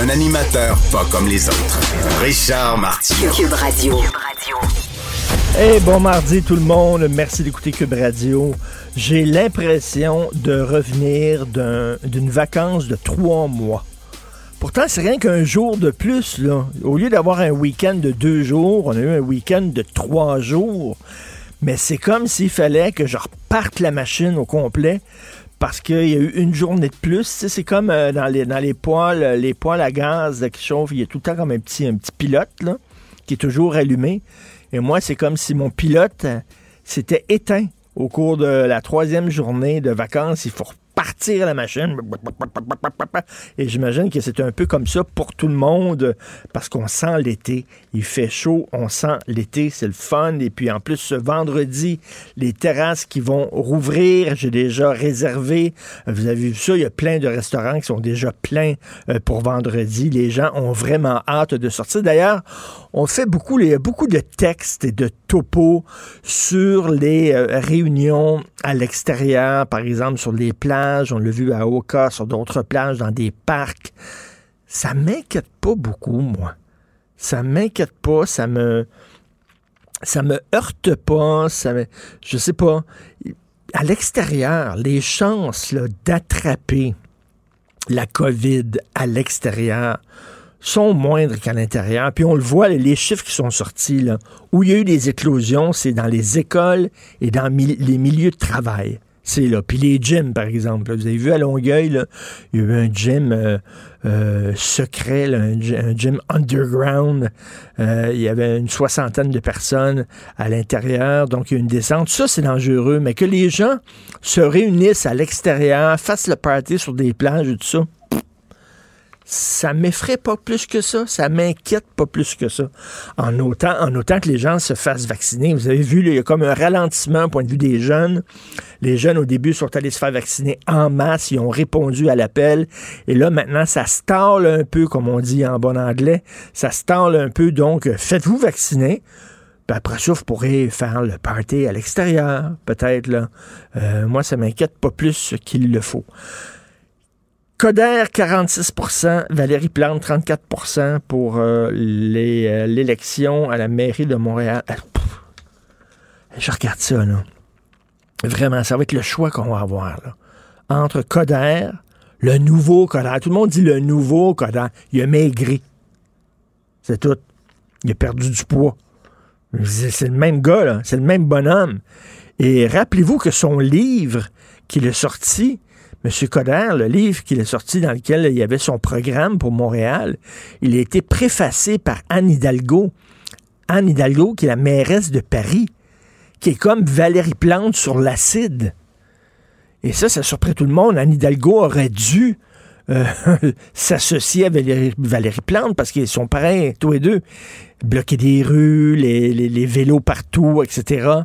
Un animateur pas comme les autres. Richard Martineau. Cube Radio. Hey, bon mardi tout le monde. Merci d'écouter Cube Radio. J'ai l'impression de revenir d'un- d'une vacance de trois mois. Pourtant, c'est rien qu'un jour de plus. Là. Au lieu d'avoir un week-end de deux jours, on a eu un week-end de trois jours. Mais c'est comme s'il fallait que je reparte la machine au complet parce qu'il y a eu une journée de plus. C'est comme euh, dans, les, dans les poêles, euh, les à gaz qui chauffent. Il y a tout le temps comme un petit, pilote qui est toujours allumé. Et moi, c'est comme si mon pilote euh, s'était éteint au cours de la troisième journée de vacances. Repartir la machine. Et j'imagine que c'est un peu comme ça pour tout le monde parce qu'on sent l'été. Il fait chaud, on sent l'été, c'est le fun. Et puis en plus, ce vendredi, les terrasses qui vont rouvrir, j'ai déjà réservé. Vous avez vu ça, il y a plein de restaurants qui sont déjà pleins euh, pour vendredi. Les gens ont vraiment hâte de sortir. D'ailleurs, on fait beaucoup, il y a beaucoup de textes et de topos sur les euh, réunions à l'extérieur, par exemple sur les On l'a vu à Oka, sur d'autres plages, dans des parcs. Ça m'inquiète pas beaucoup, moi. Ça m'inquiète pas, ça me ça me heurte pas, ça me, je sais pas. À l'extérieur, les chances d'attraper la COVID à l'extérieur sont moindres qu'à l'intérieur. Puis on le voit, les chiffres qui sont sortis, là, où il y a eu des éclosions, c'est dans les écoles et dans les milieux de travail. C'est là. Puis les gyms, par exemple. Vous avez vu à Longueuil, il y a eu un gym euh, euh, secret, un, gy- un gym underground. Euh, il y avait une soixantaine de personnes à l'intérieur. Donc, il y a une descente. Ça, c'est dangereux. Mais que les gens se réunissent à l'extérieur, fassent le party sur des plages et tout ça, ça m'effraie pas plus que ça, ça m'inquiète pas plus que ça. En autant, en autant que les gens se fassent vacciner. Vous avez vu, il y a comme un ralentissement au point de vue des jeunes. Les jeunes, au début, sont allés se faire vacciner en masse, ils ont répondu à l'appel. Et là, maintenant, ça stalle un peu, comme on dit en bon anglais. Ça stalle un peu, donc faites-vous vacciner. Puis après ça, vous pourrez faire le party à l'extérieur, peut-être. là. Euh, moi, ça m'inquiète pas plus qu'il le faut. Coder, 46% Valérie Plante, 34% pour euh, euh, l'élection à la mairie de Montréal. Pff. Je regarde ça, là. Vraiment, ça va être le choix qu'on va avoir, là. Entre Coder, le nouveau Coder. Tout le monde dit le nouveau Coder. Il a maigri. C'est tout. Il a perdu du poids. C'est le même gars, là. C'est le même bonhomme. Et rappelez-vous que son livre qu'il a sorti, M. Coder, le livre qu'il a sorti dans lequel il y avait son programme pour Montréal, il a été préfacé par Anne Hidalgo. Anne Hidalgo, qui est la mairesse de Paris, qui est comme Valérie Plante sur l'acide. Et ça, ça surpris tout le monde. Anne Hidalgo aurait dû euh, s'associer à Valérie, Plante parce qu'ils sont pareils, tous les deux. Bloquer des rues, les vélos partout, etc.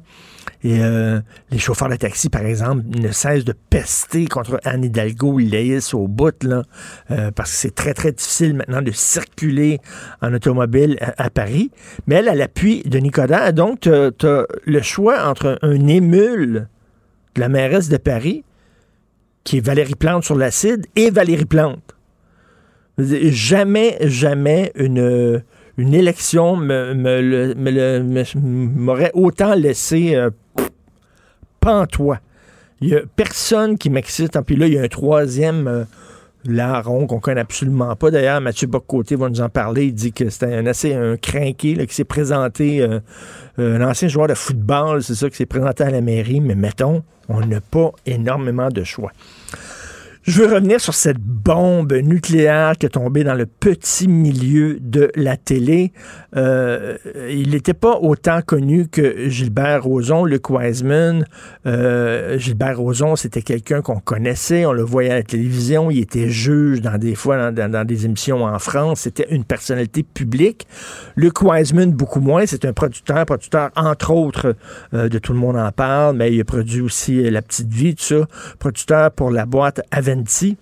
Et euh, les chauffeurs de taxi, par exemple, ne cessent de pester contre Anne Hidalgo. Ils laissent au bout, là, euh, parce que c'est très, très difficile maintenant de circuler en automobile à, à Paris. Mais elle a l'appui de Nicolas. Donc, tu as le choix entre un émule de la mairesse de Paris, qui est Valérie Plante sur l'acide, et Valérie Plante. Jamais, jamais une, une élection me- me me m'aurait autant laissé euh, pantois. Il n'y a personne qui m'excite. Puis là, il y a un troisième euh, larron qu'on connaît absolument pas. D'ailleurs, Mathieu Boccoté va nous en parler. Il dit que c'était un assez un qui s'est présenté, euh, euh, un ancien joueur de football, c'est ça, qui s'est présenté à la mairie. Mais mettons, on n'a pas énormément de choix. Je veux revenir sur cette bombe nucléaire qui est tombée dans le petit milieu de la télé. Euh, il n'était pas autant connu que Gilbert Rozon, Luc Wiseman. Euh, Gilbert Rozon, c'était quelqu'un qu'on connaissait, on le voyait à la télévision, il était juge dans des fois dans, des émissions en France, c'était une personnalité publique. Luc Wiseman, beaucoup moins, c'est un producteur, producteur entre autres euh, de Tout le monde en parle, mais il a produit aussi La Petite Vie, tout ça, producteur pour la boîte Aven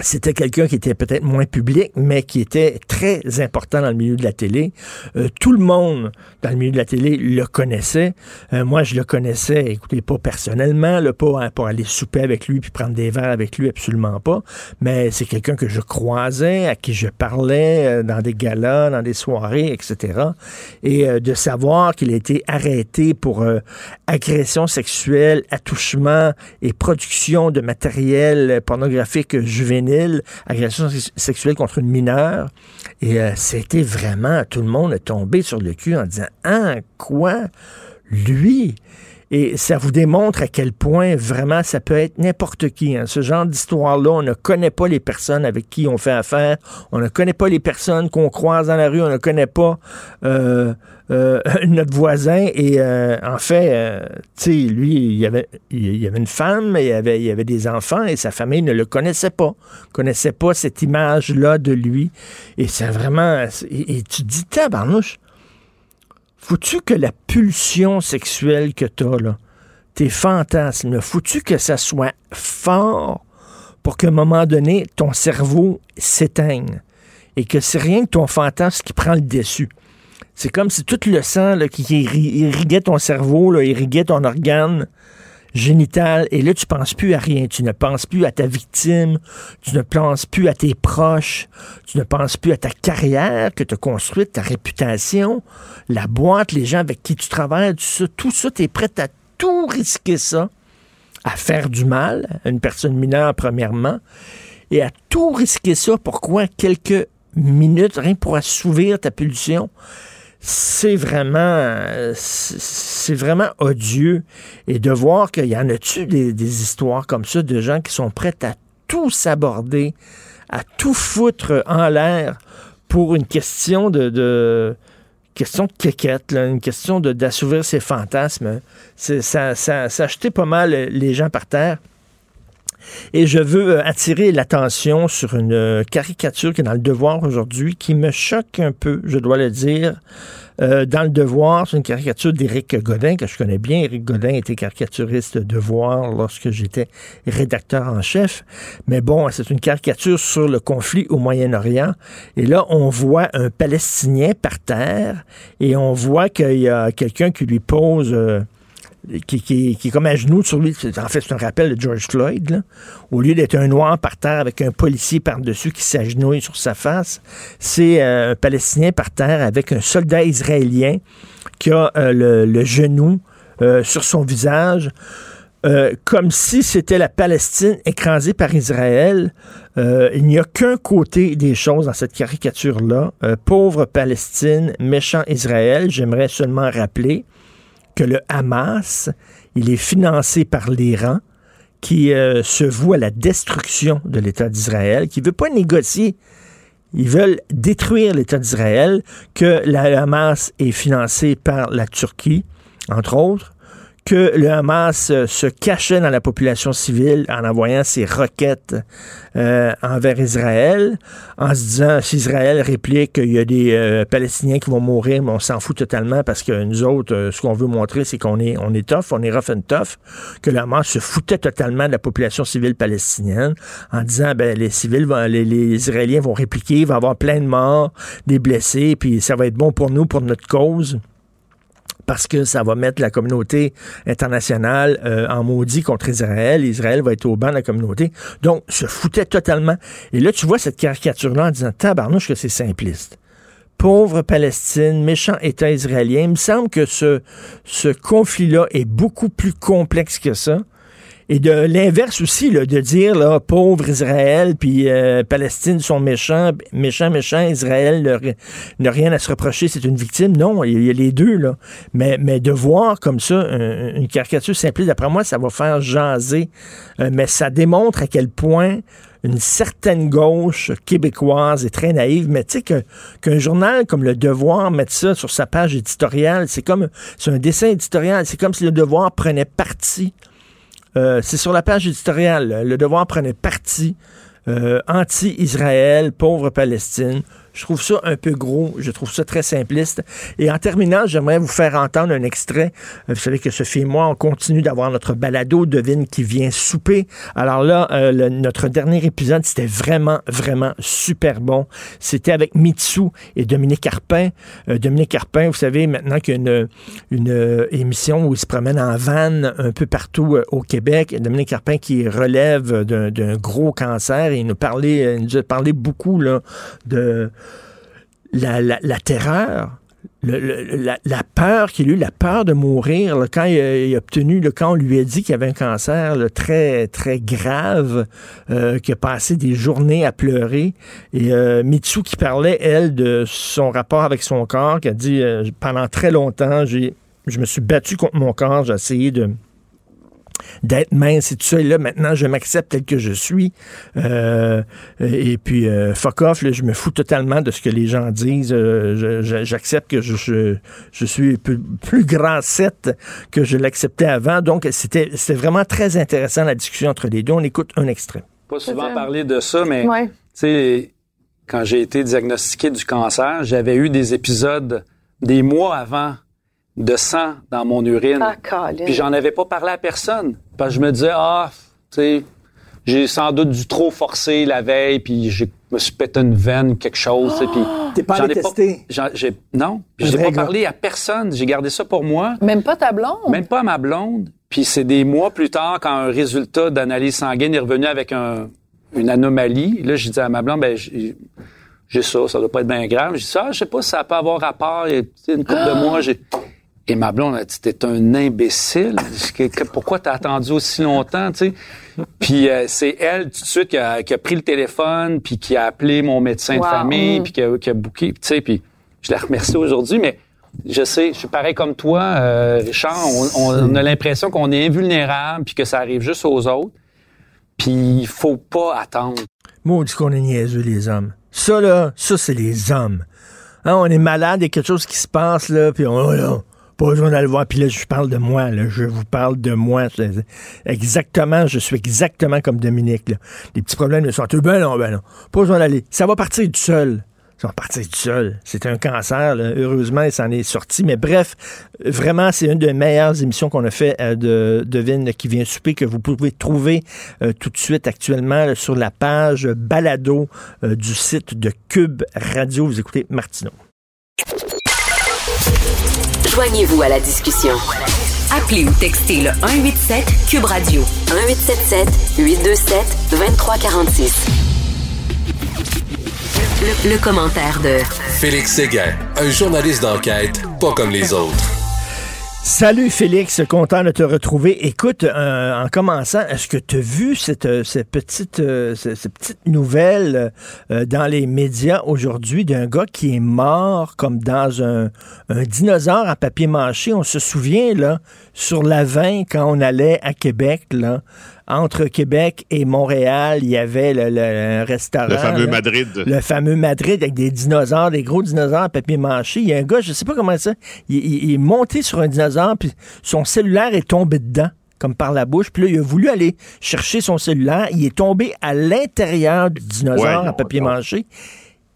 c'était quelqu'un qui était peut-être moins public, mais qui était très important dans le milieu de la télé. Euh, tout le monde dans le milieu de la télé le connaissait. Euh, moi, je le connaissais, écoutez, pas personnellement, là, pas hein, pour aller souper avec lui puis prendre des verres avec lui, absolument pas. Mais c'est quelqu'un que je croisais, à qui je parlais euh, dans des galas, dans des soirées, etc. Et de savoir qu'il a été arrêté pour agression sexuelle, attouchement et production de matériel pornographique juvénile, agression sexuelle contre une mineure. Et euh, c'était vraiment, tout le monde est tombé sur le cul en disant, ah, quoi? Lui? Et ça vous démontre à quel point vraiment ça peut être n'importe qui. Hein. Ce genre d'histoire-là, on ne connaît pas les personnes avec qui on fait affaire, on ne connaît pas les personnes qu'on croise dans la rue, on ne connaît pas euh, euh, notre voisin. Et euh, en fait, tu sais, lui, il y, avait, il avait une femme, il avait, il avait des enfants et sa famille ne le connaissait pas, connaissait pas cette image-là de lui. Et c'est vraiment... Et, et tu te dis, tabarnouche, faut-tu que la pulsion sexuelle que tu as, là, tes fantasmes, faut-tu que ça soit fort pour qu'à un moment donné, ton cerveau s'éteigne et que c'est rien que ton fantasme qui prend le dessus? C'est comme si tout le sang qui irriguait ton cerveau, là, irriguait ton organe, génitale. Et là, tu penses plus à rien. Tu ne penses plus à ta victime. Tu ne penses plus à tes proches. Tu ne penses plus à ta carrière que tu as construite, ta réputation, la boîte, les gens avec qui tu travailles, tout ça. Tout ça, tu es prêt à tout risquer ça, à faire du mal à une personne mineure, premièrement, et à tout risquer ça. Pourquoi? Quelques minutes, rien pour assouvir ta pulsion c'est vraiment, c'est vraiment odieux. Et de voir qu'il y en a-tu des, histoires comme ça de gens qui sont prêts à tout s'aborder, à tout foutre en l'air pour une question de, de question de quéquette, une question d'assouvir ses fantasmes. Ça, ça, ça a pas mal les gens par terre. Et je veux euh, attirer l'attention sur une euh, caricature qui est dans le devoir aujourd'hui, qui me choque un peu, je dois le dire. Euh, dans le Devoir, c'est une caricature d'Éric Godin, que je connais bien. Éric Godin était caricaturiste Devoir lorsque j'étais rédacteur en chef. Mais bon, c'est une caricature sur le conflit au Moyen-Orient. Et là, on voit un Palestinien par terre et on voit qu'il y a quelqu'un qui lui pose qui, est comme à genoux sur lui. En fait, c'est un rappel de George Floyd. Au lieu d'être un noir par terre avec un policier par-dessus qui s'agenouille sur sa face, c'est euh, un Palestinien par terre avec un soldat israélien qui a euh, le, genou euh, sur son visage. comme si c'était la Palestine écrasée par Israël. il n'y a qu'un côté des choses dans cette caricature-là. pauvre Palestine, méchant Israël. J'aimerais seulement rappeler que le Hamas, il est financé par l'Iran, qui euh, se voue à la destruction de l'État d'Israël, qui ne veut pas négocier. Ils veulent détruire l'État d'Israël, que la Hamas est financé par la Turquie, entre autres, que le Hamas euh, se cachait dans la population civile en envoyant ses roquettes euh, envers Israël, en se disant, si Israël réplique qu'il y a des euh, Palestiniens qui vont mourir, mais on s'en fout totalement parce que nous autres, ce qu'on veut montrer, c'est qu'on est, on est tough, on est rough and tough, que le Hamas se foutait totalement de la population civile palestinienne en disant, ben, les civils, les, les Israéliens vont répliquer, il va y avoir plein de morts, des blessés, puis ça va être bon pour nous, pour notre cause parce que ça va mettre la communauté internationale euh, en maudit contre Israël. Israël va être au banc de la communauté. Donc, se foutait totalement. Et là, tu vois cette caricature-là en disant, tabarnouche que c'est simpliste. Pauvre Palestine, méchant État israélien. Il me semble que ce, ce conflit-là est beaucoup plus complexe que ça. Et de l'inverse aussi, là, de dire, pauvre Israël, puis euh, Palestine sont méchants, méchants, méchants, Israël n'a rien à se reprocher, c'est une victime. Non, il y, a les deux. Mais, mais de voir comme ça une caricature simple, d'après moi, ça va faire jaser. Euh, mais ça démontre à quel point une certaine gauche québécoise est très naïve, mais tu sais qu'un journal comme Le Devoir mette ça sur sa page éditoriale, c'est comme c'est un dessin éditorial, c'est comme si Le Devoir prenait parti euh, c'est sur la page éditoriale. Le Devoir prenait parti euh, anti-Israël, pauvre Palestine. Je trouve ça un peu gros. Je trouve ça très simpliste. Et en terminant, j'aimerais vous faire entendre un extrait. Euh, vous savez que Sophie et moi, on continue d'avoir notre balado Devine qui vient souper. Alors là, euh, notre dernier épisode, c'était vraiment, vraiment super bon. C'était avec Mitsu et Dominique Carpin. Euh, Dominique Carpin, vous savez, maintenant qu'il y a une, émission où il se promène en van un peu partout au Québec. Dominique Carpin qui relève d'un gros cancer. Et il nous parlait, il nous a parlé beaucoup là, de la, terreur, la, peur qu'il a eu, la peur de mourir, quand il a, obtenu, quand on lui a dit qu'il avait un cancer très, très grave, euh, qu'il a passé des journées à pleurer. Et euh, Mitsu qui parlait, elle, de son rapport avec son corps, qui a dit euh, pendant très longtemps, je me suis battu contre mon corps, j'ai essayé de d'être mince et tout ça. Et là, maintenant, je m'accepte tel que je suis. Euh, et puis, euh, fuck off, je me fous totalement de ce que les gens disent. Euh, j'accepte que je, je, suis plus, plus grand 7 que je l'acceptais avant. Donc, c'était vraiment très intéressant la discussion entre les deux. On écoute un extrait. Pas souvent parler de ça, mais tu sais, quand j'ai été diagnostiqué du cancer, j'avais eu des épisodes des mois avant de sang dans mon urine. Ah, puis j'en avais pas parlé à personne. Parce que je me disais, ah, tu sais, j'ai sans doute dû trop forcer la veille, puis je me suis pété une veine, quelque chose. Oh! Puis T'es pas allé tester? non, j'ai pas parlé à personne. J'ai gardé ça pour moi. Même pas ta blonde? Même pas à ma blonde. Puis c'est des mois plus tard, quand un résultat d'analyse sanguine est revenu avec un, une anomalie, là, j'ai dit à ma blonde, ben, j'ai ça, ça doit pas être bien grave. J'ai dit ça, ah, je sais pas si ça peut avoir rapport. Et, une couple de mois, j'ai et ma blonde a dit, t'es un imbécile. Pourquoi t'as attendu aussi longtemps, tu sais? Puis euh, c'est elle, tout de suite, qui a, pris le téléphone, puis qui a appelé mon médecin de famille, puis qui a, qui a booké, tu sais, puis je la remercie aujourd'hui, mais je sais, je suis pareil comme toi, euh, Richard, on, a l'impression qu'on est invulnérable, puis que ça arrive juste aux autres, puis il faut pas attendre. Moi, on dit qu'on est niaiseux, les hommes. Ça, là, ça, c'est les hommes. Hein, on est malade, il y a quelque chose qui se passe, là, puis on... Là, pas besoin d'aller voir. Puis là, je parle de moi. Là. Je vous parle de moi. Exactement, je suis exactement comme Dominique. Là. Les petits problèmes de santé, ben non, ben non. Pas besoin d'aller. Ça va partir du seul. Ça va partir du seul. C'est un cancer. Heureusement, il s'en est sorti. Mais bref, vraiment, c'est une des meilleures émissions qu'on a fait euh, de, de Vin qui vient souper, que vous pouvez trouver euh, tout de suite actuellement sur la page balado euh, du site de Cube Radio. Vous écoutez Martineau. Joignez-vous à la discussion. Appelez ou textez le 187 Cube Radio 1877 827 2346. Le, le commentaire de Félix Séguin, un journaliste d'enquête pas comme les autres. Salut Félix, content de te retrouver. Écoute, euh, en commençant, est-ce que tu as vu cette, euh, cette petite, euh, cette, petite nouvelle dans les médias aujourd'hui d'un gars qui est mort comme dans un, un dinosaure à papier mâché? On se souvient, là, sur la 20, quand on allait à Québec, là, entre Québec et Montréal, il y avait le, restaurant. Le fameux Madrid. Le fameux Madrid avec des dinosaures, des gros dinosaures à papier mâché. Il y a un gars, je sais pas comment ça, il, est monté sur un dinosaure, puis son cellulaire est tombé dedans comme par la bouche. Puis là, il a voulu aller chercher son cellulaire. Il est tombé à l'intérieur du dinosaure à papier mâché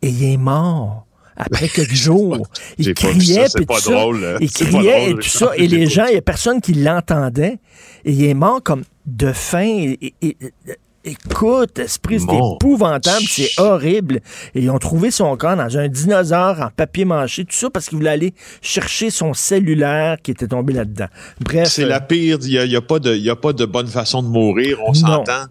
et il est mort après quelques jours. Il criait, puis tout ça. Il criait et tout ça. Et les gens, il n'y a personne qui l'entendait. Et il est mort comme de faim. écoute, esprit, c'est épouvantable, c'est horrible. Et ils ont trouvé son corps dans un dinosaure en papier mâché, tout ça parce qu'il voulait aller chercher son cellulaire qui était tombé là-dedans. Bref. C'est la pire. Il n'y a, pas de, a pas de bonne façon de mourir, on s'entend.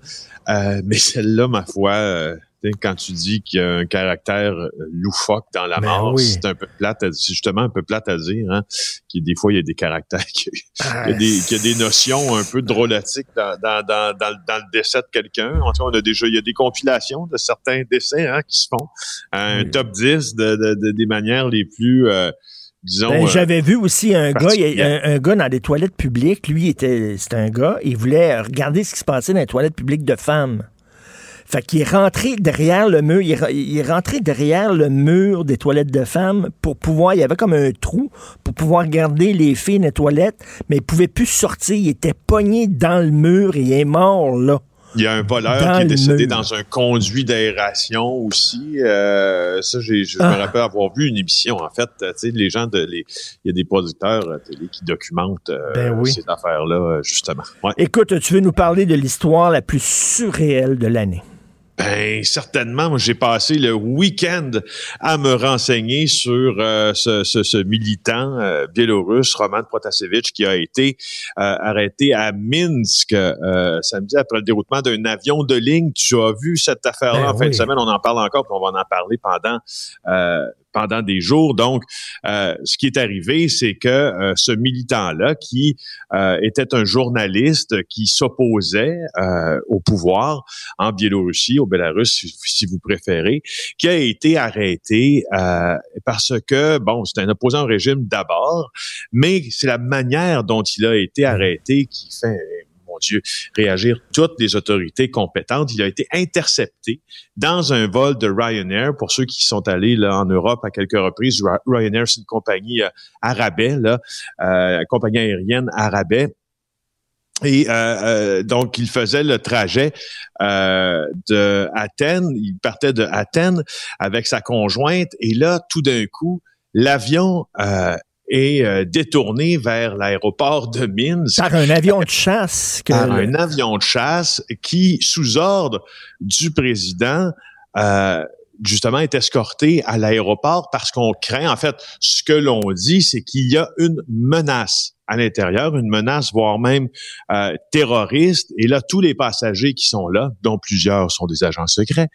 Euh, mais celle-là, ma foi. Euh, quand tu dis qu'il y a un caractère euh, loufoque dans la Ben mort, oui. c'est un peu plate, à- c'est justement un peu plate à dire, hein, qu'il des fois il y a des caractères, qu'il y a- qu'il y a des, qu'il y a des notions un peu drôlatiques dans, dans, dans, dans, le- dans le décès de quelqu'un. En tout cas, on a déjà, il y a des compilations de certains décès hein, qui se font, un Oui. top 10 de, de, de- des manières les plus, euh, disons, Ben, euh, J'avais vu aussi un gars, un, un gars dans des toilettes publiques. Lui, était, c'était un gars, il voulait regarder ce qui se passait dans les toilettes publiques de femmes. Fait qu'il est rentré derrière le mur, il est, re- il est rentré derrière le mur des toilettes de femmes pour pouvoir, il y avait comme un trou pour pouvoir regarder les filles dans les toilettes, mais il pouvait plus sortir, il était pogné dans le mur et il est mort là. Il y a un voleur Dans qui est décédé dans un conduit d'aération aussi. Euh, ça, je Ah. me rappelle avoir vu une émission. En fait, tu sais, les gens de, les, il y a des producteurs euh, télé qui documentent euh, Ben oui. ces affaires-là, euh, justement. Ouais. Écoute, tu veux nous parler de l'histoire la plus surréelle de l'année? Ben certainement, moi j'ai passé le week-end à me renseigner sur euh, ce, ce- ce militant euh, biélorusse, Roman Protasevich, qui a été euh, arrêté à Minsk euh, samedi après le déroutement d'un avion de ligne. Tu as vu cette affaire-là Ben en fin de semaine, on en parle encore, puis on va en parler pendant euh, pendant des jours. Donc, euh, ce qui est arrivé, c'est que euh, ce militant-là, qui euh, était un journaliste qui s'opposait euh, au pouvoir en Biélorussie, au Bélarus, si, si vous préférez, qui a été arrêté euh, parce que, bon, c'est un opposant au régime d'abord, mais c'est la manière dont il a été arrêté qui fait Dieu, réagir toutes les autorités compétentes. Il a été intercepté dans un vol de Ryanair. Pour ceux qui sont allés là, en Europe à quelques reprises, Ry- Ryanair, c'est une compagnie euh, arabais, euh, compagnie aérienne arabais. Et euh, euh, donc, il faisait le trajet euh, de Athènes. Il partait de Athènes avec sa conjointe. Et là, tout d'un coup, l'avion est euh, détourné vers l'aéroport de Minsk Par un avion de chasse. Que par un avion de chasse qui, sous ordre du président, euh, justement, est escorté à l'aéroport parce qu'on craint, en fait, ce que l'on dit, c'est qu'il y a une menace à l'intérieur, une menace, voire même euh, terroriste. Et là, tous les passagers qui sont là, dont plusieurs sont des agents secrets,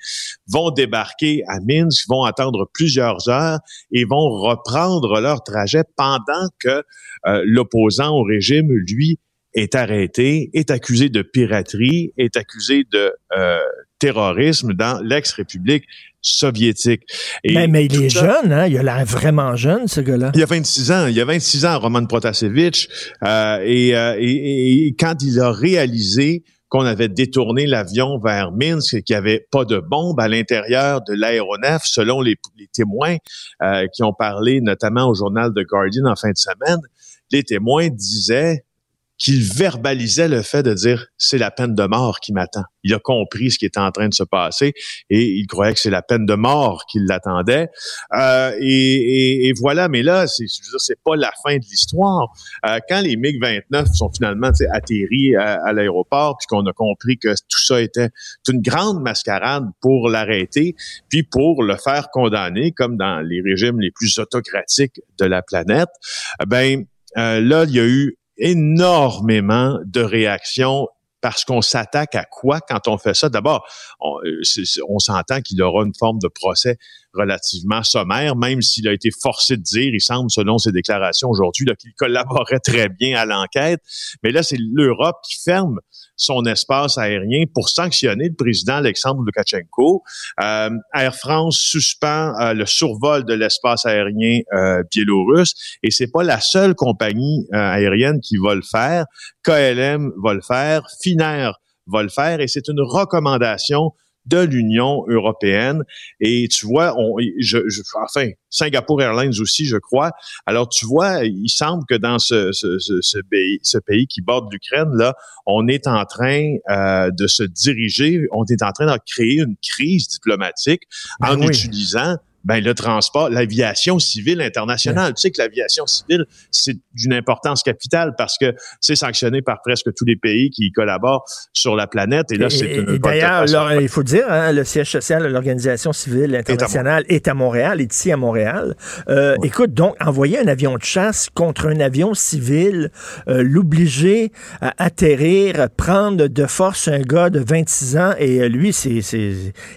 vont débarquer à Minsk, vont attendre plusieurs heures et vont reprendre leur trajet pendant que euh, l'opposant au régime, lui, est arrêté, est accusé de piraterie, est accusé de euh, terrorisme dans l'ex-république soviétique. Et mais, mais il est ça- jeune, hein? Il a l'air vraiment jeune, ce gars-là. il y a 26 ans, il y a 26 ans, Roman Protasevich, euh, et, euh, et- et quand il a réalisé qu'on avait détourné l'avion vers Minsk et qu'il n'y avait pas de bombe à l'intérieur de l'aéronef, selon les, les témoins euh, qui ont parlé notamment au journal The Guardian en fin de semaine, les témoins disaient qu'il verbalisait le fait de dire c'est la peine de mort qui m'attend. Il a compris ce qui était en train de se passer et il croyait que c'est la peine de mort qui l'attendait. Euh, et, voilà, mais là, c'est, pas la fin de l'histoire. Euh, quand les MiG-29 sont finalement atterris à, à l'aéroport, puis qu'on a compris que tout ça était une grande mascarade pour l'arrêter, puis pour le faire condamner, comme dans les régimes les plus autocratiques de la planète, eh ben euh, là, il y a eu énormément de réactions parce qu'on s'attaque à quoi quand on fait ça? D'abord, on, euh, on s'entend qu'il aura une forme de procès relativement sommaire, même s'il a été forcé de dire, il semble, selon ses déclarations aujourd'hui, qu'il collaborait très bien à l'enquête. Mais là, c'est l'Europe qui ferme son espace aérien pour sanctionner le président Alexandre Loukachenko. Euh, Air France suspend euh, le survol de l'espace aérien euh, biélorusse et c'est pas la seule compagnie euh, aérienne qui va le faire. KLM va le faire, Finnair va le faire et c'est une recommandation de l'Union européenne. Et tu vois, on, je, je- enfin, Singapour Airlines aussi, je crois. Alors, tu vois, il semble que dans ce, ce, ce, ce pays, ce pays qui borde l'Ukraine, là, on est en train euh, de se diriger, on est en train de créer une crise diplomatique Ben en oui. utilisant ben le transport, l'aviation civile internationale. Tu sais que l'aviation civile, c'est d'une importance capitale parce que c'est sanctionné par presque tous les pays qui collaborent sur la planète. Et là, c'est une D'ailleurs, il faut dire, hein, le siège social de l'Organisation civile internationale est à Montréal, est ici à Montréal. Euh, Écoute, donc, envoyer un avion de chasse contre un avion civil, euh, l'obliger à atterrir, prendre de force un gars de 26 ans et euh, lui, c'est,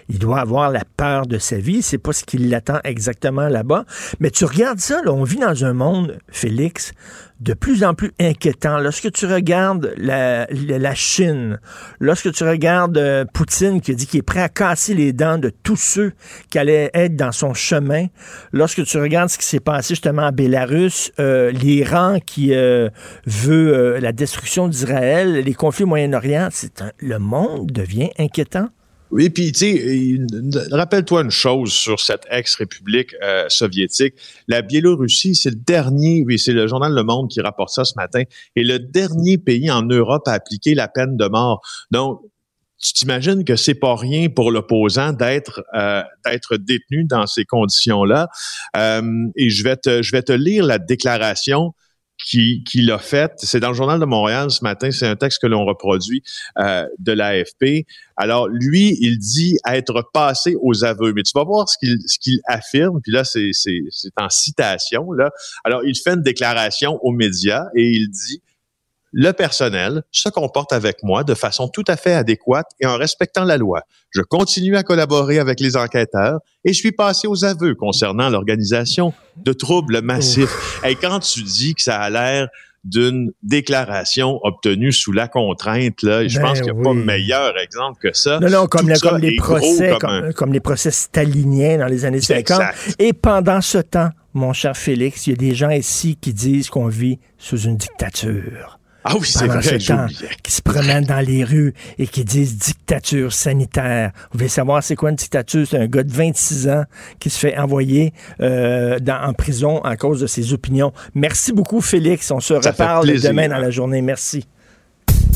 il doit avoir la peur de sa vie. C'est pas ce qu'il exactement là-bas. Mais tu regardes ça, on vit dans un monde, Félix, de plus en plus inquiétant. Lorsque tu regardes la, Chine, lorsque tu regardes euh, Poutine qui dit qu'il est prêt à casser les dents de tous ceux qui allaient être dans son chemin, lorsque tu regardes ce qui s'est passé justement en Bélarus, euh, l'Iran qui euh, veut la destruction d'Israël, les conflits au Moyen-Orient, c'est le monde devient inquiétant. Oui, puis tu sais, rappelle-toi une chose sur cette ex-république euh, soviétique. La Biélorussie, c'est le dernier, oui, c'est le journal Le Monde qui rapporte ça ce matin, est le dernier pays en Europe à appliquer la peine de mort. Donc, tu t'imagines que c'est pas rien pour l'opposant d'être euh, d'être détenu dans ces conditions-là. Euh, et je vais te je vais te lire la déclaration qui, qui l'a fait. C'est dans le Journal de Montréal ce matin. C'est un texte que l'on reproduit euh, de l'AFP. Alors, lui, il dit être passé aux aveux. Mais tu vas voir ce qu'il ce qu'il affirme. Puis là, c'est en citation. Là. Alors, il fait une déclaration aux médias et il dit le personnel se comporte avec moi de façon tout à fait adéquate et en respectant la loi. Je continue à collaborer avec les enquêteurs et je suis passé aux aveux concernant l'organisation de troubles massifs. Et quand tu dis que ça a l'air d'une déclaration obtenue sous la contrainte. Là. je pense ben qu'il n'y a pas meilleur exemple que ça. Non, non, comme, les procès, comme, les procès staliniens dans les années 50. Et pendant ce temps, mon cher Félix, il y a des gens ici qui disent qu'on vit sous une dictature. Ah oui, c'est vrai, qui se promènent dans les rues et qui disent dictature sanitaire. Vous voulez savoir c'est quoi une dictature? C'est un gars de 26 ans qui se fait envoyer euh, dans, en prison à cause de ses opinions. Merci beaucoup, Félix. On se reparle demain dans la journée. Merci.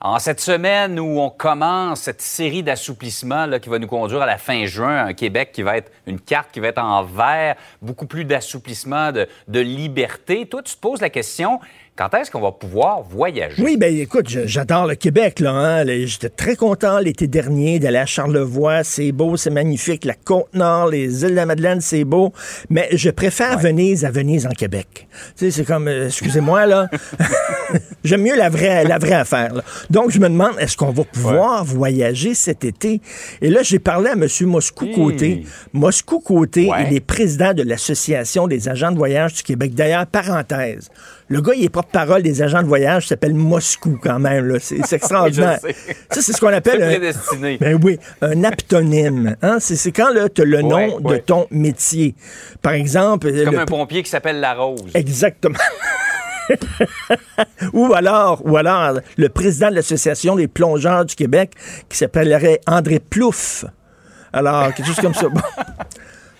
En cette semaine où on commence cette série d'assouplissements qui va nous conduire à la fin juin, un Québec qui va être une carte qui va être en vert, beaucoup plus d'assouplissement, de, de liberté, toi, tu te poses la question, quand est-ce qu'on va pouvoir voyager? Oui, ben écoute, j'adore le Québec, là. Hein? J'étais très content l'été dernier d'aller à Charlevoix. C'est beau, c'est magnifique. La Côte-Nord, les îles de la Madeleine, c'est beau. Mais je préfère Venise à Venise en Québec. Tu sais, c'est comme, euh, excusez-moi, là. J'aime mieux la vraie, la vraie affaire. Donc, je me demande, est-ce qu'on va pouvoir voyager cet été? Et là, j'ai parlé à M. Moscou-Côté. Moscou-Côté, il est président de l'Association des agents de voyage du Québec. D'ailleurs, parenthèse, le gars, il est porte-parole des agents de voyage, s'appelle Moscou quand même. C'est extraordinaire. ça, c'est ce qu'on appelle un, ben oui, un aptonyme. Hein? C'est quand tu as le nom de ton métier. Par exemple... Comme un pompier qui s'appelle La Rose. Exactement. ou alors, ou alors le président de l'association des plongeurs du Québec qui s'appellerait André Plouffe. Alors, quelque chose comme ça.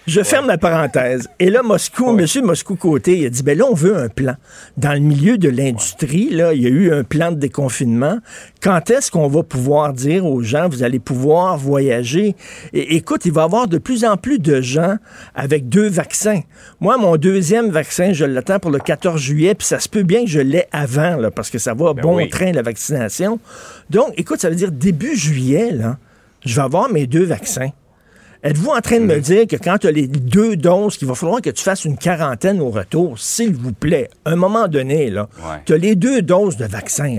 Je ferme la parenthèse. Et là, Moscou, Monsieur Moscou-Côté, il a dit, ben là, on veut un plan. Dans le milieu de l'industrie, là, il y a eu un plan de déconfinement. Quand est-ce qu'on va pouvoir dire aux gens, vous allez pouvoir voyager? Et, écoute, il va y avoir de plus en plus de gens avec deux vaccins. Moi, mon deuxième vaccin, je l'attends pour le 14 juillet, puis ça se peut bien que je l'ai avant, là, parce que ça va ben bon train, la vaccination. Donc, écoute, ça veut dire début juillet, là, je vais avoir mes deux vaccins. Êtes-vous en train de me mm. dire que quand tu as les deux doses, qu'il va falloir que tu fasses une quarantaine au retour, s'il vous plaît, à un moment donné, là, tu as les deux doses de vaccin.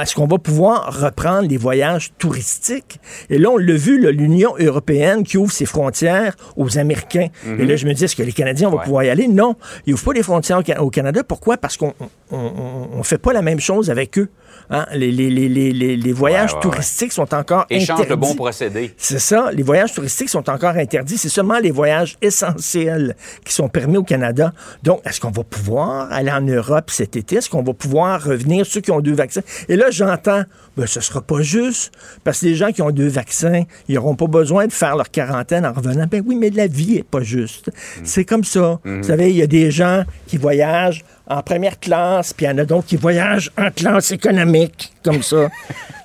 Est-ce qu'on va pouvoir reprendre les voyages touristiques? Et là, on l'a vu, l'Union européenne qui ouvre ses frontières aux Américains. Et là, mm-hmm. je me dis, est-ce que les Canadiens vont pouvoir y aller? Non, ils n'ouvrent pas les frontières au, Canada. Pourquoi? Parce qu'on ne fait pas la même chose avec eux. Hein? Les, les, les, les, voyages touristiques sont encore Échange de bons procédés. C'est ça. Les voyages touristiques sont encore interdits. C'est seulement les voyages essentiels qui sont permis au Canada. Donc, est-ce qu'on va pouvoir aller en Europe cet été? Est-ce qu'on va pouvoir revenir, ceux qui ont deux vaccins? Et là, j'entends, ben, ce sera pas juste, parce que les gens qui ont deux vaccins, ils n'auront pas besoin de faire leur quarantaine en revenant. Ben oui, mais la vie est pas juste. Mm. C'est comme ça. Vous savez, il y a des gens qui voyagent en première classe, puis il y en a d'autres qui voyagent en classe économique, comme ça.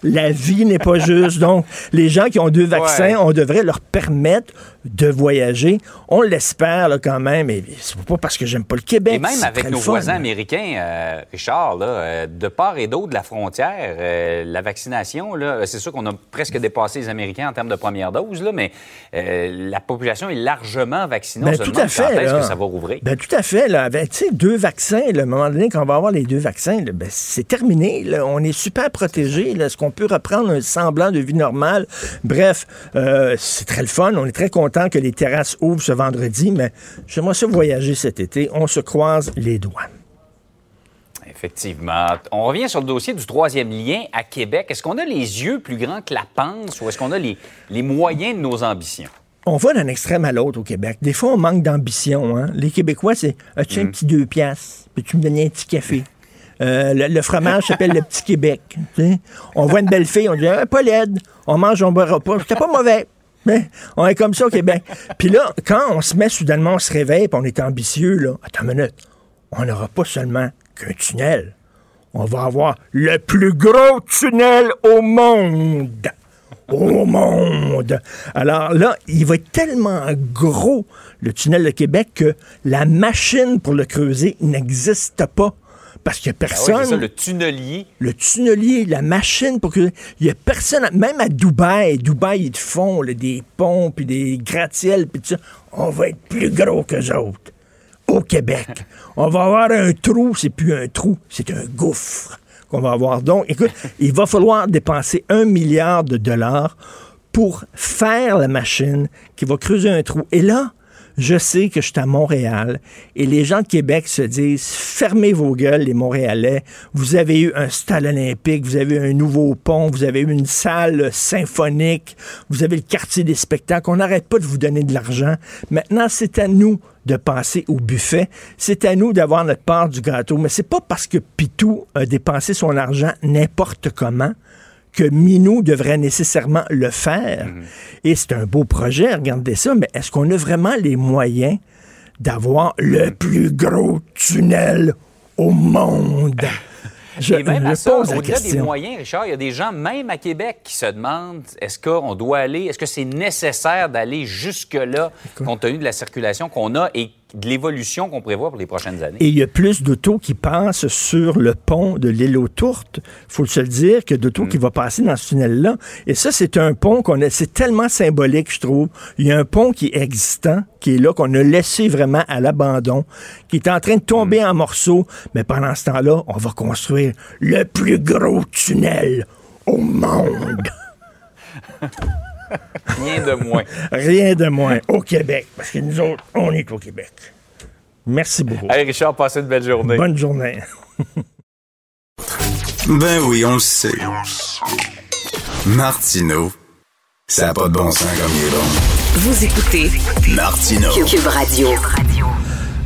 La vie n'est pas juste. Donc, les gens qui ont deux vaccins, on devrait leur permettre de voyager. On l'espère quand même, et c'est pas parce que j'aime pas le Québec. Et même avec nos voisins américains, euh, Richard, là, euh, de part et d'autre de la frontière, euh, la vaccination, c'est sûr qu'on a presque dépassé les Américains en termes de première dose, là, mais la population est largement vaccinée. Ben, tout à fait. Est-ce que ça va rouvrir? Ben, tout à fait. Là, avec, deux vaccins, un moment donné, quand on va avoir les deux vaccins, ben, c'est terminé. On est super protégé. Est-ce qu'on peut reprendre un semblant de vie normale? Bref, c'est très le fun. On est très content que les terrasses ouvrent ce vendredi, mais j'aimerais ça voyager cet été. On se croise les doigts. Effectivement. On revient sur le dossier du troisième lien à Québec. Est-ce qu'on a les yeux plus grands que la panse ou est-ce qu'on a les, les moyens de nos ambitions? On va d'un extrême à l'autre au Québec. Des fois, on manque d'ambition. Hein? Les Québécois, c'est As-tu un mm. petit deux piastres? Peux-tu me donner un petit café? Euh, le, fromage s'appelle le Petit Québec. On voit une belle fille, on dit ah, pas laide, on mange, on boira pas. C'était pas mauvais. On est comme ça au Québec. puis là, quand on se met soudainement, on se réveille, puis on est ambitieux, là, attends une minute, on n'aura pas seulement qu'un tunnel. On va avoir le plus gros tunnel au monde. Au monde. Alors là, il va être tellement gros, le tunnel de Québec, que la machine pour le creuser n'existe pas. Parce qu'il n'y a ben personne. ça, le tunnelier. Le tunnelier, la machine pour que. Il n'y a personne. Même à Dubaï, Dubaï, ils font des ponts, puis des gratte-ciels, puis tout ça. On va être plus gros que autres. Au Québec. on va avoir un trou, c'est plus un trou, c'est un gouffre qu'on va avoir. Donc, écoute, il va falloir dépenser un milliard de dollars pour faire la machine qui va creuser un trou. Et là, je sais que je suis à Montréal et les gens de Québec se disent fermez vos gueules, les Montréalais. Vous avez eu un stade olympique, vous avez eu un nouveau pont, vous avez eu une salle symphonique, vous avez le quartier des spectacles. On n'arrête pas de vous donner de l'argent. Maintenant, c'est à nous de passer au buffet. C'est à nous d'avoir notre part du gâteau. Mais c'est pas parce que Pitou a dépensé son argent n'importe comment que Minou devrait nécessairement le faire. Mhm. Et c'est un beau projet, regardez ça, mais est-ce qu'on a vraiment les moyens d'avoir le plus gros tunnel au monde? Je, Et même à ça, au-delà des moyens, Richard, il y a des gens, même à Québec, qui se demandent est-ce qu'on doit aller, est-ce que c'est nécessaire d'aller jusque-là, compte tenu de la circulation qu'on a et de l'évolution qu'on prévoit pour les prochaines années. Et il y a plus d'autos qui passent sur le pont de l'île aux Tourtes, faut se le dire, que d'autos qui mm. vont passer dans ce tunnel-là. Et ça, c'est un pont qu'on a, c'est tellement symbolique, je trouve. Il y a un pont qui est existant, qui est là, qu'on a laissé vraiment à l'abandon, qui est en train de tomber mm. en morceaux. Mais pendant ce temps-là, on va construire le plus gros tunnel au monde. Rien de moins. Rien de moins. Au Québec. Parce que nous autres, on est au Québec. Merci beaucoup. Allez, Richard, passez une belle journée. Bonne journée. ben oui, on le sait. Martineau, ça n'a pas de bon sens comme il est bon. Vous écoutez Martineau. Cube Radio.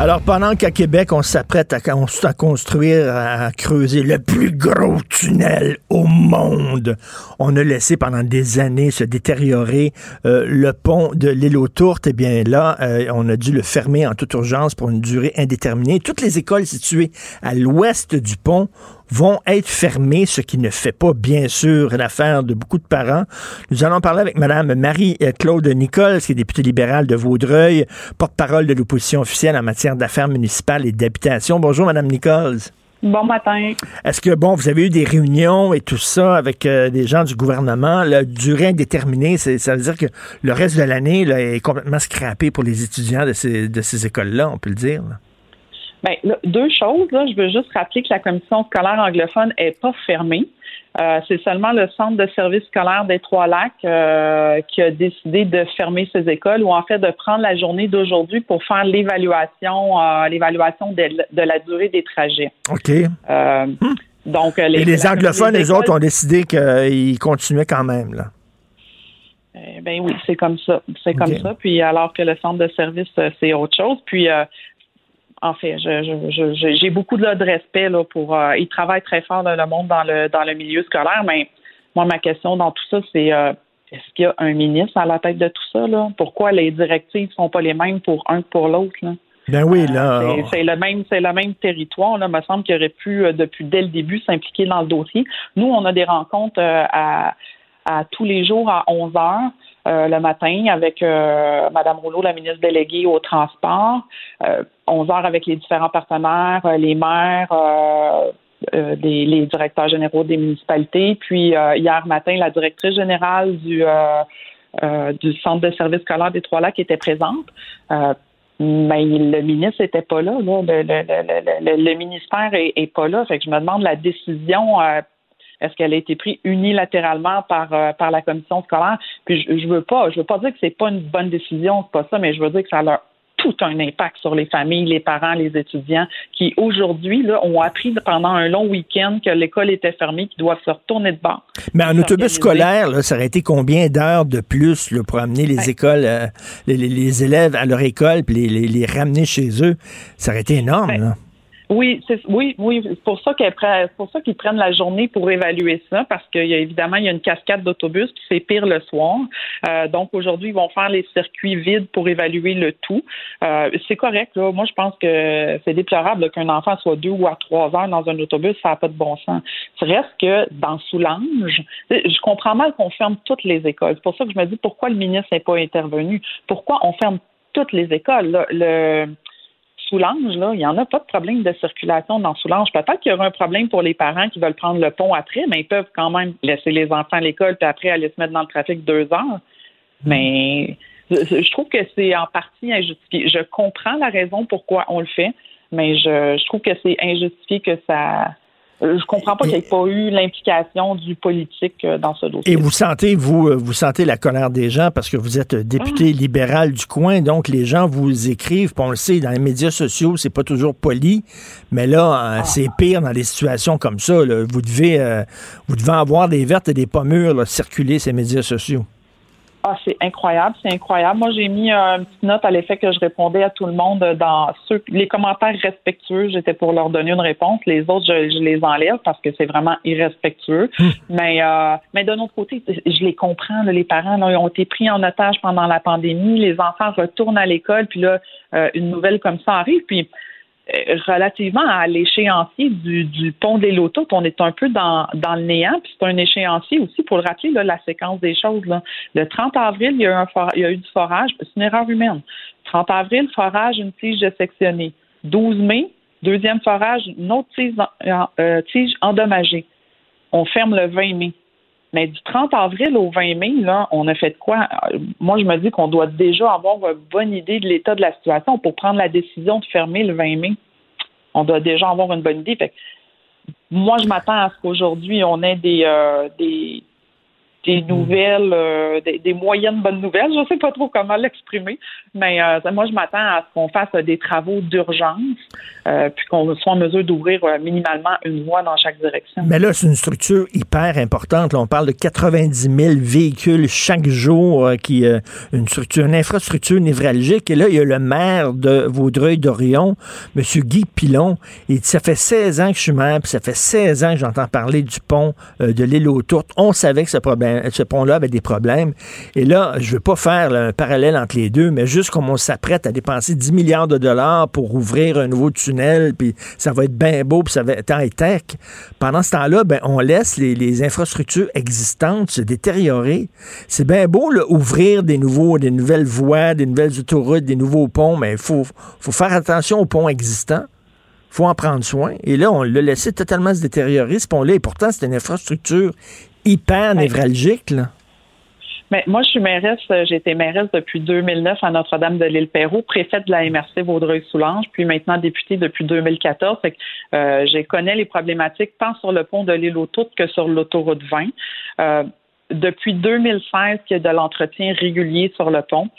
Alors, pendant qu'à Québec, on s'apprête à, construire, à creuser le plus gros tunnel au monde, on a laissé pendant des années se détériorer euh, le pont de l'île aux Tourtes. Eh bien là, euh, on a dû le fermer en toute urgence pour une durée indéterminée. Toutes les écoles situées à l'ouest du pont vont être fermés, ce qui ne fait pas, bien sûr, l'affaire de beaucoup de parents. Nous allons parler avec Mme Marie-Claude Nicole, qui est députée libérale de Vaudreuil, porte-parole de l'opposition officielle en matière d'affaires municipales et d'habitation. Bonjour, Mme Nichols. Bon matin. Est-ce que, bon, vous avez eu des réunions et tout ça avec euh, des gens du gouvernement, la durée indéterminée, ça veut dire que le reste de l'année est complètement scrappé pour les étudiants de ces, de ces écoles-là, on peut le dire? Bien, deux choses. Là. Je veux juste rappeler que la commission scolaire anglophone n'est pas fermée. Euh, c'est seulement le centre de services scolaires des Trois-Lacs euh, qui a décidé de fermer ses écoles ou en fait de prendre la journée d'aujourd'hui pour faire l'évaluation, euh, l'évaluation de, la durée des trajets. OK. Donc, les, Et les anglophones, les autres, ont décidé qu'ils continuaient quand même. Là. Eh ben oui, c'est comme ça. C'est comme ça. Puis alors que le centre de service, c'est autre chose. Puis euh, en fait, j'ai beaucoup de, respect là, pour. Euh, ils travaillent très fort dans le monde dans le dans le milieu scolaire, mais moi, ma question dans tout ça, c'est est-ce qu'il y a un ministre à la tête de tout ça? Là? Pourquoi les directives sont pas les mêmes pour un que pour l'autre? Ben oui, là. c'est le même, c'est le même territoire. Là, me semble qu'il aurait pu depuis dès le début s'impliquer dans le dossier. Nous, on a des rencontres à à tous les jours à 11 heures. Euh, le matin avec euh, Mme Rouleau, la ministre déléguée au transport, 11 euh, heures avec les différents partenaires, les maires, les directeurs généraux des municipalités. Puis hier matin, la directrice générale du, du Centre de services scolaires des Trois-Lacs était présente. mais le ministre n'était pas là. Le, ministère est, pas là. Fait que je me demande la décision est-ce qu'elle a été prise unilatéralement par euh, par la commission scolaire? Puis je, je veux pas, je veux pas dire que c'est pas une bonne décision, c'est pas ça, mais je veux dire que ça a leur tout un impact sur les familles, les parents, les étudiants qui aujourd'hui ont appris pendant un long week-end que l'école était fermée, qu'ils doivent se retourner de bord. Mais en autobus scolaire, là, ça aurait été combien d'heures de plus là, pour amener les écoles, euh, les, les, élèves à leur école, puis les, les, ramener chez eux, ça aurait été énorme. Là. Oui, c'est oui, oui, c'est pour ça qu'elle pour ça qu'ils prennent la journée pour évaluer ça, parce qu'il y a évidemment il y a une cascade d'autobus, puis c'est pire le soir. Euh, donc aujourd'hui, ils vont faire les circuits vides pour évaluer le tout. Euh, c'est correct, là. Moi, je pense que c'est déplorable qu'un enfant soit deux ou à trois heures dans un autobus, ça n'a pas de bon sens. Reste que dans Soulange, je comprends mal qu'on ferme toutes les écoles. C'est pour ça que je me dis pourquoi le ministre n'est pas intervenu? Pourquoi on ferme toutes les écoles? Le Soulange, là, il n'y en a pas de problème de circulation dans Soulange. Peut-être qu'il y aura un problème pour les parents qui veulent prendre le pont après, mais ils peuvent quand même laisser les enfants à l'école puis après aller se mettre dans le trafic deux heures. Mais je trouve que c'est en partie injustifié. Je comprends la raison pourquoi on le fait, mais je, trouve que c'est injustifié que ça je comprends pas qu'il n'y ait pas eu l'implication du politique euh, dans ce dossier. Et vous sentez, vous, euh, vous sentez la colère des gens parce que vous êtes député ah. libéral du coin, donc les gens vous écrivent, on le sait, dans les médias sociaux, c'est pas toujours poli, mais là, ah. c'est pire dans des situations comme ça. Vous devez vous devez avoir des vertes et des pommures circuler ces médias sociaux. Ah, c'est incroyable, c'est incroyable. Moi, j'ai mis une petite note à l'effet que je répondais à tout le monde dans ceux, les commentaires respectueux. J'étais pour leur donner une réponse. Les autres, je, les enlève parce que c'est vraiment irrespectueux. Hmm. Mais, euh, mais d'un autre côté, je les comprends. les parents là, ils ont été pris en otage pendant la pandémie. Les enfants retournent à l'école, puis là, euh, une nouvelle comme ça arrive. Puis euh, relativement à l'échéancier du, pont des Lotos, on est un peu dans, le néant, puis c'est un échéancier aussi, pour le rappeler, la séquence des choses. Le 30 avril, il y, a eu un il y a eu du forage, c'est une erreur humaine. 30 avril, forage, une tige sectionnée. 12 mai, deuxième forage, une autre tige, euh, tige endommagée. On ferme le 20 mai. Mais du 30 avril au 20 mai, là, on a fait quoi? Moi, je me dis qu'on doit déjà avoir une bonne idée de l'état de la situation pour prendre la décision de fermer le 20 mai. On doit déjà avoir une bonne idée. Fait moi, je m'attends à ce qu'aujourd'hui, on ait des, euh, des, des nouvelles, euh, des, moyennes bonnes nouvelles. Je ne sais pas trop comment l'exprimer, mais euh, moi, je m'attends à ce qu'on fasse des travaux d'urgence, euh, puis qu'on soit en mesure d'ouvrir minimalement une voie dans chaque direction. Mais là, c'est une structure hyper importante. on parle de 90 000 véhicules chaque jour, qui une structure, une infrastructure névralgique. Et là, il y a le maire de Vaudreuil-Dorion, M. Guy Pilon. Et ça fait 16 ans que je suis maire, puis ça fait 16 ans que j'entends parler du pont de l'île aux Tourtes. On savait que ce problème ce pont-là avait des problèmes. Et là, je ne veux pas faire un parallèle entre les deux, mais juste comme on s'apprête à dépenser 10 milliards de dollars pour ouvrir un nouveau tunnel, puis ça va être bien beau, puis ça va être high-tech. Pendant ce temps-là, ben, on laisse les, infrastructures existantes se détériorer. C'est bien beau là, ouvrir des nouveaux, des nouvelles voies, des nouvelles autoroutes, des nouveaux ponts, mais il faut, faut faire attention aux ponts existants faut en prendre soin. Et là, on l'a laissé totalement se détériorer, ce pont-là. Et pourtant, c'est une infrastructure hyper névralgique, là. Mais moi, je suis mairesse, euh, j'ai été mairesse depuis 2009 à Notre-Dame de l'île Perrot, préfète de la MRC Vaudreuil-Soulanges, puis maintenant députée depuis 2014. Fait que, euh, je connais les problématiques tant sur le pont de l'île aux que sur l'autoroute 20. Euh, depuis 2016, qu'il y a de l'entretien régulier sur le pont.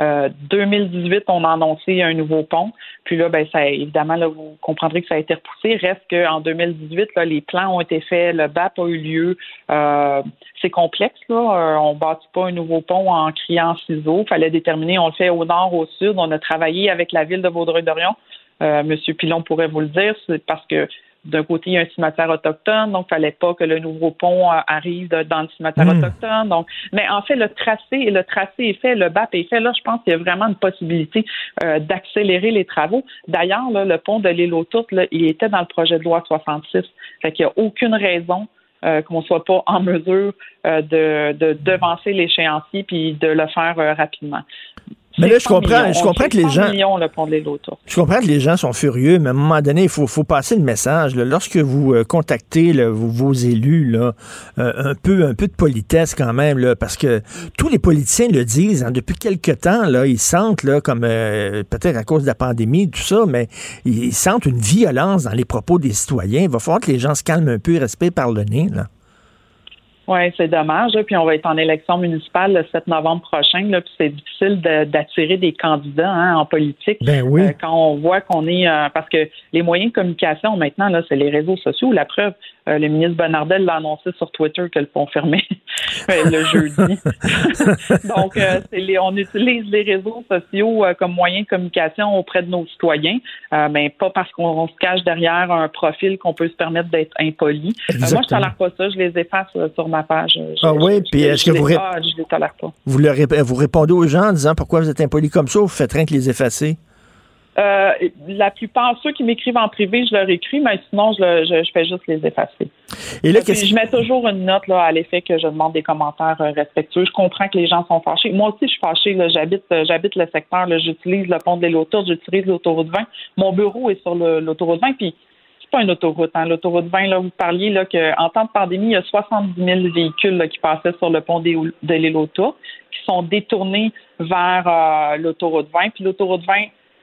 2018, euh, on a annoncé un nouveau pont. Puis là, ben, ça, évidemment, là, vous comprendrez que ça a été repoussé. Reste qu'en 2018, là, les plans ont été faits, le BAP a eu lieu. Euh, c'est complexe, là. Euh, on ne bâtit pas un nouveau pont en criant ciseaux. Il fallait déterminer, on le fait au nord, au sud. On a travaillé avec la ville de Vaudreuil-Dorion. Monsieur Pilon pourrait vous le dire, c'est parce que d'un côté, il y a un cimetière autochtone, donc il fallait pas que le nouveau pont euh, arrive dans le cimetière hmm. autochtone. Donc, mais en fait, le tracé, le tracé est fait, le BAP est fait. Là, je pense qu'il y a vraiment une possibilité euh, d'accélérer les travaux. D'ailleurs, le pont de l'île aux il était dans le projet de loi 66. Fait qu'il n'y a aucune raison euh, qu'on ne soit pas en mesure de, de devancer l'échéancier puis de le faire rapidement. Mais là, je comprends, je comprends que les gens. je comprends que les gens sont furieux, mais à un moment donné, il faut, faut passer le message. Lorsque vous euh, contactez vos, élus, là, euh, un peu, un peu de politesse quand même, là, parce que tous les politiciens le disent. Hein, depuis quelque temps, là, ils sentent, là, comme euh, peut-être à cause de la pandémie, tout ça, mais ils sentent une violence dans les propos des citoyens. Il va falloir que les gens se calment un peu et respectent par le nez. Là. Oui, c'est dommage. Puis on va être en élection municipale le 7 novembre prochain. Là, puis c'est difficile d'attirer des candidats hein, en politique. Ben oui. Euh, quand on voit qu'on est euh, parce que les moyens de communication maintenant, là, c'est les réseaux sociaux. La preuve, euh, le ministre Bonnardel l'a annoncé sur Twitter que le pont fermait le jeudi. Donc, euh, les, on utilise les réseaux sociaux euh, comme moyen de communication auprès de nos citoyens, mais pas parce qu'on se cache derrière un profil qu'on peut se permettre d'être impoli. moi, je ne tolère pas ça. Je les efface sur ma page. ah oui, puis est-ce que vous, je les tolère pas. Vous, vous répondez aux gens en disant pourquoi vous êtes impoli comme ça ou vous faites rien que les effacer? Euh, la plupart, ceux qui m'écrivent en privé, je leur écris, mais sinon, je, je, fais juste les effacer. Et là, je mets toujours une note là, à l'effet que je demande des commentaires euh, respectueux. Je comprends que les gens sont fâchés. Moi aussi, je suis fâchée. J'habite, euh, j'habite le secteur. J'utilise le pont de l'île j'utilise l'autoroute 20. Mon bureau est sur l'autoroute 20, puis c'est pas une autoroute. Hein. L'autoroute 20, là, vous parliez là, qu'en temps de pandémie, il y a 70 000 véhicules qui passaient sur le pont de l'île qui sont détournés vers l'autoroute 20. Puis l'autoroute 20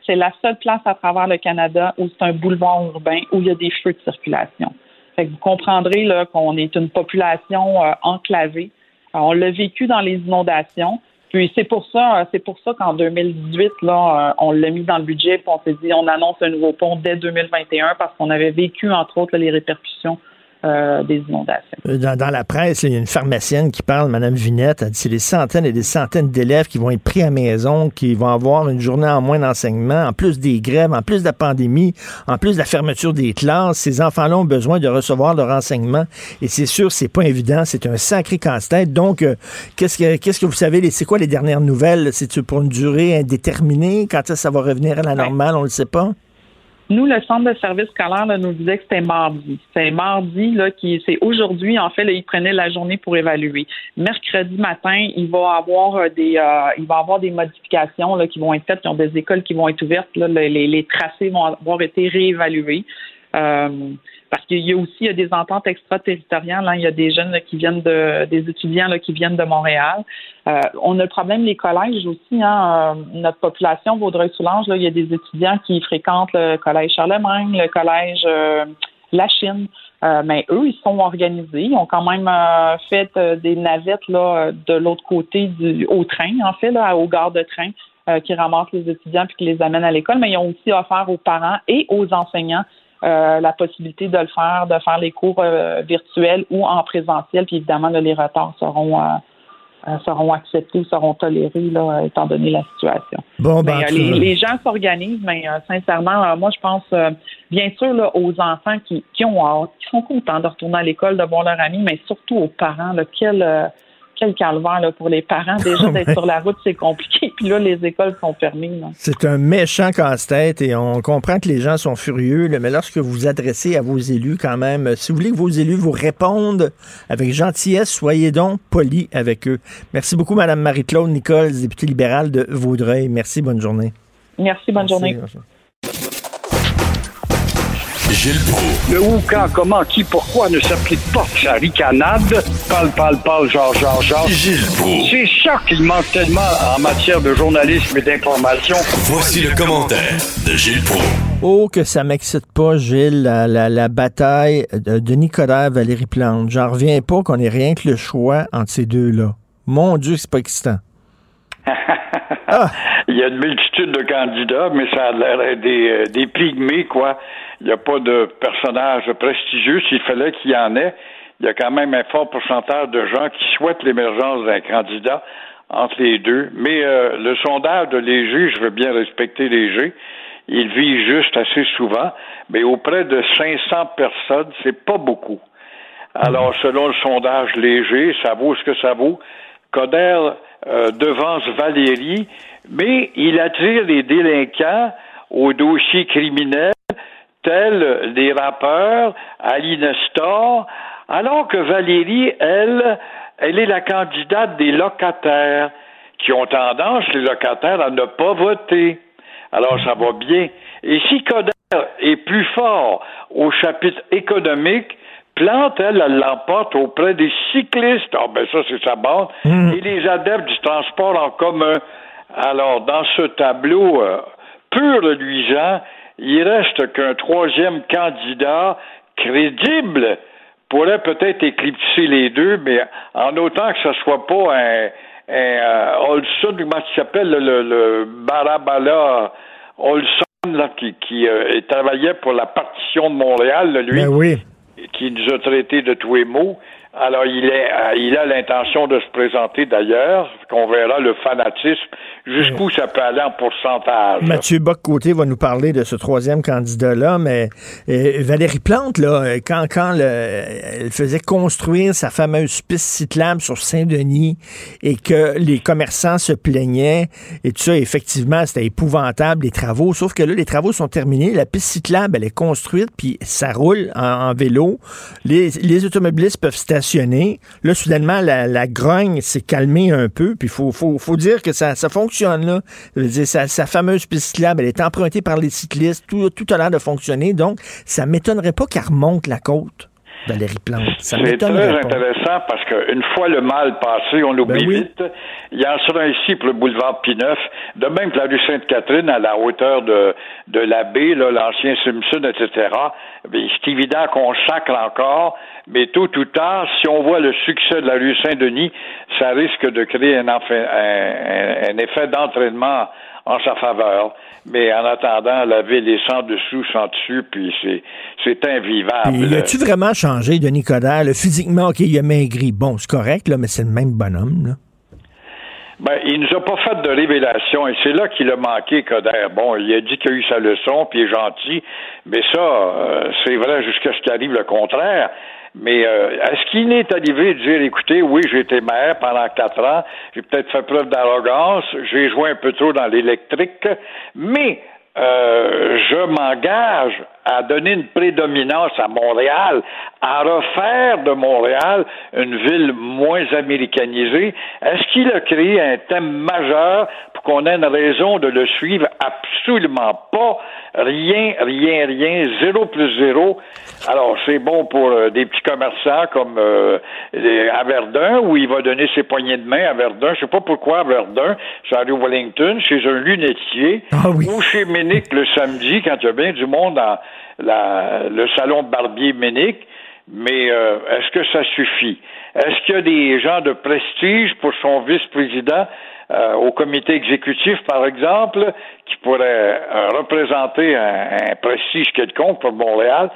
c'est la seule place à travers le Canada où c'est un boulevard urbain où il y a des feux de circulation. Que vous comprendrez qu'on est une population euh, enclavée. on l'a vécu dans les inondations. Puis c'est pour ça, euh, c'est pour ça qu'en 2018, là, euh, on l'a mis dans le budget, puis on s'est dit on annonce un nouveau pont dès 2021 parce qu'on avait vécu, entre autres, les répercussions euh, des inondations. Euh, dans, la presse, il y a une pharmacienne qui parle, Mme Vinette, elle dit c'est des centaines et des centaines d'élèves qui vont être pris à maison, qui vont avoir une journée en moins d'enseignement, en plus des grèves, en plus de la pandémie, en plus de la fermeture des classes. Ces enfants-là ont besoin de recevoir leur enseignement et c'est sûr, c'est pas évident, c'est un sacré casse-tête. Donc, euh, qu'est-ce que qu'est-ce que vous savez, c'est quoi les dernières nouvelles? C'est pour une durée indéterminée? Quand ça va revenir à la normale? On le sait pas? Nous, le centre de service scolaire nous disait que c'était mardi. C'est mardi, là, qui c'est aujourd'hui, en fait, là, il prenait la journée pour évaluer. Mercredi matin, il va avoir euh, des euh, il va avoir des modifications là, qui vont être faites. Il y a des écoles qui vont être ouvertes. Les, tracés vont avoir été réévalués. Euh, parce qu'il y a aussi des ententes extraterritoriales. Hein. Il y a des jeunes qui viennent de, des étudiants qui viennent de Montréal. Euh, on a le problème des collèges aussi. Hein. Euh, notre population Vaudreuil-Soulanges, il y a des étudiants qui fréquentent le collège Charlemagne, le collège euh, La Chine. mais eux, ils sont organisés. Ils ont quand même fait des navettes là, de l'autre côté du au train, en fait, là, au gare de train, qui ramassent les étudiants puis qui les amènent à l'école. Mais ils ont aussi offert aux parents et aux enseignants euh, la possibilité de le faire, de faire les cours euh, virtuels ou en présentiel. Puis évidemment, les retards seront euh, seront acceptés ou seront tolérés là, étant donné la situation. Bon, ben, les, gens s'organisent, mais sincèrement, moi je pense bien sûr là, aux enfants qui, qui ont hâte, qui sont contents de retourner à l'école, de voir leurs amis, mais surtout aux parents, là, quel quel calvaire là, pour les parents. Déjà, d'être sur la route, c'est compliqué. Puis là, les écoles sont fermées. C'est un méchant casse-tête et on comprend que les gens sont furieux. mais lorsque vous vous adressez à vos élus, quand même, si vous voulez que vos élus vous répondent avec gentillesse, soyez donc polis avec eux. Merci beaucoup, Mme Marie-Claude Nicole, députée libérale de Vaudreuil. Merci, bonne journée. Merci, bonne journée. Gilles Le où, quand, comment, qui, pourquoi ne s'applique pas sa ricanade? Parle, parle, parle, genre, genre, genre. Gilles C'est ça qu'il manque tellement en matière de journalisme et d'information. Voici le commentaire de Gilles Proulx. Oh, que ça m'excite pas, Gilles, la, la, bataille de Coderre, Valérie Plante. J'en reviens pas qu'on ait rien que le choix entre ces deux-là. Mon Dieu, c'est pas excitant. Ah. Il y a une multitude de candidats, mais ça a l'air des, euh, des pygmées, quoi. Il n'y a pas de personnage prestigieux. S'il fallait qu'il y en ait, il y a quand même un fort pourcentage de gens qui souhaitent l'émergence d'un candidat entre les deux. Mais euh, le sondage de Léger, je veux bien respecter Léger, il vit juste assez souvent, mais auprès de 500 personnes, c'est pas beaucoup. Alors, selon le sondage léger, ça vaut ce que ça vaut. Coder euh, devance Valérie, mais il attire les délinquants au dossier criminel, tels les rappeurs, Ali Nestor, alors que Valérie, elle, elle est la candidate des locataires qui ont tendance, les locataires, à ne pas voter. Alors, ça va bien. Et si Coder est plus fort au chapitre économique, Plante, elle, elle l'emporte auprès des cyclistes. Ah, ben ça, c'est sa bande. Et les adeptes du transport en commun. Alors, dans ce tableau euh, pur luisant, il reste qu'un troisième candidat crédible pourrait peut-être éclipser les deux, mais en autant que ce soit pas un, un euh, Olson, comment il s'appelle, le, le Barabala Olson, là, qui, qui euh, travaillait pour la partition de Montréal, là, lui. Ben oui. Qui nous a traités de tous les mots. Alors, il, est, euh, il a l'intention de se présenter d'ailleurs, qu'on verra le fanatisme, jusqu'où ça peut aller en pourcentage. Mathieu Bock-Côté va nous parler de ce troisième candidat-là, mais euh, Valérie Plante, là, euh, quand, quand le- elle faisait construire sa fameuse piste cyclable sur Saint-Denis et que les commerçants se plaignaient et tout ça, effectivement, c'était épouvantable, les travaux, sauf que là, les travaux sont terminés, la piste cyclable, elle est construite, puis ça roule en, vélo, les automobilistes peuvent stationner, là, soudainement, la, la grogne s'est calmée un peu, puis il faut, faut, faut dire que ça, ça fonctionne, là. Je veux dire, sa, sa fameuse piste cyclable, elle est empruntée par les cyclistes, tout, tout a l'air de fonctionner, donc ça m'étonnerait pas qu'elle remonte la côte, Valérie Plante. Ça C'est très intéressant parce qu'une fois le mal passé, on oublie Ben oui. vite. Il y en sera ici pour le boulevard Pineuf, de même que la rue Sainte-Catherine à la hauteur de, de la baie, là, l'ancien Simpson, etc. C'est évident qu'on sacre encore, mais tôt ou tard, si on voit le succès de la rue Saint-Denis, ça risque de créer un, effet d'entraînement en sa faveur. Mais en attendant, la ville est sans dessous, sans dessus, puis c'est, c'est invivable. Puis, as-tu vraiment changé, Denis Coderre? Physiquement, OK, il a maigri. Bon, c'est correct, là, mais c'est le même bonhomme. Là. Ben, il nous a pas fait de révélation et c'est là qu'il a manqué, Coder. Bon, il a dit qu'il a eu sa leçon, puis il est gentil, mais ça, euh, c'est vrai jusqu'à ce qu'il arrive le contraire. Mais euh, est-ce qu'il n'est arrivé de dire, écoutez, oui, j'ai été maire pendant quatre ans, j'ai peut-être fait preuve d'arrogance, j'ai joué un peu trop dans l'électrique, mais euh, je m'engage à donner une prédominance à Montréal, à refaire de Montréal une ville moins américanisée. Est-ce qu'il a créé un thème majeur qu'on ait une raison de le suivre? Absolument pas. Rien, rien, rien. Zéro plus zéro. Alors, c'est bon pour euh, des petits commerçants comme euh, les- à Verdun, où il va donner ses poignées de main à Verdun. Je sais pas pourquoi à Verdun, à rue Wellington, chez un lunetier, Ah oui. ou chez Ménic le samedi, quand il y a bien du monde dans la- le salon de barbier Ménic. Mais euh, est-ce que ça suffit? Est-ce qu'il y a des gens de prestige pour son vice-président? Euh, au comité exécutif, par exemple, qui pourraient euh, représenter un, prestige quelconque pour Montréal?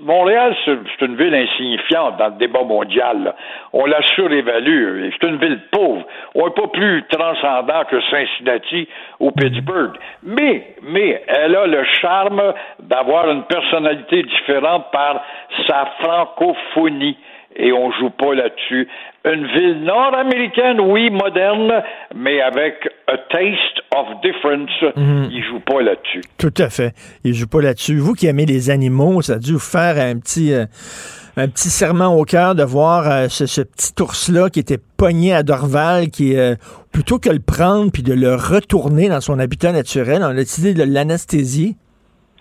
Montréal, c'est une ville insignifiante dans le débat mondial. On la surévalue. C'est une ville pauvre. On n'est pas plus transcendant que Cincinnati ou Pittsburgh. Mais, mais, elle a le charme d'avoir une personnalité différente par sa francophonie. Et on joue pas là-dessus. Une ville nord-américaine, oui, moderne, mais avec a taste of difference. Il joue pas là-dessus. Tout à fait. Il joue pas là-dessus. Vous qui aimez les animaux, ça a dû vous faire un petit, euh, un petit serment au cœur de voir euh, ce, ce petit ours-là qui était pogné à Dorval, qui, euh, plutôt que le prendre puis de le retourner dans son habitat naturel, on a décidé de l'anesthésier.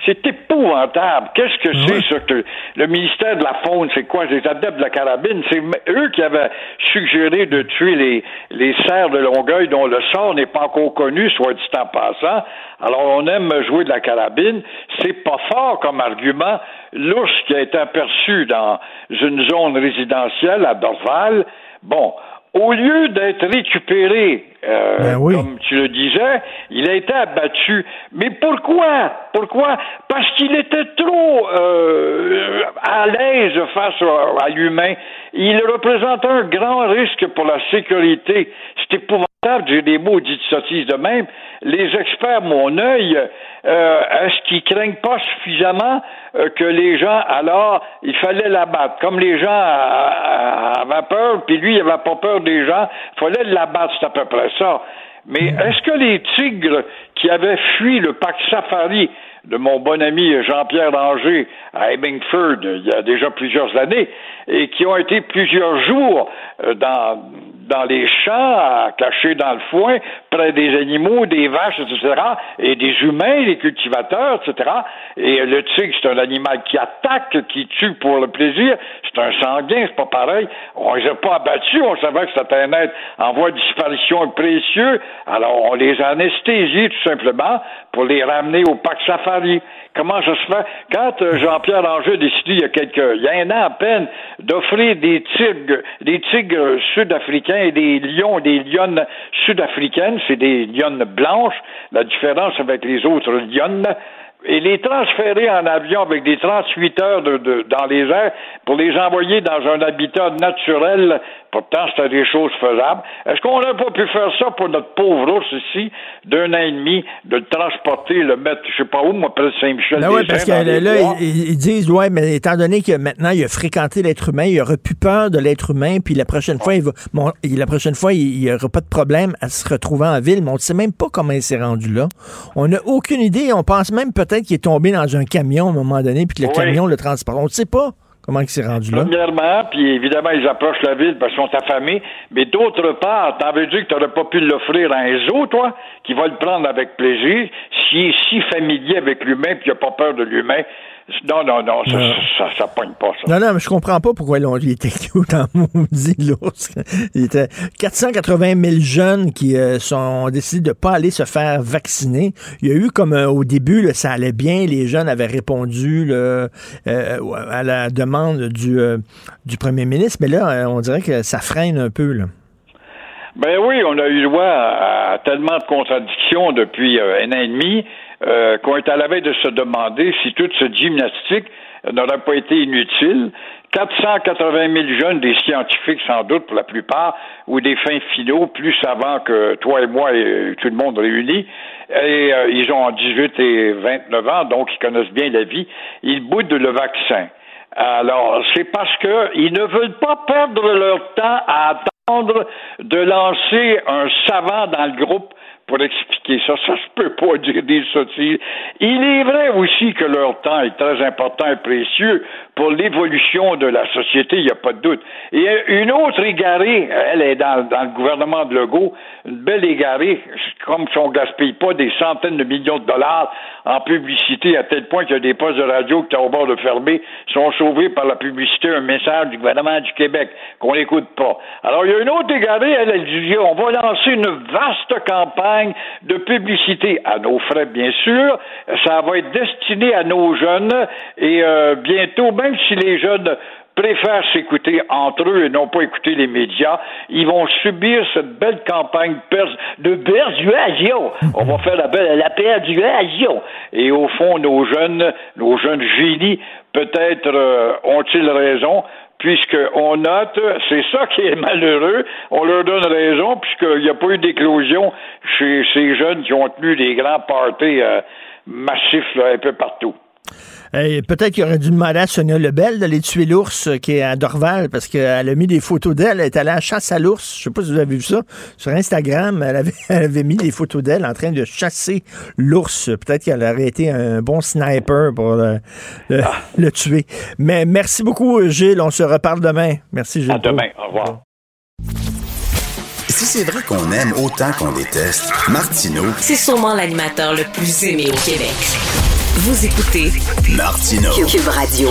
C'est épouvantable. Qu'est-ce que c'est, ça, que le ministère de la Faune, c'est quoi? Les adeptes de la carabine, c'est eux qui avaient suggéré de tuer les, les cerfs de Longueuil dont le sort n'est pas encore connu, soit dit en passant. Alors, on aime jouer de la carabine. C'est pas fort comme argument. L'ours qui a été aperçu dans une zone résidentielle à Dorval, bon, au lieu d'être récupéré, euh, Ben oui. comme tu le disais, il a été abattu. Mais pourquoi? Pourquoi? Parce qu'il était trop euh, à l'aise face à, à l'humain. Il représentait un grand risque pour la sécurité. C'est épouvantable, j'ai des mots dites sottises de même. Les experts, mon œil, euh, est-ce qu'ils craignent pas suffisamment euh, que les gens, alors, il fallait l'abattre? Comme les gens euh, avaient peur, puis lui, il avait pas peur des gens, il fallait l'abattre, c'est à peu près ça. Mais est-ce que les tigres qui avaient fui le parc safari de mon bon ami Jean-Pierre Danger à Hemingford il y a déjà plusieurs années et qui ont été plusieurs jours euh, dans, dans les champs, cachés dans le foin, près des animaux, des vaches, etc., et des humains, des cultivateurs, etc. Et le tigre, c'est un animal qui attaque, qui tue pour le plaisir. C'est un sanguin, c'est pas pareil. On les a pas abattus, on savait que c'était un être en voie de disparition précieux. Alors, on les a anesthésiés, tout simplement, pour les ramener au parc safari. Comment ça se fait? Quand euh, Jean-Pierre Ranger a décidé il y a quelques, il y a un an à peine, d'offrir des tigres, des tigres sud-africains et des lions, des lionnes sud-africaines, c'est des lionnes blanches, la différence avec les autres lionnes, et les transférer en avion avec des 38 heures de, de- dans les airs pour les envoyer dans un habitat naturel. Pourtant, c'était des choses faisables. Est-ce qu'on n'a pas pu faire ça pour notre pauvre ours ici, d'un an et demi, de le transporter, le mettre, je sais pas où, moi, près de Saint-Michel. Ben ouais, parce que là, là, ils, ils disent, ouais, mais étant donné que maintenant il a fréquenté l'être humain, il aura plus peur de l'être humain, puis la prochaine fois, il va, bon, la prochaine fois, il n'y aura pas de problème à se retrouver en ville, mais on ne sait même pas comment il s'est rendu là. On n'a aucune idée. On pense même peut-être qu'il est tombé dans un camion à un moment donné, puis que le Oui. camion le transporte. On ne sait pas comment il s'est rendu là. Premièrement, puis évidemment, ils approchent la ville parce qu'ils sont affamés. Mais d'autre part, t'en veux dire que tu n'aurais pas pu l'offrir à un zoo, toi, qui va le prendre avec plaisir, s'il est si familier avec l'humain, puis il n'a pas peur de l'humain. Non, non, non, ça, Non. ça, ça, ça pogne pas, ça. Non, non, mais je comprends pas pourquoi ils l'ont- il était cute en maudit l'ours. Il était 480 000 jeunes qui euh, sont, ont décidé de pas aller se faire vacciner. Il y a eu comme euh, au début, là, ça allait bien, les jeunes avaient répondu là, euh, à la demande du, du premier ministre, mais là, on dirait que ça freine un peu. Là. Ben oui, on a eu droit à, à tellement de contradictions depuis un an et demi euh, qu'on est à la veille de se demander si toute cette gymnastique n'aurait pas été inutile. 480 000 jeunes, des scientifiques sans doute pour la plupart, ou des fins finaux plus savants que toi et moi et tout le monde réunis. Et euh, ils ont 18 et 29 ans, donc ils connaissent bien la vie. Ils boudent le vaccin. Alors, c'est parce qu'ils ne veulent pas perdre leur temps à attendre de lancer un savant dans le groupe pour expliquer ça. Ça se peut pas dire des sottises. Il est vrai aussi que leur temps est très important et précieux pour l'évolution de la société, il n'y a pas de doute. Et une autre égarée, elle est dans, dans le gouvernement de Legault, une belle égarée, comme si on gaspille pas des centaines de millions de dollars en publicité à tel point qu'il y a des postes de radio qui sont au bord de fermer, sont sauvés par la publicité, un message du gouvernement du Québec qu'on n'écoute pas. Alors, il y a une autre égarée, elle, elle dit, on va lancer une vaste campagne de publicité à nos frais, bien sûr. Ça va être destiné à nos jeunes et euh, bientôt, même si les jeunes préfèrent s'écouter entre eux et non pas écouter les médias, ils vont subir cette belle campagne de persuasion. On va faire la, belle- la persuasion. Et au fond, nos jeunes, nos jeunes génies, peut-être euh, ont-ils raison, puisqu'on note, c'est ça qui est malheureux, on leur donne raison, puisqu'il n'y a pas eu d'éclosion chez ces jeunes qui ont tenu des grands parties euh, massifs là, un peu partout. Peut-être qu'il aurait dû demander à Sonia Lebel d'aller tuer l'ours qui est à Dorval parce qu'elle a mis des photos d'elle. Elle est allée à la chasse à l'ours. Je sais pas si vous avez vu ça. Sur Instagram, elle avait, elle avait mis des photos d'elle en train de chasser l'ours. Peut-être qu'elle aurait été un bon sniper pour le, le- le tuer. Mais merci beaucoup, Gilles. On se reparle demain. Merci, Gilles. À demain. Au revoir. Si c'est vrai qu'on aime autant qu'on déteste, Martineau, C'est sûrement l'animateur le plus aimé au Québec. Vous écoutez Martineau. Cube Radio.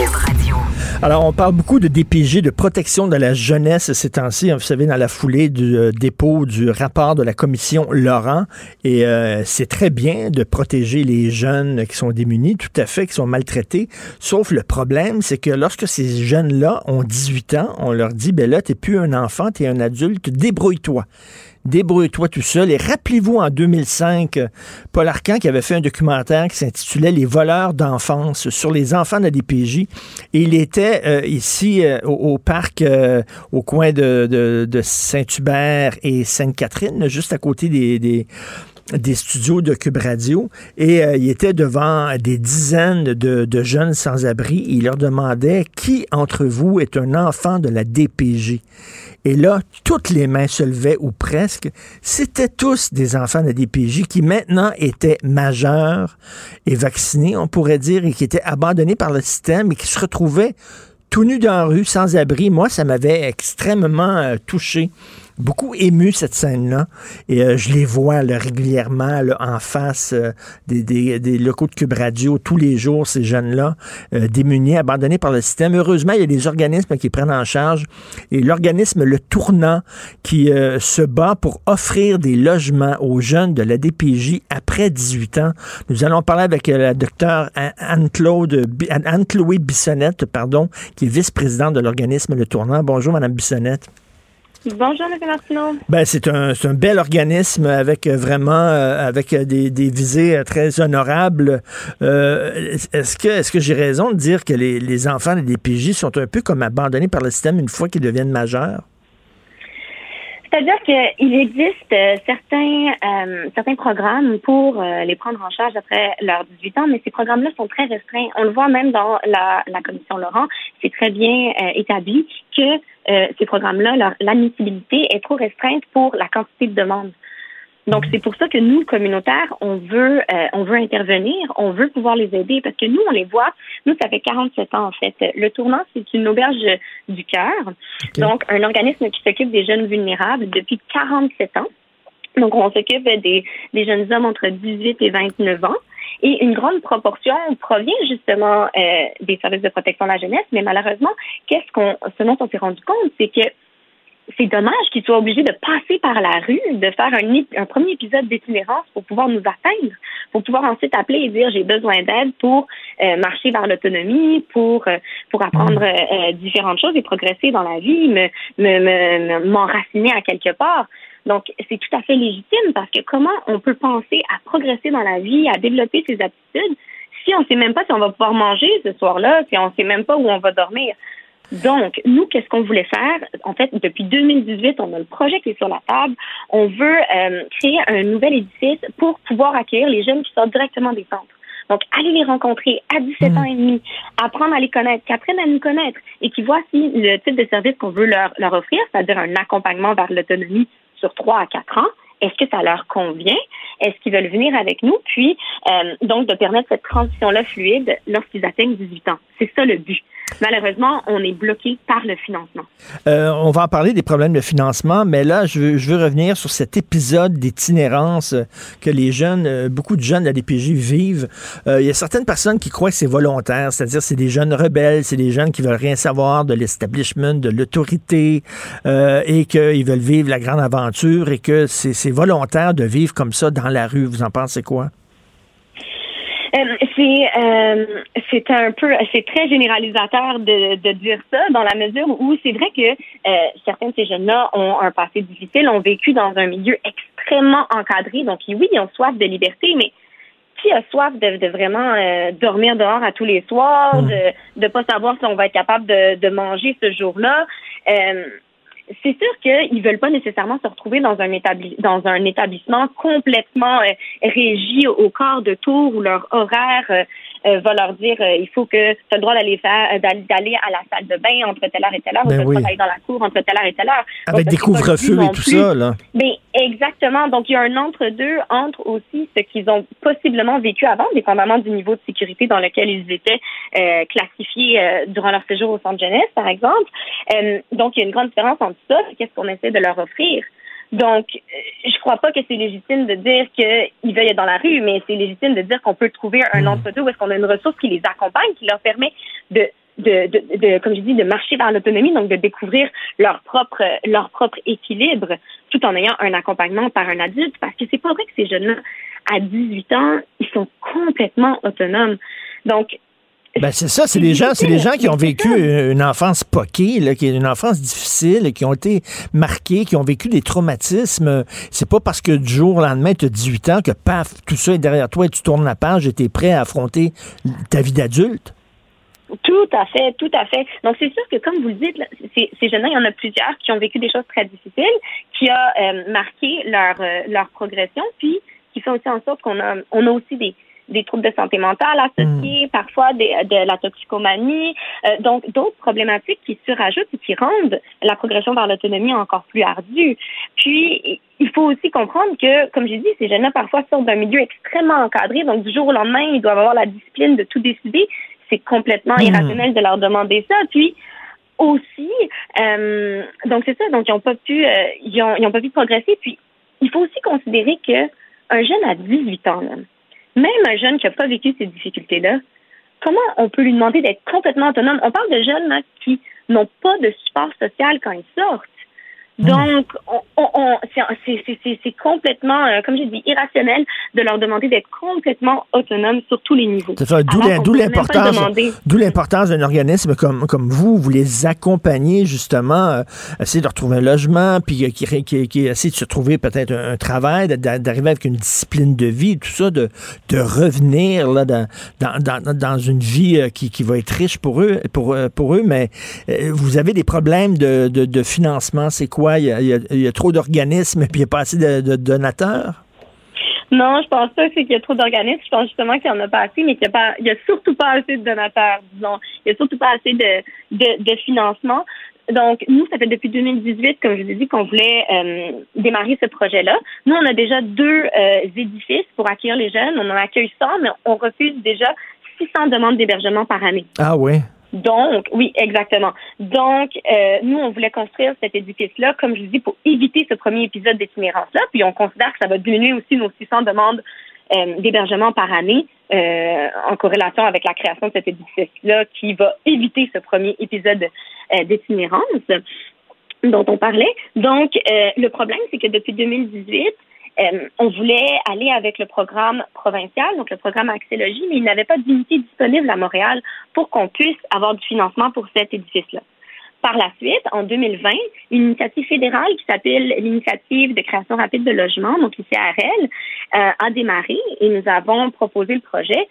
Alors, on parle beaucoup de DPG, de protection de la jeunesse ces temps-ci. Vous savez, dans la foulée du euh, dépôt du rapport de la commission Laurent. Et euh, c'est très bien de protéger les jeunes qui sont démunis, tout à fait, qui sont maltraités. Sauf le problème, c'est que lorsque ces jeunes-là ont 18 ans, on leur dit, ben là, t'es plus un enfant, t'es un adulte, débrouille-toi débrouille-toi tout seul. Et rappelez-vous en 2005, Paul Arcan qui avait fait un documentaire qui s'intitulait Les voleurs d'enfance sur les enfants de la DPJ. Il était euh, ici euh, au, parc euh, au coin de, Saint-Hubert et Sainte-Catherine, juste à côté des studios de Cube Radio et il était devant des dizaines de, jeunes sans-abri. Il leur demandait qui entre vous est un enfant de la DPJ. Et là, toutes les mains se levaient, ou presque. C'était tous des enfants de DPJ qui maintenant étaient majeurs et vaccinés, on pourrait dire, et qui étaient abandonnés par le système et qui se retrouvaient tout nus dans la rue, sans abri. Moi, ça m'avait extrêmement euh, touché beaucoup ému cette scène-là. Et euh, je les vois régulièrement en face euh, des, locaux de Cube Radio tous les jours, ces jeunes-là, euh, démunis, abandonnés par le système. Heureusement, il y a des organismes qui prennent en charge. Et l'organisme Le Tournant qui se bat pour offrir des logements aux jeunes de la DPJ après 18 ans. Nous allons parler avec la docteure Anne-Claude, Anne-Chloé Bissonnette, pardon, qui est vice-présidente de l'organisme Le Tournant. Bonjour, Madame Bissonnette. Bonjour, M. Martineau. Ben, c'est un, un, bel organisme avec euh, vraiment euh, avec euh, des, des, visées très honorables. est-ce que est-ce que j'ai raison de dire que les, les enfants des PJ sont un peu comme abandonnés par le système une fois qu'ils deviennent majeurs? C'est-à-dire qu'il existe certains certains programmes pour les prendre en charge après leurs 18 ans, mais ces programmes-là sont très restreints. On le voit même dans la, la commission Laurent, c'est très bien établi que euh, ces programmes-là, l'admissibilité est trop restreinte pour la quantité de demandes. Donc, c'est pour ça que nous, communautaires, on veut, euh, on veut intervenir, on veut pouvoir les aider parce que nous, on les voit. Nous, ça fait 47 ans, en fait. Le tournant, c'est une auberge du cœur. Donc, un organisme qui s'occupe des jeunes vulnérables depuis 47 ans. Donc, on s'occupe des, des jeunes hommes entre 18 et 29 ans. Et une grande proportion provient justement euh, des services de protection de la jeunesse, mais malheureusement, qu'est-ce qu'on, ce dont on s'est rendu compte, c'est que c'est dommage qu'ils soient obligés de passer par la rue, de faire un, un premier épisode d'itinérance pour pouvoir nous atteindre, pour pouvoir ensuite appeler et dire j'ai besoin d'aide pour euh, marcher vers l'autonomie, pour euh, pour apprendre différentes choses et progresser dans la vie, me m'enraciner me, à quelque part. Donc, c'est tout à fait légitime parce que comment on peut penser à progresser dans la vie, à développer ses aptitudes, si on ne sait même pas si on va pouvoir manger ce soir-là, si on ne sait même pas où on va dormir? Donc, nous, qu'est-ce qu'on voulait faire? En fait, depuis 2018, on a le projet qui est sur la table. On veut euh, créer un nouvel édifice pour pouvoir accueillir les jeunes qui sortent directement des centres. Donc, aller les rencontrer à 17 ans et demi, apprendre à les connaître, qu'ils apprennent à nous connaître et qui voient si le type de service qu'on veut leur, leur offrir, c'est-à-dire un accompagnement vers l'autonomie sur trois à quatre ans. Est-ce que ça leur convient? Est-ce qu'ils veulent venir avec nous? Puis, euh, donc, de permettre cette transition-là fluide lorsqu'ils atteignent 18 ans. C'est ça le but. Malheureusement, on est bloqué par le financement. Euh, on va en parler des problèmes de financement, mais là, je veux, revenir sur cet épisode d'itinérance que les jeunes, euh, beaucoup de jeunes de la DPJ vivent. Euh, il y a certaines personnes qui croient que c'est volontaire, c'est-à-dire c'est des jeunes rebelles, c'est des jeunes qui veulent rien savoir de l'establishment, de l'autorité, et qu'ils veulent vivre la grande aventure et que c'est volontaire de vivre comme ça dans la rue. Vous en pensez quoi? Euh, c'est euh, c'est un peu c'est très généralisateur de, de dire ça dans la mesure où c'est vrai que euh, certains de ces jeunes-là ont un passé difficile, ont vécu dans un milieu extrêmement encadré. Donc oui, ils ont soif de liberté, mais qui a soif de, de vraiment dormir dehors à tous les soirs, hmm. de ne pas savoir si on va être capable de, de manger ce jour-là? C'est sûr qu'ils veulent pas nécessairement se retrouver dans un, établi dans un établissement complètement euh, régi au corps de tour où leur horaire euh, va leur dire euh, il faut que tu as le droit d'aller faire euh, d'aller à la salle de bain entre telle heure et telle heure, ben ou d'aller dans la cour entre telle heure et telle heure. Avec des couvre-feux et tout ça, là. Ben, exactement. Donc, il y a un entre-deux entre aussi ce qu'ils ont possiblement vécu avant, dépendamment du niveau de sécurité dans lequel ils étaient classifiés durant leur séjour au centre jeunesse, par exemple. donc, il y a une grande différence entre ça et qu'est-ce qu'on essaie de leur offrir. Donc, euh, je crois pas que c'est légitime de dire qu'ils veulent être dans la rue, mais c'est légitime de dire qu'on peut trouver un hmm. entre-deux où est-ce qu'on a une ressource qui les accompagne, qui leur permet de de, de, de, comme je dis, de marcher vers l'autonomie, donc de découvrir leur propre, leur propre équilibre, tout en ayant un accompagnement par un adulte, parce que c'est pas vrai que ces jeunes-là, à 18 ans, ils sont complètement autonomes. Donc, ben c'est ça, c'est les gens, c'est les gens qui ont vécu une enfance poquée, qui est une enfance difficile, qui ont été marqués, qui ont vécu des traumatismes. C'est pas parce que du jour au lendemain, tu as 18 ans que paf, tout ça est derrière toi et tu tournes la page et tu es prêt à affronter ta vie d'adulte. Tout à fait, tout à fait. Donc, c'est sûr que, comme vous le dites, ces, jeunes-là, il y en a plusieurs qui ont vécu des choses très difficiles, qui a euh, marqué leur, euh, leur progression, puis qui fait aussi en sorte qu'on a, on a aussi des, des troubles de santé mentale associés, hmm. parfois des, de la toxicomanie, euh, donc d'autres problématiques qui se rajoutent et qui rendent la progression vers l'autonomie encore plus ardue. Puis, il faut aussi comprendre que, comme j'ai dit, ces jeunes-là parfois sortent d'un milieu extrêmement encadré, donc du jour au lendemain, ils doivent avoir la discipline de tout décider. C'est complètement hmm. irrationnel de leur demander ça. Puis, aussi, euh, donc c'est ça, donc ils n'ont pas pu, euh, ils ont, ils ont pas pu progresser. Puis, il faut aussi considérer que un jeune à 18 ans, là, même un jeune qui n'a pas vécu ces difficultés-là, comment on peut lui demander d'être complètement autonome? On parle de jeunes qui n'ont pas de support social quand ils sortent. Hmm. Donc, on, c'est complètement, euh, comme j'ai dit, irrationnel de leur demander d'être complètement autonomes sur tous les niveaux. D'où l'importance d'où l'importance d'un organisme comme, comme vous. Vous les accompagnez justement, euh, essayer de retrouver un logement, puis euh, qui, qui, qui essaie de se trouver peut-être un, travail, d'arriver avec une discipline de vie, tout ça, de, de revenir là, dans, dans, dans, une vie qui, qui va être riche pour eux, pour, pour eux. Mais vous avez des problèmes de, de, de financement. C'est quoi? Il y a, trop d'organismes et puis il n'y a pas assez de, donateurs? Non, je pense pas qu'il y a trop d'organismes. Je pense justement qu'il n'y en a pas assez, mais qu'il n'y a, surtout pas assez de donateurs, disons. Il n'y a surtout pas assez de, de, financement. Donc, nous, ça fait depuis 2018, comme je vous ai dit, qu'on voulait euh, démarrer ce projet-là. Nous, on a déjà deux euh, édifices pour accueillir les jeunes. On en accueille 100, mais on refuse déjà 600 demandes d'hébergement par année. Ah oui? Donc, oui, exactement. Donc, euh, nous, on voulait construire cet édifice-là, comme je vous dis, pour éviter ce premier épisode d'itinérance-là. Puis, on considère que ça va diminuer aussi nos 600 demandes euh, d'hébergement par année euh, en corrélation avec la création de cet édifice-là qui va éviter ce premier épisode d'itinérance dont on parlait. Donc, le problème, c'est que depuis 2018, euh, on voulait aller avec le programme provincial, donc le programme Axélogie, mais il n'avait pas d'unité disponible à Montréal pour qu'on puisse avoir du financement pour cet édifice-là. Par la suite, en 2020, une initiative fédérale qui s'appelle l'initiative de création rapide de logement, donc l'ICRL, euh, a démarré et nous avons proposé le projet.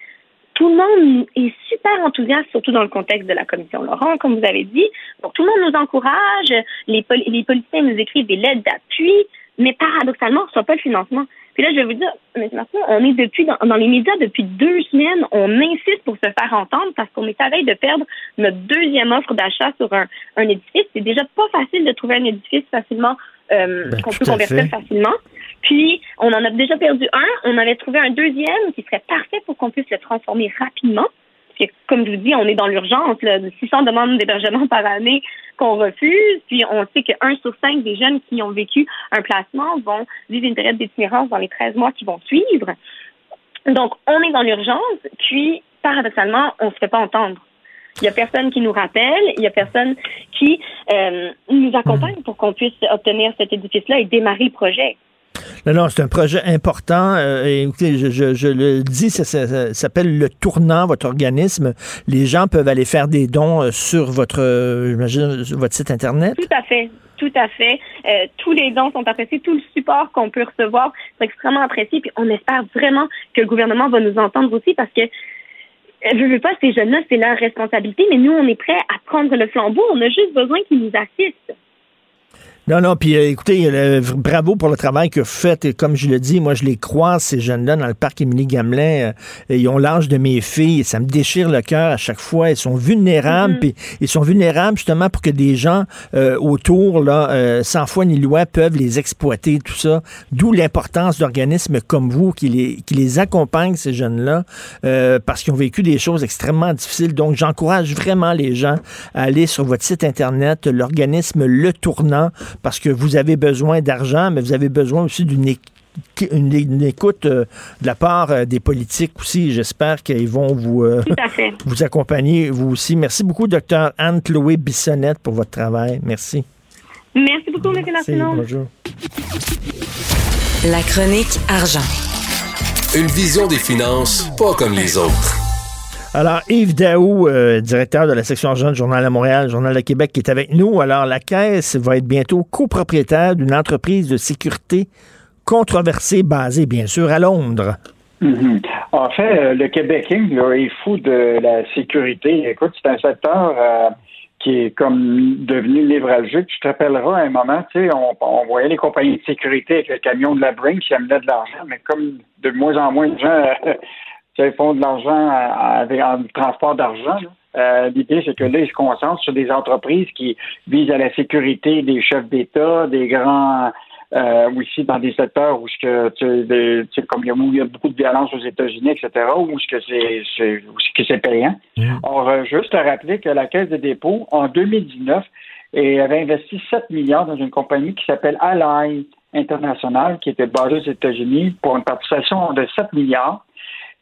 Tout le monde est super enthousiaste, surtout dans le contexte de la commission Laurent, comme vous avez dit. Donc, tout le monde nous encourage, les, les politiciens nous écrivent des lettres d'appui, mais paradoxalement, on ne reçoit pas le financement. Puis là, je vais vous dire, on est depuis dans, les médias depuis deux semaines, on insiste pour se faire entendre parce qu'on est à veille de perdre notre deuxième offre d'achat sur un, un édifice. C'est déjà pas facile de trouver un édifice facilement euh, ben, qu'on peut convertir facilement. Puis, on en a déjà perdu un. On avait trouvé un deuxième qui serait parfait pour qu'on puisse le transformer rapidement comme je vous dis, on est dans l'urgence, 600 demandes d'hébergement par année qu'on refuse, puis on sait que 1 sur 5 des jeunes qui ont vécu un placement vont vivre une période d'itinérance dans les 13 mois qui vont suivre. Donc, on est dans l'urgence, puis paradoxalement, on ne se fait pas entendre. Il n'y a personne qui nous rappelle, il n'y a personne qui euh, nous accompagne pour qu'on puisse obtenir cet édifice-là et démarrer le projet. Non, non, c'est un projet important. Euh, écoutez, je, le dis, ça, s'appelle le tournant, votre organisme. Les gens peuvent aller faire des dons euh, sur votre, euh, site Internet. Tout à fait. Tout à fait. tous les dons sont appréciés, tout le support qu'on peut recevoir c'est extrêmement apprécié. Puis on espère vraiment que le gouvernement va nous entendre aussi parce que je veux pas, ces jeunes-là, c'est leur responsabilité, mais nous, on est prêts à prendre le flambeau. On a juste besoin qu'ils nous assistent. Non, non, puis euh, écoutez, bravo pour le travail que vous faites. Et comme je le dis, moi, je les croise, ces jeunes-là, dans le parc Émilie Gamelin. Euh, ils ont l'âge de mes filles. Et ça me déchire le cœur à chaque fois. Ils sont vulnérables, mm-hmm. puis ils sont vulnérables justement pour que des gens euh, autour, là, sans foi ni loi, peuvent les exploiter, tout ça. D'où l'importance d'organismes comme vous qui les, qui les accompagnent, ces jeunes-là, parce qu'ils ont vécu des choses extrêmement difficiles. Donc, j'encourage vraiment les gens à aller sur votre site Internet, l'organisme Le Tournant parce que vous avez besoin d'argent, mais vous avez besoin aussi d'une une, une écoute euh, de la part euh, des politiques aussi. J'espère qu'ils vont vous, euh, vous accompagner, vous aussi. Merci beaucoup, docteur Anne-Chloé Bissonnette, pour votre travail. Merci. Merci beaucoup, M. Bonjour. La chronique argent. Une vision des finances pas comme les autres. Alors, Yves Daou, euh, directeur de la section du Journal de Montréal, Journal de Québec, qui est avec nous. Alors, la Caisse va être bientôt copropriétaire d'une entreprise de sécurité controversée, basée, bien sûr, à Londres. Mhm. En fait, euh, le Québec est fou de la sécurité. Écoute, c'est un secteur euh, qui est comme devenu névralgique. Tu te rappelleras à un moment, tu sais, on, on voyait les compagnies de sécurité avec le camion de la Brinks qui amenaient de l'argent, mais comme de moins en moins de gens tu sais, font de l'argent avec- en transport d'argent. Euh, L'idée, c'est que là, ils se concentrent sur des entreprises qui visent à la sécurité des chefs d'État, des grands euh, aussi dans des secteurs où ce que tu sais, des- tu sais, comme il y, a, où il y a beaucoup de violence aux États-Unis, etc., où ce que c'est c'est- où ce que c'est payant. Or, euh, juste à rappeler que la Caisse de dépôt, en 2019, et avait investi 7 milliards dans une compagnie qui s'appelle Ally International, qui était basée aux États-Unis, pour une participation de 7 milliards.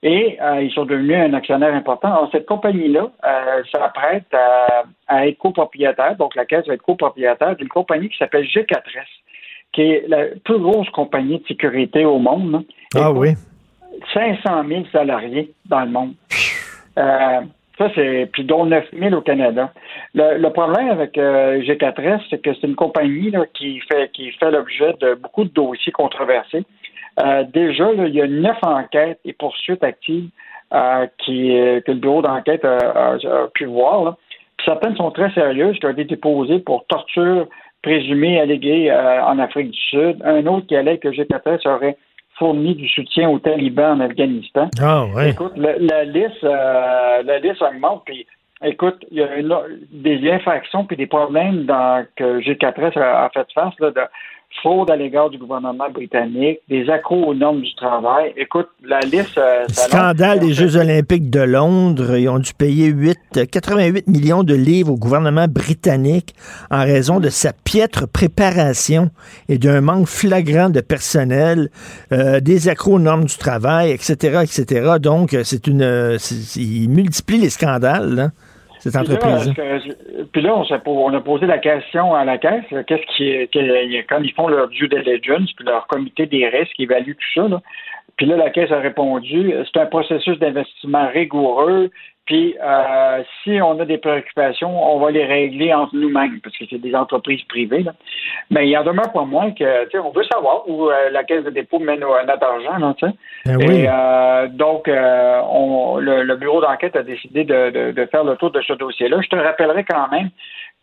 Et euh, ils sont devenus un actionnaire important. Alors, cette compagnie-là euh, s'apprête à, à être copropriétaire, donc la Caisse va être copropriétaire d'une compagnie qui s'appelle G4S, qui est la plus grosse compagnie de sécurité au monde. Ah oui. 500 000 salariés dans le monde. Euh, ça, c'est. Puis dont 9 000 au Canada. Le, le problème avec euh, G4S, c'est que c'est une compagnie là, qui fait qui fait l'objet de beaucoup de dossiers controversés. Euh, déjà, là, il y a neuf enquêtes et poursuites actives euh, qui, euh, que le bureau d'enquête a, a- a pu voir. là. Puis certaines sont très sérieuses, qui ont été déposées pour torture présumée alléguée euh, en Afrique du Sud. Un autre qui allait que G4S aurait fourni du soutien aux talibans en Afghanistan. Ah oui. Écoute, la, la liste, la liste augmente. Puis, écoute, il y a une- des infractions puis des problèmes dans, que G4S a, a fait face là, de fraude à l'égard du gouvernement britannique, des accros aux normes du travail. Écoute, la liste. euh, Scandale des Jeux olympiques de Londres. Ils ont dû payer 8, 88 millions de livres au gouvernement britannique en raison de sa piètre préparation et d'un manque flagrant de personnel, euh, des accros aux normes du travail, etc., etc. Donc, euh, c'est une... euh, Ils multiplient les scandales, là, cette Puis là, entreprise. puis là, on, po- on a posé la question à la caisse, qu'est-ce qui quand ils font leur due diligence, puis leur comité des risques évalue tout ça, là, puis là, la caisse a répondu, euh, c'est un processus d'investissement rigoureux, puis euh, si on a des préoccupations, on va les régler entre nous-mêmes, parce que c'est des entreprises privées. Là. Mais il en demeure pas moins que, tu sais, on veut savoir où euh, la caisse de dépôt mène au- notre argent, là, tu sais. Ben oui. Et euh, donc, euh, on, le, le bureau d'enquête a décidé de, de- de faire le tour de ce dossier-là. Je te rappellerai quand même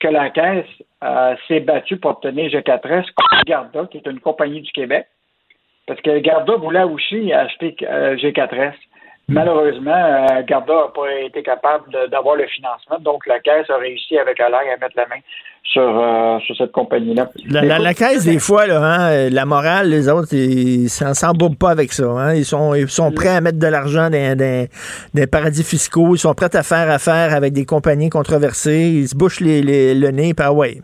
que la Caisse euh, s'est battue pour obtenir G4S contre Garda, qui est une compagnie du Québec, parce que Garda voulait aussi acheter euh, G4S. Malheureusement, euh, Garda n'a pas été capable d'avoir le financement, donc la Caisse a réussi avec Alain à mettre la main sur, euh, sur cette compagnie-là. La, caisse, des fois, là, hein, la morale, les autres, ils s'en s'embourbent pas avec ça. hein. Ils, sont, ils sont prêts à mettre de l'argent dans, les paradis fiscaux. Ils sont prêts à faire affaire avec des compagnies controversées. Ils se bouchent les, les- le nez, par ouais.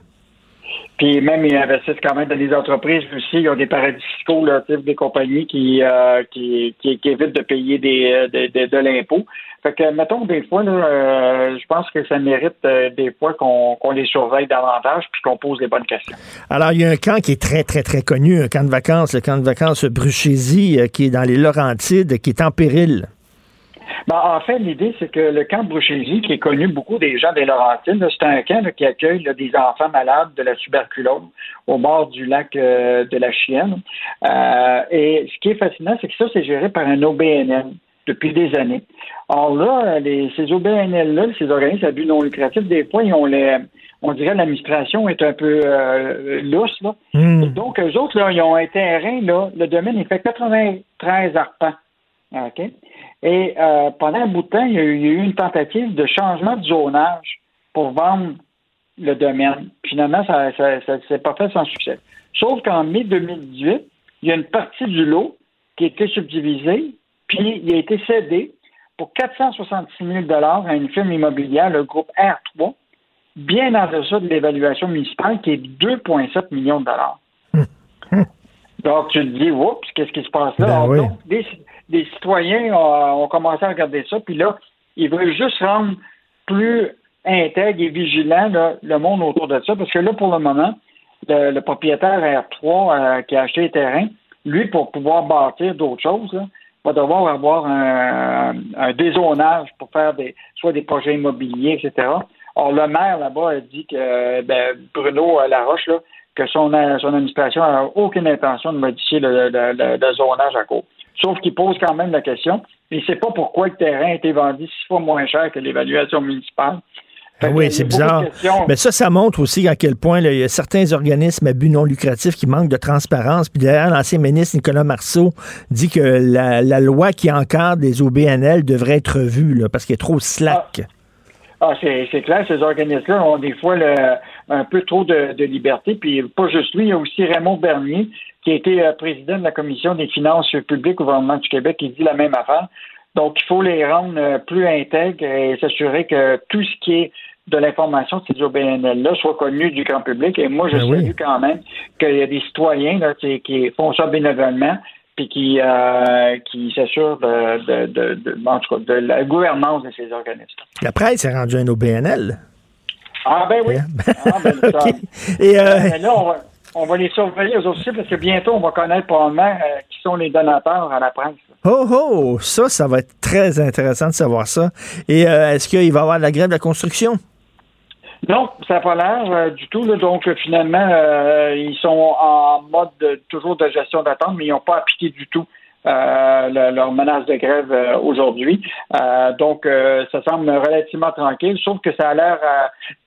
Puis même, ils investissent quand même dans des entreprises aussi. Ils ont des paradis fiscaux, des compagnies qui, euh, qui, qui, évitent de payer des, euh, de, de- l'impôt. Fait que, mettons, des fois, euh, je pense que ça mérite des fois qu'on les surveille davantage puis qu'on pose les bonnes questions. Alors, il y a un camp qui est très, très, très connu, un camp de vacances, le camp de vacances Bruchésie, qui est dans les Laurentides, qui est en péril. Ben, en fait, l'idée, c'est que le camp de Bruchésie, qui est connu beaucoup des gens des Laurentides, c'est un camp là, qui accueille là, des enfants malades de la tuberculose au bord du lac euh, de la Chienne. Euh, et ce qui est fascinant, c'est que ça, c'est géré par un OBNL depuis des années. Or là, les, ces OBNL-là, ces organismes à but non lucratif, des fois, ils ont les, on dirait l'administration est un peu euh, lousse. Là. Et donc, eux autres, là, ils ont un terrain, là, le domaine, il fait 93 arpents. OK? Et euh, pendant un bout de temps, il y, a eu, il y a eu une tentative de changement de zonage pour vendre le domaine. Finalement, ça ne s'est pas fait sans succès. Sauf qu'en mai 2018, il y a une partie du lot qui a été subdivisée, puis il a été cédé pour 466 000 à une firme immobilière, le groupe R3, bien en deçà de l'évaluation municipale qui est de 2,7 millions de dollars. Donc, tu te dis, oups, qu'est-ce qui se passe là? Ben Alors, oui. donc, des, des citoyens ont, commencé à regarder ça, puis là, ils veulent juste rendre plus intègre et vigilant le monde autour de ça, parce que là, pour le moment, le, propriétaire R3 euh, qui a acheté le terrain, lui, pour pouvoir bâtir d'autres choses, va devoir avoir un, un dézonage pour faire des soit des projets immobiliers, etc. Or, le maire là-bas a dit que ben, Bruno Laroche, là, que son, son administration n'a aucune intention de modifier le, le zonage à court. Sauf qu'il pose quand même la question. Il ne sait pas pourquoi le terrain a été vendu six fois moins cher que l'évaluation municipale. Ah oui, c'est bizarre. Mais ça, ça montre aussi à quel point là, il y a certains organismes à but non lucratif qui manquent de transparence. Puis d'ailleurs, l'ancien ministre Nicolas Marceau dit que la, la, loi qui encadre les OBNL devrait être revue là, parce qu'elle est trop slack. Ah, ah c'est clair, ces organismes-là ont des fois le, un peu trop de, de, liberté. Puis pas juste lui, il y a aussi Raymond Bernier, qui a été euh, président de la Commission des finances publiques au gouvernement du Québec, qui dit la même affaire. Donc, il faut les rendre euh, plus intègres et s'assurer que tout ce qui est de l'information de ces OBNL-là soit connu du grand public. Et moi, je ben salue oui. quand même qu'il y a des citoyens là, qui, font ça bénévolement puis qui, euh, qui s'assurent de, de, de, de, en tout cas, de la gouvernance de ces organismes. La presse est rendue un OBNL. Ah ben oui. ah, ben, okay. Et euh... mais là, on va, on va les surveiller eux aussi parce que bientôt, on va connaître probablement euh, qui sont les donateurs à la presse. Oh, oh, ça, ça va être très intéressant de savoir ça. Et euh, est-ce qu'il va y avoir de la grève de la construction? Non, ça n'a pas l'air euh, du tout. Là. Donc, finalement, ils sont en mode de, toujours de gestion d'attente, mais ils n'ont pas appliqué du tout euh, le, leur menace de grève aujourd'hui. donc, ça semble relativement tranquille, sauf que ça a l'air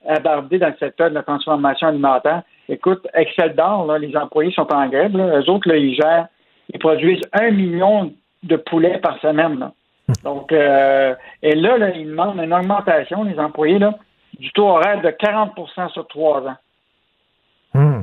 abordé dans le secteur de la transformation alimentaire. Écoute, Excel d'or, les employés sont en grève. Là. Eux autres, là, ils gèrent, ils produisent un million de poulets par semaine. Là. Donc, et là, là, ils demandent une augmentation, les employés, là, du taux horaire de 40 sur trois ans. Mmh.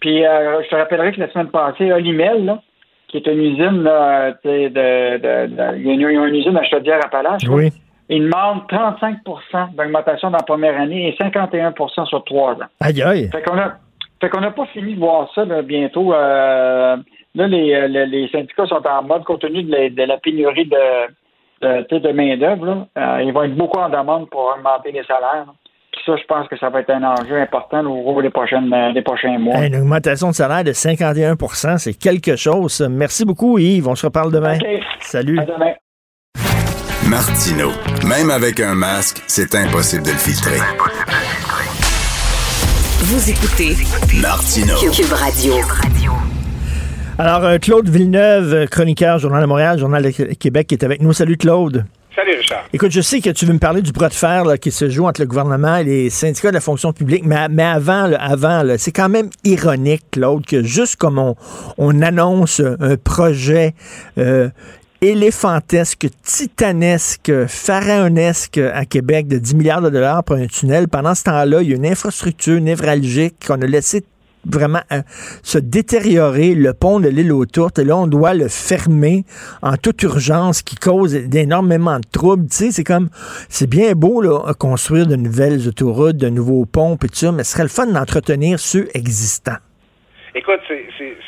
Puis, euh, je te rappellerai que la semaine passée, Olimel, là, qui est une usine, là, de, de, de, il y a une usine à Chaudière-Appalaches, oui. il demande 35% d'augmentation dans la première année et 51% sur trois ans. Aïe, aïe. Fait qu'on a, fait qu'on n'a pas fini de voir ça là, bientôt. Euh, là, les, les, les, syndicats sont en mode, compte tenu de la, de la pénurie de de, de main-d'œuvre, euh, ils vont être beaucoup en demande pour augmenter les salaires. Puis ça, je pense que ça va être un enjeu important au cours des, prochaines, des prochains mois. Une augmentation de salaire de 51% c'est quelque chose. Merci beaucoup, Yves. On se reparle demain. Okay. Salut. À demain. Martino. Même avec un masque, c'est impossible de le filtrer. Vous écoutez Martino. Cube Radio. Alors, euh, Claude Villeneuve, chroniqueur, Journal de Montréal, Journal de Québec, qui est avec nous. Salut, Claude. Écoute, je sais que tu veux me parler du bras de fer qui se joue entre le gouvernement et les syndicats de la fonction publique, mais, mais avant, avant c'est quand même ironique, Claude, que juste comme on, on annonce un projet euh, éléphantesque, titanesque, pharaonesque à Québec de 10 milliards de dollars pour un tunnel, pendant ce temps-là, il y a une infrastructure névralgique qu'on a laissé vraiment euh, se détériorer le pont de l'île aux Tourtes. Et là on doit le fermer en toute urgence qui cause énormément de troubles. Tu sais c'est comme c'est bien beau là construire de nouvelles autoroutes de nouveaux ponts et tout ça mais ce serait le fun d'entretenir ceux existants Écoute,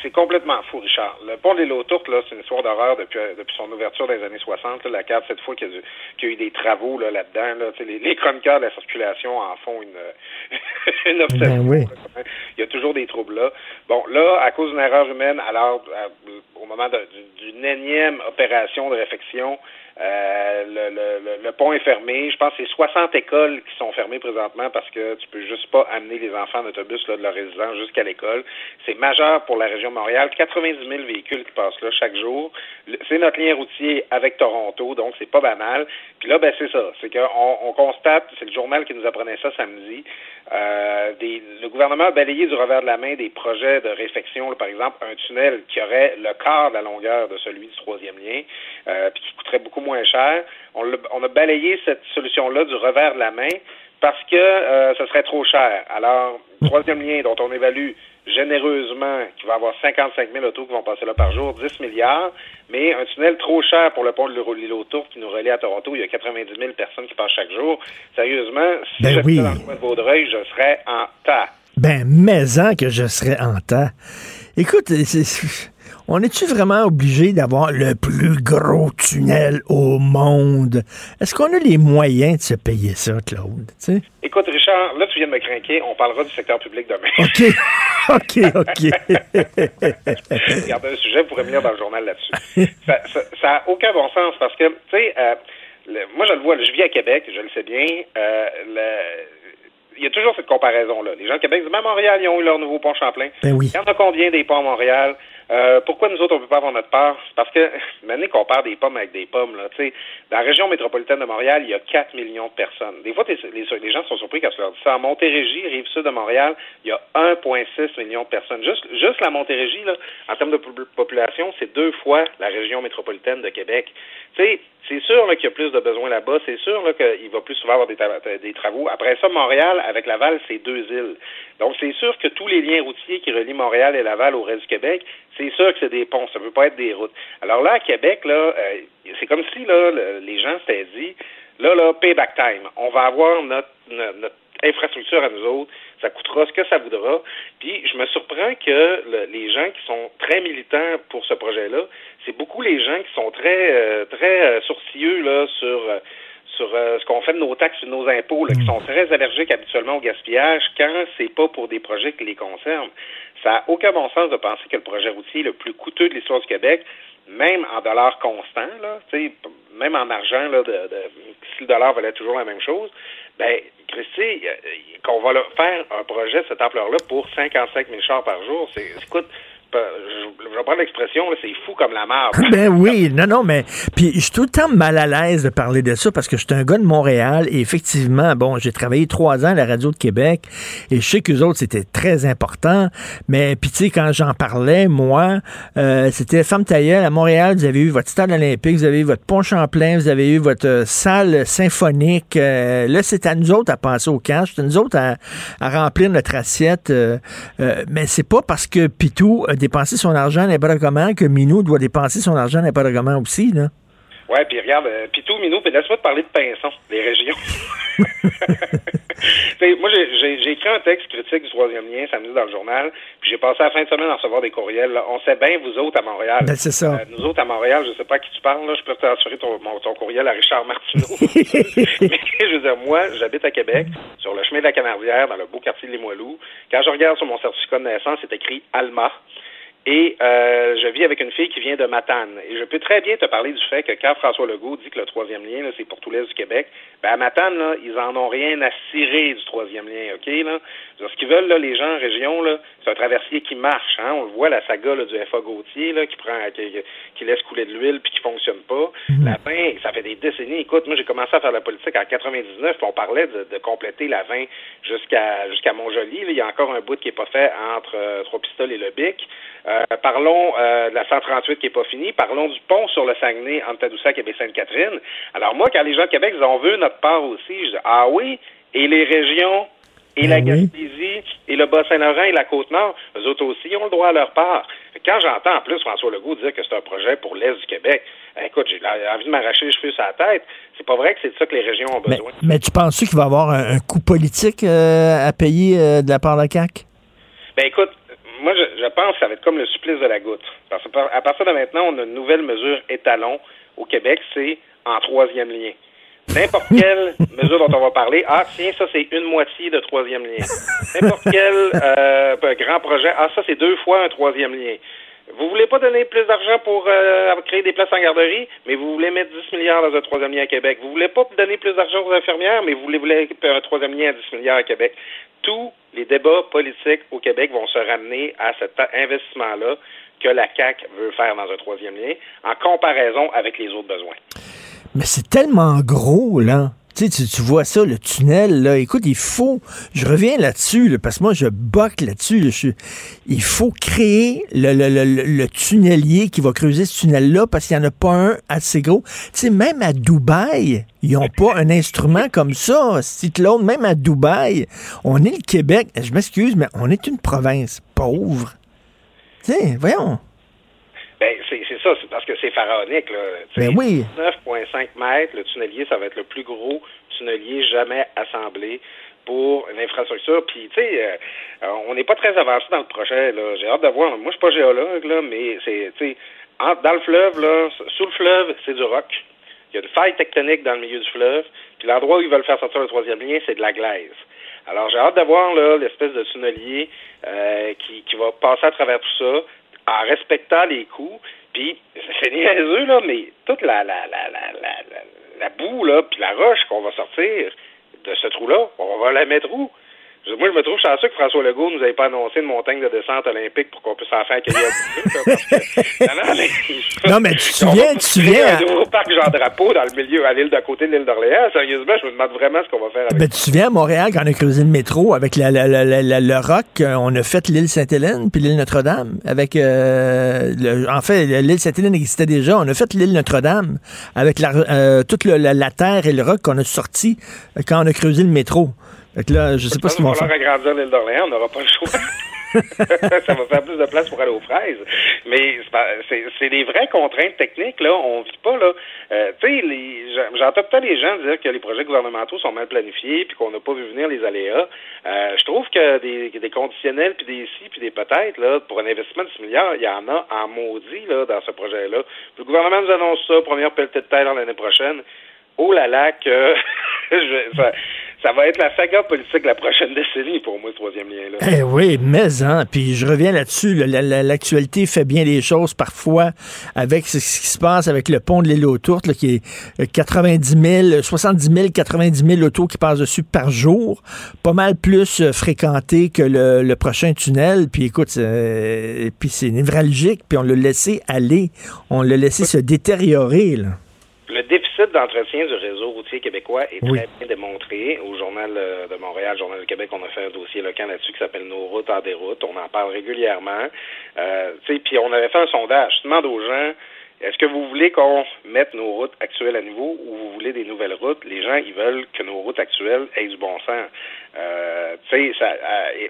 c'est complètement fou, Richard. Le pont des Lots-Tourtes, là, c'est une histoire d'horreur depuis, depuis son ouverture dans les années 60. Là, la carte, cette fois qu'il y, qu y, a eu des travaux là-dedans, là, les, les chroniqueurs de la circulation en font une, une obsession. Ben oui. Il y a toujours des troubles là. Bon, là, à cause d'une erreur humaine, alors, à, au moment d'une énième opération de réfection, euh, le, le, le, pont est fermé. Je pense que c'est 60 écoles qui sont fermées présentement parce que tu peux juste pas amener les enfants en autobus là, de leur résidence jusqu'à l'école. C'est majeur pour la région de Montréal. 90 000 véhicules qui passent là chaque jour. C'est notre lien routier avec Toronto, donc c'est pas banal. Puis là, ben c'est ça. C'est qu'on on constate, c'est le journal qui nous apprenait ça samedi, euh, des, le gouvernement a balayé du revers de la main des projets de réfection, là, par exemple un tunnel qui aurait le quart de la longueur de celui du troisième lien, euh, puis qui coûterait beaucoup moins cher. On, on a balayé cette solution-là du revers de la main parce que euh, ce serait trop cher. Alors, troisième lien dont on évalue généreusement qu'il va y avoir 55 000 autos qui vont passer là par jour, 10 milliards, mais un tunnel trop cher pour le pont de l'île aux Tourtes qui nous relie à Toronto. Il y a 90 000 personnes qui passent chaque jour. Sérieusement, si ben je oui. dans le coin de Vaudreuil, je serais en tas. Ben, mais que je serais en tas. Écoute, c'est- on est-tu vraiment obligé d'avoir le plus gros tunnel au monde? Est-ce qu'on a les moyens de se payer ça, Claude? Tu sais? Écoute, Richard, là, tu viens de me crinquer. On parlera du secteur public demain. OK. OK, OK. Regardez un sujet, vous pourrez venir dans le journal là-dessus. ça, ça, ça a aucun bon sens parce que, tu sais, euh, moi, je le vois, je vis à Québec, je le sais bien. Euh, le- il y a toujours cette comparaison-là. Les gens de Québec disent, même Montréal, ils ont eu leur nouveau pont Champlain. Ben oui. Il y en a combien des ponts à Montréal? Euh, pourquoi nous autres, on peut pas avoir notre part? Parce que, maintenant qu'on compare des pommes avec des pommes, là, dans la région métropolitaine de Montréal, il y a 4 millions de personnes. Des fois, les, les gens sont surpris quand tu leur dis ça. En Montérégie, rive sud de Montréal, il y a 1,6 million de personnes. Juste, juste la Montérégie, là, en termes de po- population, c'est deux fois la région métropolitaine de Québec. Tu c'est sûr qu'il y a plus de besoins là-bas. C'est sûr qu'il va plus souvent avoir des, tra- des travaux. Après ça, Montréal, avec Laval, c'est deux îles. Donc, c'est sûr que tous les liens routiers qui relient Montréal et Laval au reste du Québec, c'est sûr que c'est des ponts. Ça ne peut pas être des routes. Alors là, à Québec, là, euh, c'est comme si là, le- les gens s'étaient dit, là, là, payback time. On va avoir notre, notre, notre infrastructure à nous autres. Ça coûtera ce que ça voudra. Puis, je me surprends que le- les gens qui sont très militants pour ce projet-là, c'est beaucoup les gens qui sont très, euh, très euh, sourcilleux là, sur, euh, sur euh, ce qu'on fait de nos taxes et de nos impôts, là, qui sont très allergiques habituellement au gaspillage quand c'est pas pour des projets qui les concernent. Ça n'a aucun bon sens de penser que le projet routier le plus coûteux de l'histoire du Québec, même en dollars constants, là, tu sais, même en argent, là, de, de, si le dollar valait toujours la même chose, ben, Christy, euh, qu'on va faire un projet de cette ampleur-là pour 55 000 chars par jour, c'est, écoute, je, vais l'expression, c'est fou comme la marde. Ben oui, non, non, mais puis je suis tout le temps mal à l'aise de parler de ça parce que je suis un gars de Montréal et effectivement, bon, j'ai travaillé trois ans à la radio de Québec et je sais que les autres c'était très important, mais puis tu sais quand j'en parlais, moi, euh, c'était femme tailleule à Montréal, vous avez eu votre stade olympique, vous avez eu votre pont Champlain, vous avez eu votre euh, salle symphonique. euh, là, c'est à nous autres à passer au cash, c'est à nous autres à, à remplir notre assiette, euh, euh, mais c'est pas parce que Pitou a dépensé son argent n'importe comment que Minou doit dépenser son argent n'importe comment aussi, là. Ouais, puis regarde, euh, Pitou, Minou, puis laisse-moi te parler de Pinson, les régions. Moi, j'ai- écrit un texte critique du troisième lien samedi dans le journal, puis j'ai passé la fin de semaine à recevoir des courriels. là. On sait bien, vous autres, à Montréal. Ben, c'est ça. Euh, nous autres, à Montréal, je sais pas à qui tu parles, là, je peux te transférer ton, mon- ton courriel à Richard Martineau. Mais je veux dire, moi, j'habite à Québec, sur le chemin de la Canardière, dans le beau quartier de Limoilou. Quand je regarde sur mon certificat de naissance, c'est écrit Alma. Et euh, je vis avec une fille qui vient de Matane. Et je peux très bien te parler du fait que quand François Legault dit que le troisième lien, c'est pour tout l'Est du Québec, ben à Matane, là, ils en ont rien à cirer du troisième lien, OK? Là? Ce qu'ils veulent, là, les gens en région, là, c'est un traversier qui marche. Hein? On le voit, la saga là, du FA Gauthier, là, qui prend qui, qui laisse couler de l'huile puis qui fonctionne pas. La 20, ça fait des décennies. Écoute, moi j'ai commencé à faire de la politique en 99, puis on parlait de, de compléter la 20 jusqu'à jusqu'à Montjoli. Là, il y a encore un bout qui est pas fait entre euh, Trois-Pistoles et le Bic. Euh, parlons euh, de la 138 qui est pas finie. Parlons du pont sur le Saguenay entre Tadoussac et Baie-Sainte-Catherine. Alors moi, quand les gens de Québec disent on veut notre part aussi, je dis ah oui, et les régions et la Gaspésie et le Bas-Saint-Laurent et la Côte-Nord, eux autres aussi ont le droit à leur part. Quand j'entends en plus François Legault dire que c'est un projet pour l'Est du Québec, eh, écoute, j'ai envie de m'arracher les cheveux sur la tête. C'est pas vrai que c'est de ça que les régions ont besoin. mais tu penses qu'il va y avoir un, un coût politique euh, à payer euh, de la part de la CAQ? Ben écoute, moi je, je pense que ça va être comme le supplice de la goutte. Parce que par- à partir de maintenant, on a une nouvelle mesure étalon au Québec, c'est en troisième lien. N'importe quelle mesure dont on va parler, ah tiens, ça c'est une moitié de troisième lien. N'importe quel euh, grand projet, ah ça c'est deux fois un troisième lien. Vous voulez pas donner plus d'argent pour euh, créer des places en garderie, mais vous voulez mettre 10 milliards dans un troisième lien à Québec. Vous voulez pas donner plus d'argent aux infirmières, mais vous voulez, voulez un troisième lien à 10 milliards à Québec. Tous les débats politiques au Québec vont se ramener à cet investissement-là que la CAQ veut faire dans un troisième lien, en comparaison avec les autres besoins. Mais c'est tellement gros, là. Tu, tu, vois ça, le tunnel, là. Écoute, il faut. Je reviens là-dessus, là, parce que moi, je boque là-dessus. il faut créer le, le, le, le- tunnelier qui va creuser ce tunnel-là parce qu'il n'y en a pas un assez gros. Tu sais, même à Dubaï, ils n'ont pas un instrument comme ça. Cyclone, même à Dubaï, on est le Québec. Je m'excuse, mais on est une province pauvre. Tu voyons. Ben, c'est ça, c'est parce que c'est pharaonique. Là. Ben oui. 9,5 mètres, le tunnelier, ça va être le plus gros tunnelier jamais assemblé pour une infrastructure. Puis, tu sais, euh, on n'est pas très avancé dans le projet. J'ai hâte de voir. Moi, je suis pas géologue, là, mais c'est, tu sais, dans le fleuve, là, sous le fleuve, c'est du roc. Il y a une faille tectonique dans le milieu du fleuve. Puis l'endroit où ils veulent faire sortir le troisième lien, c'est de la glaise. Alors, j'ai hâte de voir là, l'espèce de tunnelier euh, qui, qui va passer à travers tout ça en respectant les coûts. Puis, c'est niaiseux, là, mais toute la, la, la, la, la, la boue, là, puis la roche qu'on va sortir de ce trou-là, on va la mettre où? Moi, je me trouve chanceux que François Legault nous ait pas annoncé une montagne de descente olympique pour qu'on puisse en faire accueillir non, mais tu te souviens, tu te souviens. Un nouveau parc Jean-Drapeau dans le milieu, à l'île d'à côté de l'île d'Orléans. Sérieusement, je me demande vraiment ce qu'on va faire avec ben, Tu te souviens, à Montréal, quand on a creusé le métro avec la, la, la, le roc, euh, on a fait l'île Sainte-Hélène puis l'île Notre-Dame. Avec, euh, en fait, l'île Sainte-Hélène existait déjà. On a fait l'île Notre-Dame avec la, euh, toute la terre et le roc qu'on a sorti quand on a creusé le métro. Fait que là, je sais pas faire. On va agrandir l'île d'Orléans, on n'aura pas le choix. ça va faire plus de place pour aller aux fraises. Mais c'est des vraies contraintes techniques, là. On vit pas, là. Euh, tu sais, j'entends peut-être les gens dire que les projets gouvernementaux sont mal planifiés puis qu'on n'a pas vu venir les aléas. Euh, je trouve que des, des conditionnels puis des si puis des peut-être, là, pour un investissement de 6 milliards, il y en a en maudit, là, dans ce projet-là. Le gouvernement nous annonce ça, première pelletée de terre l'année prochaine. Oh là là, que je, ça, ça va être la saga politique la prochaine décennie pour moi, ce troisième lien-là. Eh oui, mais hein, puis je reviens là-dessus. L'actualité fait bien les choses parfois avec ce qui se passe avec le pont de l'île aux Tourtes, qui est 90 000, 70 000, 90 000 autos qui passent dessus par jour. Pas mal plus euh, fréquenté que le, prochain tunnel. Puis écoute, puis c'est névralgique, puis on l'a laissé aller. On l'a laissé se détériorer, là. Le déficit d'entretien du réseau routier québécois est très bien démontré. Au Journal euh, de Montréal, Journal du Québec, on a fait un dossier local là-dessus qui s'appelle Nos routes en déroute. On en parle régulièrement. Euh, puis on avait fait un sondage. Je demande aux gens est-ce que vous voulez qu'on mette nos routes actuelles à niveau ou vous voulez des nouvelles routes? Les gens, ils veulent que nos routes actuelles aient du bon sens. Euh, tu sais, ça. Euh,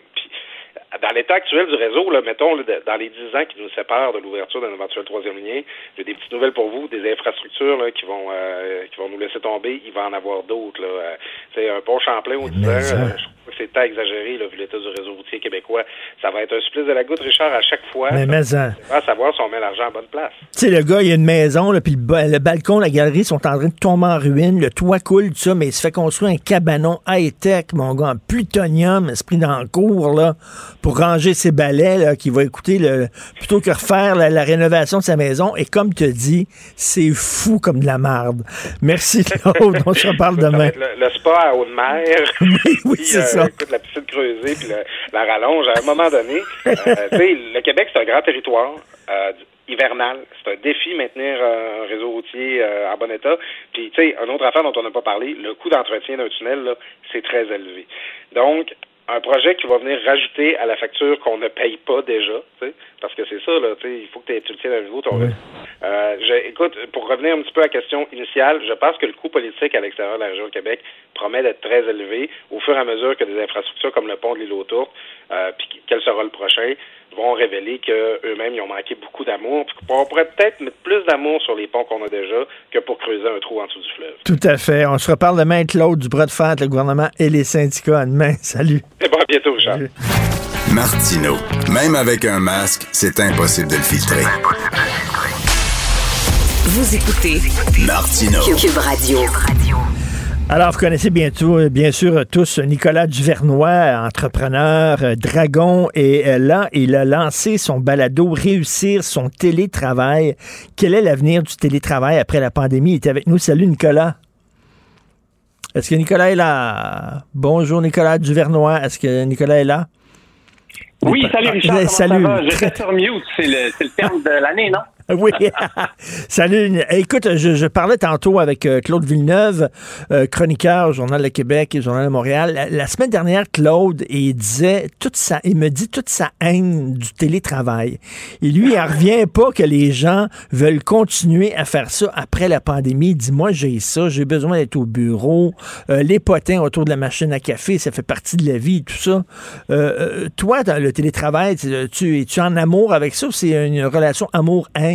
dans l'état actuel du réseau, là, mettons, dans les dix ans qui nous séparent de l'ouverture d'un éventuel troisième lien, j'ai des petites nouvelles pour vous, des infrastructures là, qui vont euh, qui vont nous laisser tomber. Il va en avoir d'autres. C'est un pont Champlain au 10 ans. Euh, c'est exagéré, là, vu l'état du réseau routier québécois. Ça va être un supplice de la goutte, Richard, à chaque fois. Mais, mais ça, va savoir si on met l'argent à bonne place. Tu sais, le gars, il y a une maison, là, puis le, balcon, la galerie sont en train de tomber en ruine, le toit coule, tout ça, mais il se fait construire un cabanon high-tech, mon gars, en plutonium, esprit dans le cours, là, pour ranger ses balais, là, qui va écouter, le, plutôt que refaire la, rénovation de sa maison. Et comme tu dis, c'est fou comme de la marde. Merci, Claude. On se reparle demain. Le, sport à haute mer. oui, oui c'est euh, ça. la piscine creusée, puis la rallonge. À un moment donné, euh, le Québec, c'est un grand territoire. Euh, hivernal. C'est un défi maintenir un réseau routier en bon état. Puis, tu sais, une autre affaire dont on n'a pas parlé, le coût d'entretien d'un tunnel, c'est très élevé. Donc, un projet qui va venir rajouter à la facture qu'on ne paye pas déjà, parce que c'est ça, là, il faut que tu le tiennes à nouveau ton euh, écoute, pour revenir un petit peu à la question initiale, je pense que le coût politique à l'extérieur de la région de Québec promet d'être très élevé au fur et à mesure que des infrastructures comme le pont de l'île aux Tourtes, euh, puis quel sera le prochain, vont révéler qu'eux-mêmes, ils ont manqué beaucoup d'amour. On pourrait peut-être mettre plus d'amour sur les ponts qu'on a déjà que pour creuser un trou en dessous du fleuve. Tout à fait. On se reparle demain, Claude, du bras de fer le gouvernement et les syndicats. Demain. Salut. Et bon, à bientôt, Charles. Martino. Même avec un masque, c'est impossible de le filtrer. Vous écoutez Martino. Cube Radio. Alors, vous connaissez bientôt, euh, bien sûr tous Nicolas Duvernois, entrepreneur, euh, dragon, et euh, là, il a lancé son balado Réussir son télétravail. Quel est l'avenir du télétravail après la pandémie? Il est avec nous. Salut, Nicolas. Est-ce que Nicolas est là? Bonjour, Nicolas Duvernois. Est-ce que Nicolas est là? Oui, salut Richard. Ah, salut. J'étais sur mute, c'est le, le terme de l'année, non? Oui. Salut. Écoute, je, parlais tantôt avec euh, Claude Villeneuve, euh, chroniqueur au Journal de Québec et Journal de Montréal. La, semaine dernière, Claude, il disait toute sa, il me dit toute sa haine du télétravail. Et lui, il ne revient pas que les gens veulent continuer à faire ça après la pandémie. Il dit, moi, j'ai ça, j'ai besoin d'être au bureau. Euh, les potins autour de la machine à café, ça fait partie de la vie, tout ça. toi, le télétravail, tu, es-tu en amour avec ça ou c'est une relation amour-haine?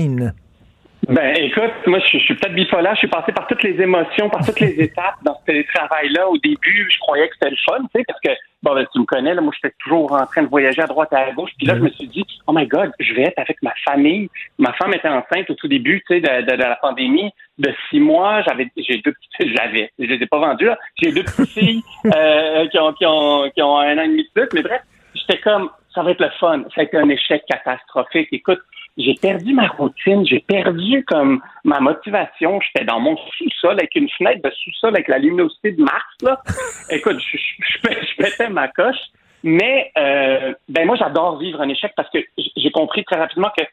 Ben, écoute, moi, je, suis peut-être bipolaire. Je suis passé par toutes les émotions, par toutes les étapes dans ce télétravail-là. Au début, je croyais que c'était le fun, tu sais, parce que, bon, ben, tu me connais, là, moi, j'étais toujours en train de voyager à droite et à gauche. Puis là, je me suis dit, oh my God, je vais être avec ma famille. Ma femme était enceinte au tout début, tu sais, de, la pandémie. De six mois, j'avais, j'ai deux petites, j'avais, je les ai pas vendues, là. J'ai deux petites filles, euh, qui ont, qui ont, qui ont un an et demi de plus. Mais bref, j'étais comme, ça va être le fun. Ça a été un échec catastrophique. Écoute, j'ai perdu ma routine, j'ai perdu comme ma motivation. J'étais dans mon sous-sol avec une fenêtre de sous-sol avec la luminosité de Mars. Là. Écoute, je, je, je, pétais ma coche. Mais euh, ben moi, j'adore vivre un échec parce que j'ai compris très rapidement que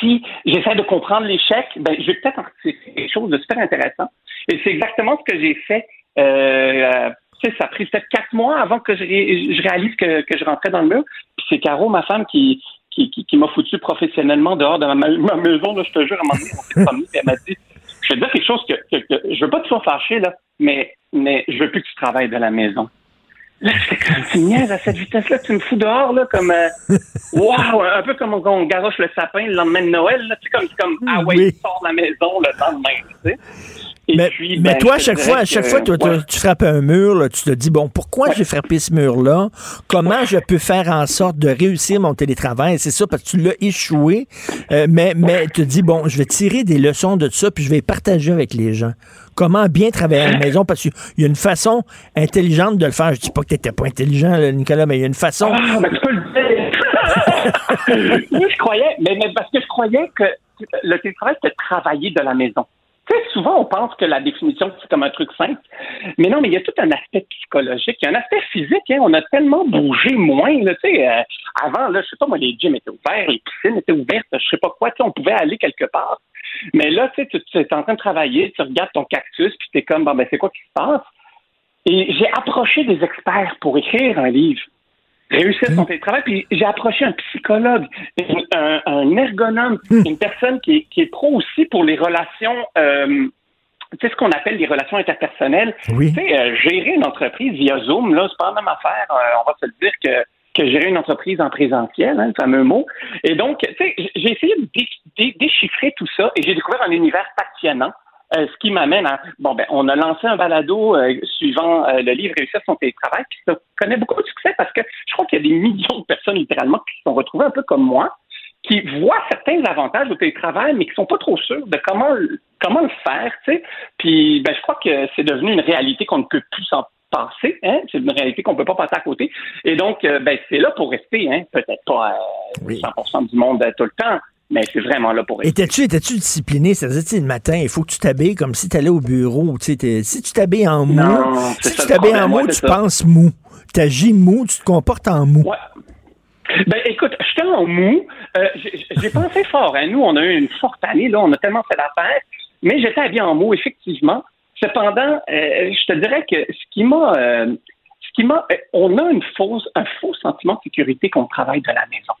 si j'essaie de comprendre l'échec, ben, je vais peut-être en quelque chose de super intéressant. Et c'est exactement ce que j'ai fait. Euh, ça a pris peut-être quatre mois avant que je, je réalise que, que, je rentrais dans le mur. Puis c'est Caro, ma femme, qui, qui, qui, m'a foutu professionnellement dehors de ma, maison, là, je te jure, à un moment donné, on s'est promis, elle m'a dit, je vais te dire quelque chose que, que, que je veux pas te faire fâcher, là, mais, mais je veux plus que tu travailles de la maison. Là, c'est comme, tu niaises à cette vitesse-là, tu me fous dehors, là, comme, euh, wow, un peu comme on garoche le sapin le lendemain de Noël, là, tu sais, comme, comme, ah ouais, oui. sort de la maison le lendemain, tu sais mais, mais ben, toi, à chaque fois, à chaque fois, tu frappes un mur, tu te dis, bon, pourquoi j'ai frappé ce mur-là? Comment je peux faire en sorte de réussir mon télétravail? C'est ça, parce que tu l'as échoué. Euh, mais, mais tu te dis, bon, je vais tirer des leçons de ça, puis je vais partager avec les gens. Comment bien travailler à la maison? Parce qu'il y a une façon intelligente de le faire. Je dis pas que tu n'étais pas intelligent, Nicolas, mais il y a une façon. Ah, ben, tu peux le dire. oui, je croyais, mais, mais parce que je croyais que le télétravail, c'était travailler de la maison souvent, on pense que la définition, c'est comme un truc simple. Mais non, mais il y a tout un aspect psychologique, il y a un aspect physique. Hein. On a tellement bougé moins. Là, euh, avant, là, je sais pas, moi, les gyms étaient ouverts, les piscines étaient ouvertes, je sais pas quoi. On pouvait aller quelque part. Mais là, tu es en train de travailler, tu regardes ton cactus, puis tu es comme, bon, ben, c'est quoi qui se passe? Et j'ai approché des experts pour écrire un livre réussir son télétravail. Puis j'ai approché un psychologue, un, ergonome, hmm. une personne qui est, pro aussi pour les relations. Euh, tu sais ce qu'on appelle les relations interpersonnelles. Oui. Tu sais, euh, gérer une entreprise via Zoom, là, c'est pas la même affaire. Euh, on va se le dire que que gérer une entreprise en présentiel, hein, le fameux mot. Et donc, tu sais, j'ai essayé de déchiffrer tout ça et j'ai découvert un univers passionnant euh, ce qui m'amène à bon ben on a lancé un balado euh, suivant euh, le livre Réussir son télétravail, qui ça connaît beaucoup de succès parce que je crois qu'il y a des millions de personnes littéralement qui se sont retrouvées un peu comme moi, qui voient certains avantages au télétravail, mais qui sont pas trop sûrs de comment comment le faire, tu sais. Puis ben je crois que c'est devenu une réalité qu'on ne peut plus s'en passer, hein? C'est une réalité qu'on peut pas passer à côté. Et donc, ben c'est là pour rester, hein? Peut-être pas 100% du monde tout le temps, mais c'est vraiment là pour Étais-tu étais discipliné? C'est-à-dire, le matin, il faut que tu t'habilles comme si tu allais au bureau. Si tu t'habilles en mou, si tu t'habilles en mou, tu penses mou. Tu agis mou, tu te comportes en mou. Ben, écoute, j'étais en mou. Euh, j'ai pensé fort. Hein. Nous, on a eu une forte année. Là, on a tellement fait l'affaire. Mais j'étais habillé en mou, effectivement. Cependant, euh, je te dirais que ce qui m'a... Euh, ce qui m'a... on a une fausse, un faux sentiment de sécurité qu'on travaille de la maison.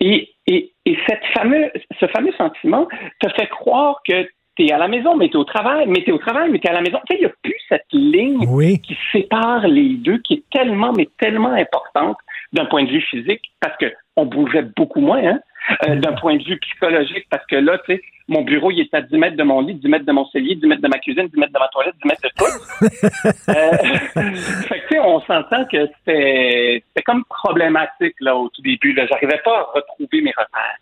Et, et, et cette fameux, ce fameux sentiment te fait croire que tu es à la maison, mais tu es au travail, mais tu es au travail, mais tu es à la maison. Tu sais, il n'y a plus cette ligne qui sépare les deux, qui est tellement, mais tellement importante d'un point de vue physique, parce qu'on bougeait beaucoup moins, hein, euh, d'un point de vue psychologique, parce que là, tu sais, mon bureau, il est à 10 mètres de mon lit, 10 mètres de mon cellier, 10 mètres de ma cuisine, 10 mètres de ma toilette, 10 mètres de tout. euh, fait que, tu sais, on s'entend que c'était comme problématique, là, au tout début. Là. J'arrivais pas à retrouver mes repères.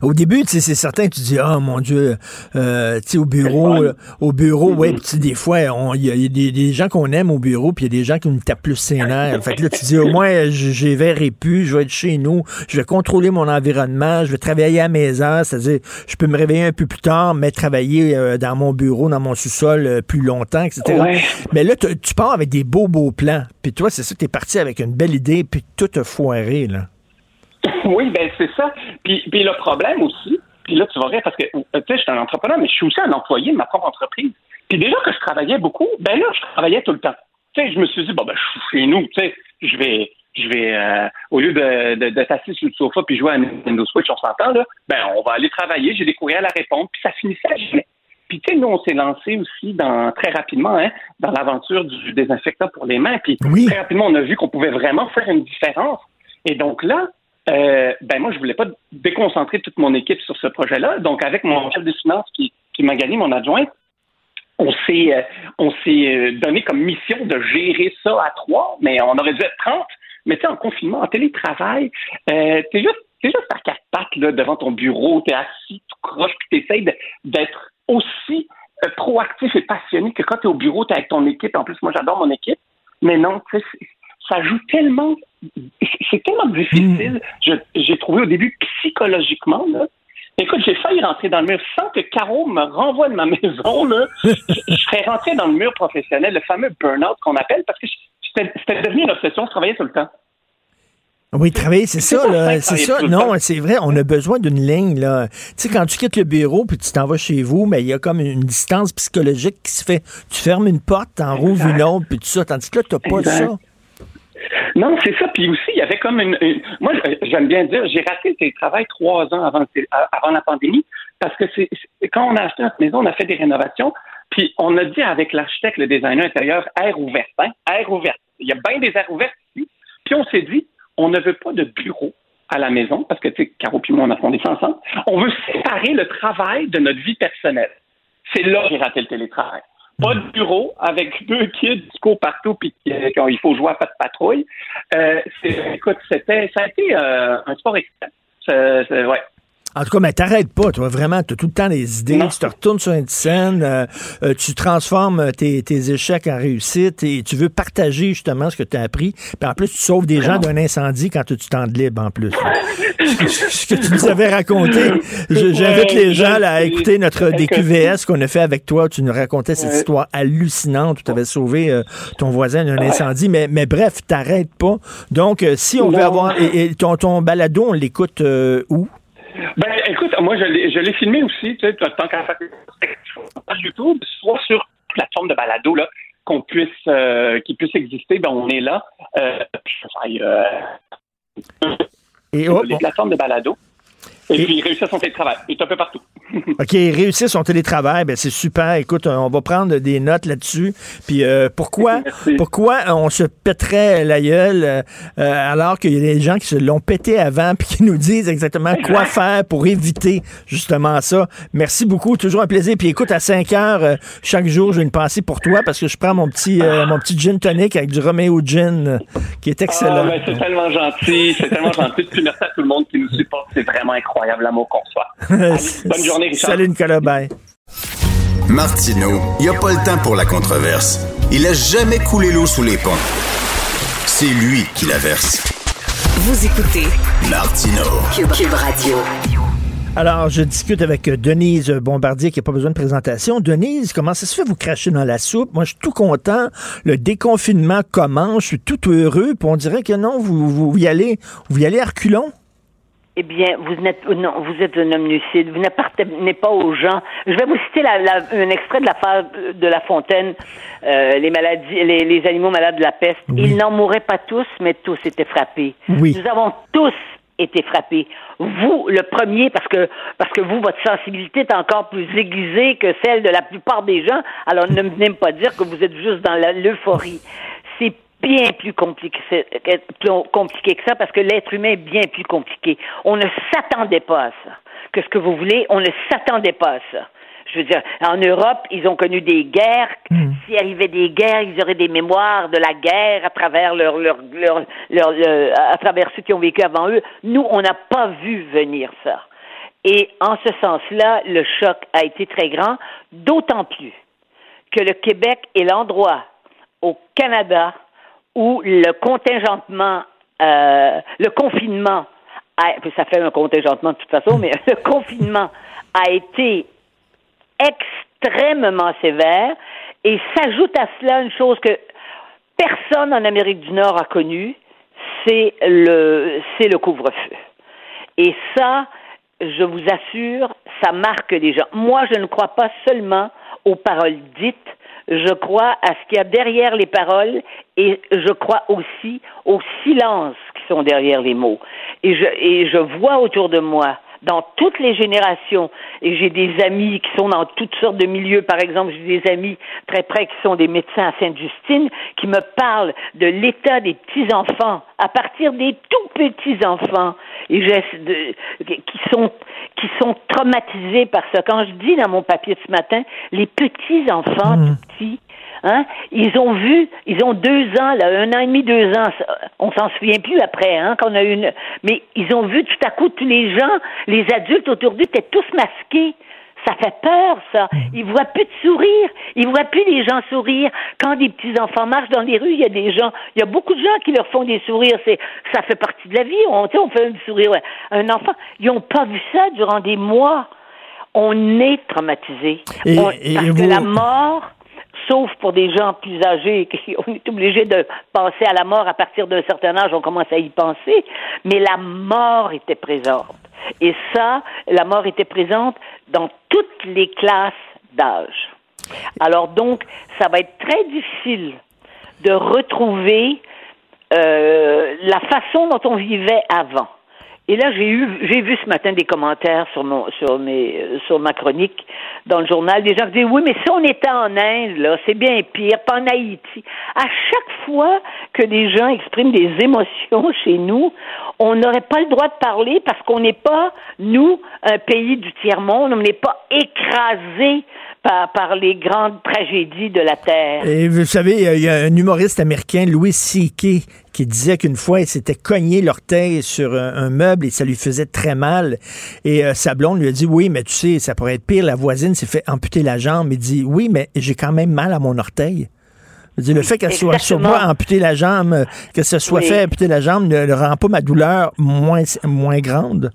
Au début, c'est certain, tu dis, oh mon Dieu, euh, tu sais, au bureau, au bureau, ouais, mm-hmm. des fois, il y a, des, gens qu'on aime au bureau, puis il y a des gens qui nous tapent plus ses nerfs. fait que là, tu dis, au moins, je les verrai plus, je vais être chez nous, je vais contrôler mon environnement, je vais travailler à mes heures, c'est-à-dire, je peux me réveiller un peu plus tard, mais travailler euh, dans mon bureau, dans mon sous-sol euh, plus longtemps, etc. Mais là, tu pars avec des beaux, beaux plans. Puis toi, c'est ça, tu es parti avec une belle idée, puis tout a foiré, là. Oui, ben c'est ça. Puis, puis le problème aussi, puis là, tu vas rire parce que, tu sais, je suis un entrepreneur, mais je suis aussi un employé de ma propre entreprise. Puis déjà que je travaillais beaucoup, ben là, je travaillais tout le temps. Tu sais, je me suis dit, bon, ben, je suis chez nous, tu sais, je vais, je vais, euh, au lieu de, de, de sur le sofa puis jouer à Nintendo Switch, on s'entend, là, ben, on va aller travailler, j'ai des courriels à répondre, puis ça finissait jamais. Puis, tu sais, nous, on s'est lancé aussi dans, très rapidement, hein, dans l'aventure du désinfectant pour les mains. Puis, très rapidement, on a vu qu'on pouvait vraiment faire une différence. Et donc là, euh, ben moi, je voulais pas déconcentrer toute mon équipe sur ce projet-là. Donc, avec mon chef de finances qui, qui m'a gagné, mon adjoint, on s'est euh, on s'est euh, donné comme mission de gérer ça à trois, mais on aurait dû être 30. Mais tu sais, en confinement, en télétravail, euh, t'es juste t'es juste à quatre pattes là, devant ton bureau, t'es assis, tu croches, puis t'essayes d'être aussi proactif et passionné que quand t'es au bureau, t'es avec ton équipe. En plus, moi, j'adore mon équipe. Mais non, tu sais, ça joue tellement, c'est tellement difficile. Je- J'ai trouvé au début psychologiquement là. Écoute, j'ai failli rentrer dans le mur sans que Caro me renvoie de ma maison. Là. je, je serais rentré dans le mur professionnel, le fameux burn-out qu'on appelle, parce que c'était devenu une obsession, je travaillais tout le temps. Oui, travailler, c'est ça, là. C'est ça. Non, c'est vrai, on a besoin d'une ligne, là. Tu sais, quand tu quittes le bureau puis tu t'en vas chez vous, mais il y a comme une distance psychologique qui se fait. Tu fermes une porte, t'en rouvres une autre, puis tout ça. Tandis que là, t'as pas Exact. ça. Non, c'est ça. Puis aussi, il y avait comme une. Moi, j'aime bien dire, j'ai raté le télétravail trois ans avant, télé- avant la pandémie parce que c'est quand on a acheté notre maison, on a fait des rénovations. Puis on a dit avec l'architecte, le designer intérieur, air ouvert. Hein? Air ouvert. Il y a bien des airs ouverts ici. Puis on s'est dit, on ne veut pas de bureau à la maison parce que, tu sais, Caro puis moi, on a fondé ça ensemble. On veut séparer le travail de notre vie personnelle. C'est là que j'ai raté le télétravail. Pas de bureau avec deux kids qui courent partout puis qui- euh, quand il faut jouer à pas de patrouille. Euh, écoute, c'était, ça a été euh, un sport extrême. Ouais. En tout cas, mais t'arrêtes pas, toi, vraiment, t'as tout le temps des idées, tu te retournes sur une scène, euh, euh, tu transformes tes, tes échecs en réussite et tu veux partager justement ce que tu as appris. Puis en plus, tu sauves des gens d'un incendie quand tu de libre en plus. ce, que, tu nous avais raconté, j'invite les gens là, à écouter notre DQVS qu'on a fait avec toi. Tu nous racontais cette histoire hallucinante où tu avais sauvé euh, ton voisin d'un incendie. Mais, mais bref, t'arrêtes pas. Donc, euh, si on veut avoir... Et, et ton, ton balado, on l'écoute euh, où? Ben, écoute, moi, je l'ai, je l'ai filmé aussi, tu sais, tant qu'à faire sur YouTube, soit sur plateforme de balado, là, qu'on puisse, euh, qui puisse exister, ben, on est là. Euh, puis, euh, Et oh, les bon. plateformes de balado. Et, puis, réussir son télétravail. Il est un peu partout. OK, réussir son télétravail, ben c'est super. Écoute, on va prendre des notes là-dessus. Puis euh, pourquoi pourquoi on se pèterait la gueule euh, euh, alors qu'il y a des gens qui se l'ont pété avant puis qui nous disent exactement quoi faire pour éviter justement ça? Merci beaucoup, toujours un plaisir. Puis écoute, à 5 heures, euh, chaque jour, j'ai une pensée pour toi parce que je prends mon petit euh, mon petit gin tonic avec du Romeo Gin qui est excellent. Ah, ben, c'est tellement gentil, c'est tellement gentil. Puis merci à tout le monde qui nous supporte. C'est vraiment incroyable l'amour qu'on reçoit. Allez, bonne journée, Richard. Salut Nicolas, bye. Martineau, il n'y a pas le temps pour la controverse. Il a jamais coulé l'eau sous les ponts. C'est lui qui la verse. Vous écoutez Martineau. Cube, Cube Radio. Alors, je discute avec euh, Denise Bombardier qui n'a pas besoin de présentation. Denise, comment ça se fait vous cracher dans la soupe? Moi, je suis tout content. Le déconfinement commence. Je suis tout heureux. Puis on dirait que non, vous, vous y allez, vous y allez à reculons. Eh bien, vous n'êtes non, vous êtes un homme lucide. Vous n'appartenez pas aux gens. Je vais vous citer la, la- un extrait de la phase de La Fontaine, euh, les maladies, les, les animaux malades de la peste. Ils n'en mouraient pas tous, mais tous étaient frappés. Oui. Nous avons tous été frappés. Vous, le premier, parce que parce que vous, votre sensibilité est encore plus aiguisée que celle de la plupart des gens. Alors, ne venez pas dire que vous êtes juste dans l'euphorie. C'est bien plus compliqué, que- plus compliqué que ça parce que l'être humain est bien plus compliqué. On ne s'attendait pas à ça. Que ce que vous voulez, on ne s'attendait pas à ça. Je veux dire, en Europe, ils ont connu des guerres. S'il arrivait des guerres, ils auraient des mémoires de la guerre à travers leur, leur, leur, leur- le- à travers ceux qui ont vécu avant eux. Nous, on n'a pas vu venir ça. Et en ce sens-là, le choc a été très grand, d'autant plus que le Québec est l'endroit au Canada où le contingentement, euh, le confinement, a- ça fait un contingentement de toute façon, mais le confinement a été extrêmement sévère et s'ajoute à cela une chose que personne en Amérique du Nord a connue, c'est le, c'est le couvre-feu. Et ça, je vous assure, ça marque les gens. Moi, je ne crois pas seulement aux paroles dites, je crois à ce qu'il y a derrière les paroles et je crois aussi aux silences qui sont derrière les mots. Et je, et je vois autour de moi, dans toutes les générations, et j'ai des amis qui sont dans toutes sortes de milieux, par exemple, j'ai des amis très près qui sont des médecins à Sainte-Justine, qui me parlent de l'état des petits-enfants, à partir des tout petits-enfants, et qui sont qui sont traumatisés par ça. Quand je dis dans mon papier ce matin, les petits enfants mmh. petits, hein, ils ont vu, ils ont deux ans, là, un an et demi, deux ans, on s'en souvient plus après, hein, qu'on a une, mais ils ont vu tout à coup tous les gens, les adultes autour d'eux étaient tous masqués. Ça fait peur, ça. Mm. Ils voient plus de sourire. Ils voient plus les gens sourire. Quand des petits enfants marchent dans les rues, il y a des gens, il y a beaucoup de gens qui leur font des sourires. C'est, ça fait partie de la vie. On, on fait un sourire à un enfant. Ils n'ont pas vu ça durant des mois. On est traumatisé. parce que la mort, sauf pour des gens plus âgés, qui on est obligé de penser à la mort à partir d'un certain âge, on commence à y penser, mais la mort était présente. Et ça, la mort était présente dans toutes les classes d'âge. Alors donc, ça va être très difficile de retrouver euh, la façon dont on vivait avant. Et là, j'ai vu ce matin des commentaires sur ma chronique dans le journal, des gens qui disent oui, mais si on était en Inde, c'est bien pire, pas en Haïti. À chaque fois que des gens expriment des émotions chez nous, on n'aurait pas le droit de parler parce qu'on n'est pas, nous, un pays du tiers-monde, on n'est pas écrasé par, par, les grandes tragédies de la Terre. Et vous savez, il y a un humoriste américain, Louis C.K., qui disait qu'une fois, il s'était cogné l'orteil sur un, meuble et ça lui faisait très mal. Et euh, sa blonde lui a dit, oui, mais tu sais, ça pourrait être pire, la voisine s'est fait amputer la jambe. Il dit, oui, mais j'ai quand même mal à mon orteil. Le fait qu'elle soit sur moi amputer la jambe, que ce soit fait amputer la jambe ne, rend pas ma douleur moins, moins grande.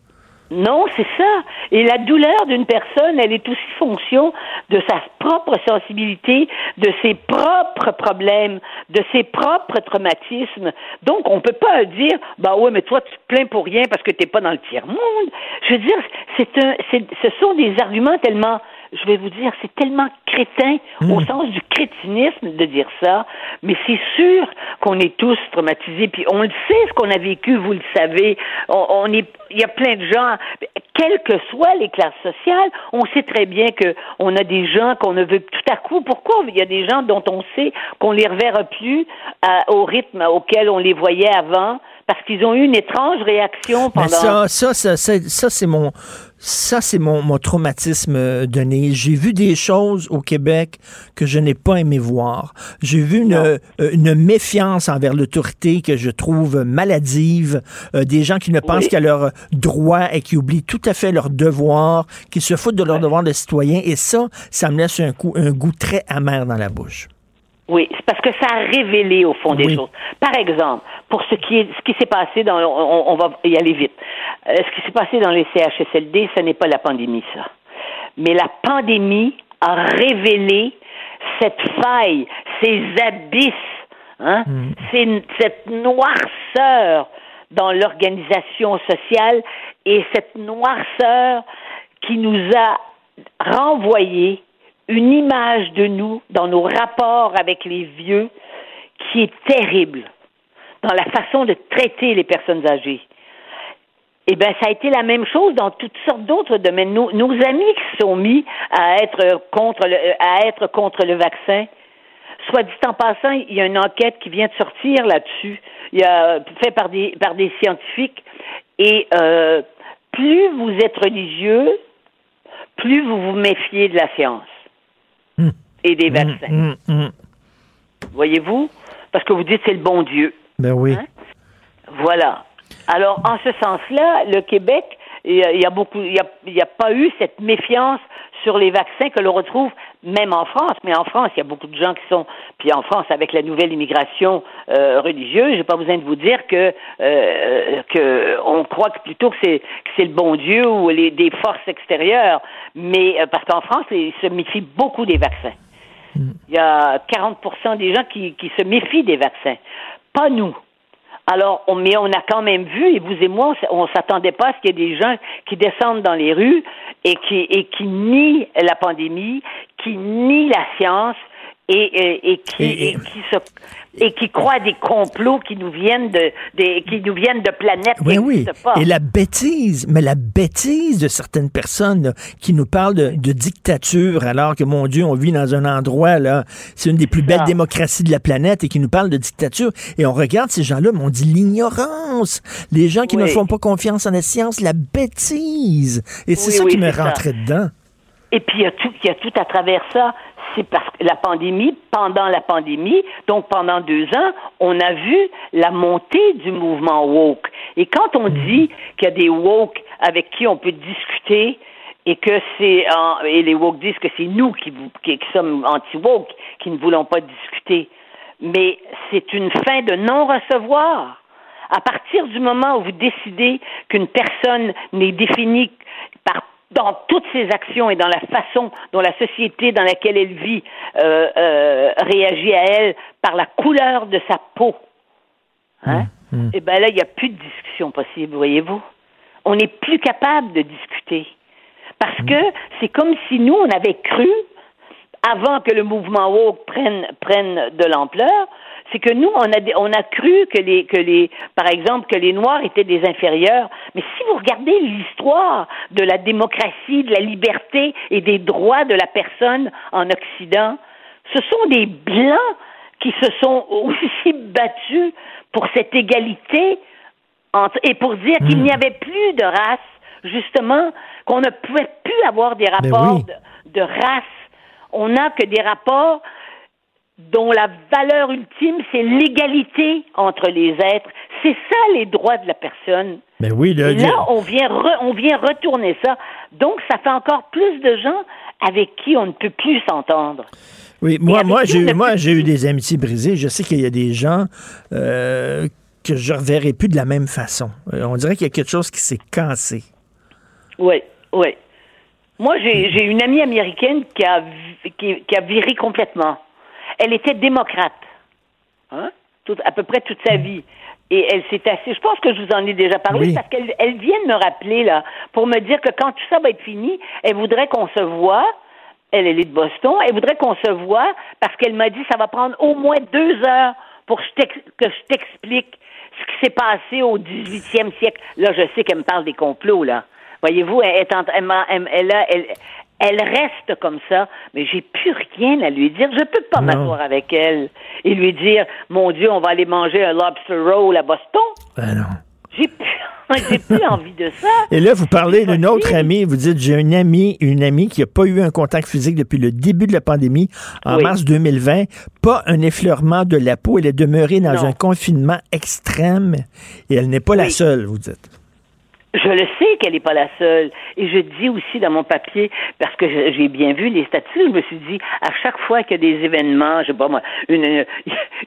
Non, c'est ça. Et la douleur d'une personne, elle est aussi fonction de sa propre sensibilité, de ses propres problèmes, de ses propres traumatismes. Donc, on peut pas dire, bah ouais, mais toi, tu te plains pour rien parce que t'es pas dans le tiers-monde. Je veux dire, c'est un, ce sont des arguments tellement je vais vous dire, c'est tellement crétin au hmm. sens du crétinisme de dire ça, mais c'est sûr qu'on est tous traumatisés, puis on le sait ce qu'on a vécu, vous le savez. On, est, il y a plein de gens, quelles que soient les classes sociales, on sait très bien que on a des gens qu'on ne veut tout à coup. Pourquoi? Il y a des gens dont on sait qu'on les reverra plus au rythme auquel on les voyait avant? parce qu'ils ont eu une étrange réaction pendant. ça, ça, ça, ça c'est mon, ça, c'est mon, mon traumatisme, Denis. J'ai vu des choses au Québec que je n'ai pas aimé voir. J'ai vu une, euh, une, méfiance envers l'autorité que je trouve maladive. Euh, des gens qui ne pensent qu'à leurs droits et qui oublient tout à fait leurs devoirs, qui se foutent de leurs devoirs de citoyen. Et ça, ça me laisse un, coup, un goût très amer dans la bouche. Oui, c'est parce que ça a révélé au fond des choses. Par exemple, pour ce qui est ce qui s'est passé dans on, va y aller vite. Euh, ce qui s'est passé dans les CHSLD, ce n'est pas la pandémie ça. Mais la pandémie a révélé cette faille, ces abysses, hein, mm. cette noirceur dans l'organisation sociale et cette noirceur qui nous a renvoyé une image de nous dans nos rapports avec les vieux qui est terrible dans la façon de traiter les personnes âgées. Eh bien, ça a été la même chose dans toutes sortes d'autres domaines. Nos, amis qui sont mis à être contre le, à être contre le vaccin, soit dit en passant, il y a une enquête qui vient de sortir là-dessus, il y a fait par des par des scientifiques, et euh, plus vous êtes religieux, plus vous vous méfiez de la science et des vaccins. Mm, mm, mm. Voyez-vous? Parce que vous dites c'est le bon Dieu. Ben oui. Hein? Voilà. Alors, en ce sens-là, le Québec, il y a beaucoup, il n'y a, pas eu cette méfiance sur les vaccins que l'on retrouve même en France. Mais en France, il y a beaucoup de gens qui sont, puis en France, avec la nouvelle immigration euh, religieuse, j'ai pas besoin de vous dire que euh, que on croit que plutôt que c'est que c'est le bon Dieu ou les des forces extérieures. Mais euh, parce qu'en France, ils se méfient beaucoup des vaccins. Il y a 40 des gens qui, se méfient des vaccins. Pas nous. Alors, mais on a quand même vu, et vous et moi, on s'attendait pas à ce qu'il y ait des gens qui descendent dans les rues et qui nient la pandémie, qui nient la science et, et, et qui, Et- qui se et qui croient à des complots qui nous viennent de des, qui nous viennent de planètes Oui, qui oui. pas. Et la bêtise, mais la bêtise de certaines personnes là, qui nous parlent de, de dictature, alors que, mon Dieu, on vit dans un endroit, là, c'est une des plus belles Ah. démocraties de la planète et qui nous parlent de dictature. Et on regarde ces gens-là, mais on dit l'ignorance. Les gens qui ne font pas confiance en la science, la bêtise. Et c'est ça qui me ça. rentrait dedans. Et puis il y a tout, il y a tout à travers ça. C'est parce que la pandémie, pendant la pandémie, donc pendant deux ans, on a vu la montée du mouvement woke. Et quand on dit qu'il y a des woke avec qui on peut discuter et que c'est en- et les woke disent que c'est nous qui, qui, qui sommes anti-woke, qui ne voulons pas discuter. Mais c'est une fin de non-recevoir. À partir du moment où vous décidez qu'une personne n'est définie par dans toutes ses actions et dans la façon dont la société dans laquelle elle vit euh, euh, réagit à elle par la couleur de sa peau, hein? Et ben là, il n'y a plus de discussion possible, voyez-vous. On n'est plus capable de discuter. Parce que c'est comme si nous, on avait cru, avant que le mouvement woke prenne, prenne de l'ampleur, c'est que nous, on a, des- on a cru que les, que les, par exemple, que les Noirs étaient des inférieurs. Mais si vous regardez l'histoire de la démocratie, de la liberté et des droits de la personne en Occident, ce sont des Blancs qui se sont aussi battus pour cette égalité entre- et pour dire qu'il n'y avait plus de race, justement, qu'on ne pouvait plus avoir des rapports oui. de, de race. On n'a que des rapports dont la valeur ultime, c'est l'égalité entre les êtres. C'est ça les droits de la personne. Mais oui, là, on vient, re- on vient retourner ça. Donc, ça fait encore plus de gens avec qui on ne peut plus s'entendre. Oui, moi, j'ai eu, a moi, pu- j'ai eu des amitiés brisées. Je sais qu'il y a des gens euh, que je reverrai plus de la même façon. Euh, on dirait qu'il y a quelque chose qui s'est cassé. Oui, oui. Moi, j'ai j'ai une amie américaine qui a, vi- qui, qui a viré complètement. Elle était démocrate, hein, tout- à peu près toute sa vie. Et elle s'est assise. Je pense que je vous en ai déjà parlé Oui. parce qu'elle elle vient de me rappeler là pour me dire que quand tout ça va être fini, elle voudrait qu'on se voit. Elle, elle est de Boston. Elle voudrait qu'on se voit parce qu'elle m'a dit ça va prendre au moins deux heures pour que je t'ex- que je t'explique ce qui s'est passé au 18e siècle. Là, je sais qu'elle me parle des complots, là. Voyez-vous, elle, est en- elle, elle, elle reste comme ça, mais j'ai plus rien à lui dire. Je peux pas m'asseoir avec elle et lui dire, mon Dieu, on va aller manger un lobster roll à Boston. Ben non. J'ai plus, j'ai plus envie de ça. Et là, vous parlez d'une autre amie. Vous dites, j'ai une amie, une amie qui n'a pas eu un contact physique depuis le début de la pandémie, en Oui. mars 2020. Pas un effleurement de la peau. Elle est demeurée dans Non. un confinement extrême. Et elle n'est pas la seule, vous dites. Je le sais qu'elle n'est pas la seule. Et je dis aussi dans mon papier, parce que j'ai bien vu les statuts, je me suis dit, à chaque fois qu'il y a des événements, je sais pas moi, une,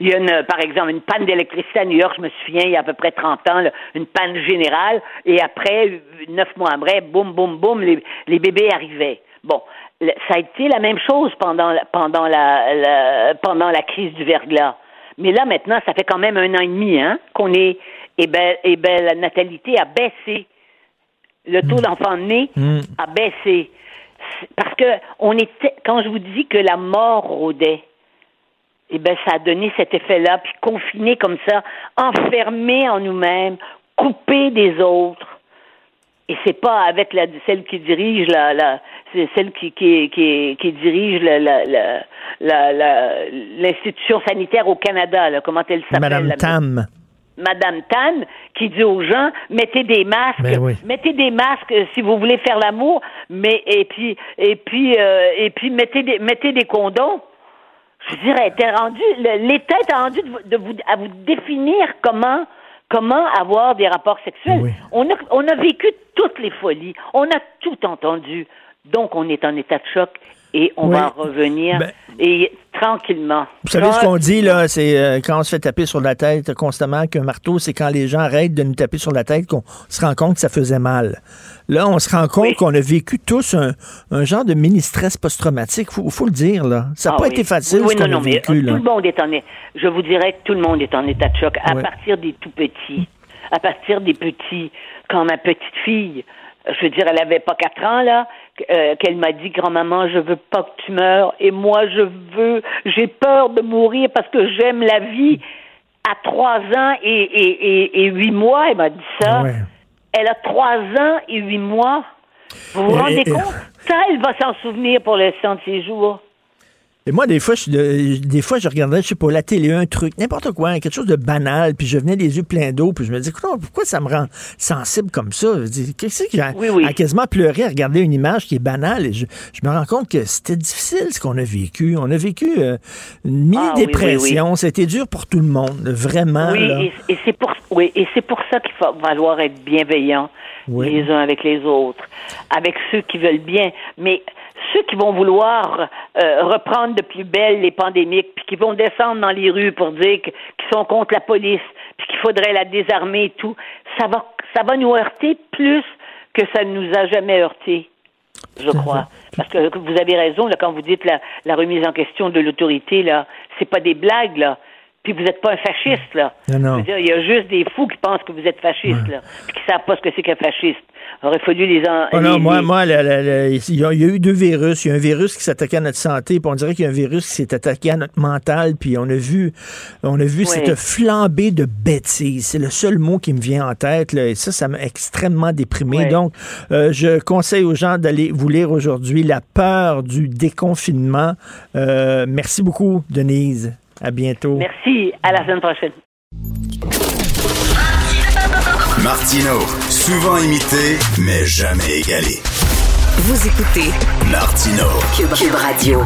il y a une, par exemple une panne d'électricité à New York, je me souviens, il y a à peu près 30 ans, là, une panne générale, et après, neuf mois après, boum, boum, boum, les, les bébés arrivaient. Bon, ça a été la même chose pendant, pendant, la, pendant la crise du verglas. Mais là, maintenant, ça fait quand même un an et demi hein, qu'on est, et ben, et ben, la natalité a baissé le taux d'enfants nés Mm. a baissé. Parce que on était, quand je vous dis que la mort rôdait, eh ben, ça a donné cet effet-là, puis confiné comme ça, enfermé en nous-mêmes, coupé des autres. Et c'est pas avec la, celle qui dirige la, la c'est celle qui, qui, qui, qui dirige la, la, la, la- la- l'institution sanitaire au Canada, là, comment elle s'appelle? Madame la- Tam. Madame Tan qui dit aux gens mettez des masques, Ben oui. mettez des masques euh, si vous voulez faire l'amour, mais et puis et puis euh, et puis mettez des mettez des condoms. Je dirais, était rendu l'État est rendu de, vous- de vous à vous définir comment comment avoir des rapports sexuels. On a on a vécu toutes les folies, on a tout entendu, donc on est en état de choc et on Oui. va en revenir Ben- et tranquillement. Vous savez ce qu'on dit, là, c'est euh, quand on se fait taper sur la tête constamment qu'un marteau, c'est quand les gens arrêtent de nous taper sur la tête qu'on se rend compte que ça faisait mal. Là, on se rend compte qu'on a vécu tous un, un genre de mini-stress post-traumatique. Faut, faut le dire, là. Ça n'a Ah pas oui. été facile, ce qu'on non, a non, mais vécu, tout là. le monde est en je vous dirais que tout le monde est en état de choc à partir des tout petits, à partir des petits. Quand ma petite fille, je veux dire, elle avait pas quatre ans là, euh, qu'elle m'a dit grand-maman, je veux pas que tu meurs et moi je veux, j'ai peur de mourir parce que j'aime la vie. À trois ans et, et, et, et huit mois, elle m'a dit ça. Elle a trois ans et huit mois. Vous vous rendez compte? Ça, elle va s'en souvenir pour le restant de ses jours. Et moi, des fois, je, des fois, je regardais, je sais pas, la télé, un truc, n'importe quoi, quelque chose de banal, puis je venais les yeux pleins d'eau, puis je me disais, Écoute, pourquoi ça me rend sensible comme ça? Dis, Qu'est-ce que j'ai à quasiment pleurer à regarder une image qui est banale? Et je, je me rends compte que c'était difficile ce qu'on a vécu. On a vécu euh, une Ah, oui, mini-dépression. oui, C'était dur pour tout le monde, vraiment. Oui, là. et, et c'est pour oui, ça qu'il va falloir être bienveillant Oui. les uns avec les autres, avec ceux qui veulent bien, mais ceux qui vont vouloir euh, reprendre de plus belle les pandémiques, puis qui vont descendre dans les rues pour dire qu'ils sont contre la police, puis qu'il faudrait la désarmer et tout, ça va ça va nous heurter plus que ça ne nous a jamais heurté, je crois. Parce que vous avez raison là quand vous dites la, la remise en question de l'autorité là, c'est pas des blagues là. Puis vous n'êtes pas un fasciste, là. Non, non. Je veux dire, il y a juste des fous qui pensent que vous êtes fasciste, là. Puis qui savent pas ce que c'est qu'un fasciste. Il aurait fallu les en. Oh non, les- moi, les- moi il y, a, eu deux virus. Il y a un virus qui s'attaquait à notre santé, puis on dirait qu'il y a un virus qui s'est attaqué à notre mental, puis on a vu, on a vu cette flambée de bêtises. C'est le seul mot qui me vient en tête, là, et ça, ça m'a extrêmement déprimé. Donc, euh, je conseille aux gens d'aller vous lire aujourd'hui La peur du déconfinement. Euh, merci beaucoup, Denise. À bientôt. Merci. À la semaine prochaine. Martino, souvent imité, mais jamais égalé. Vous écoutez Martino. Cube, Cube Radio.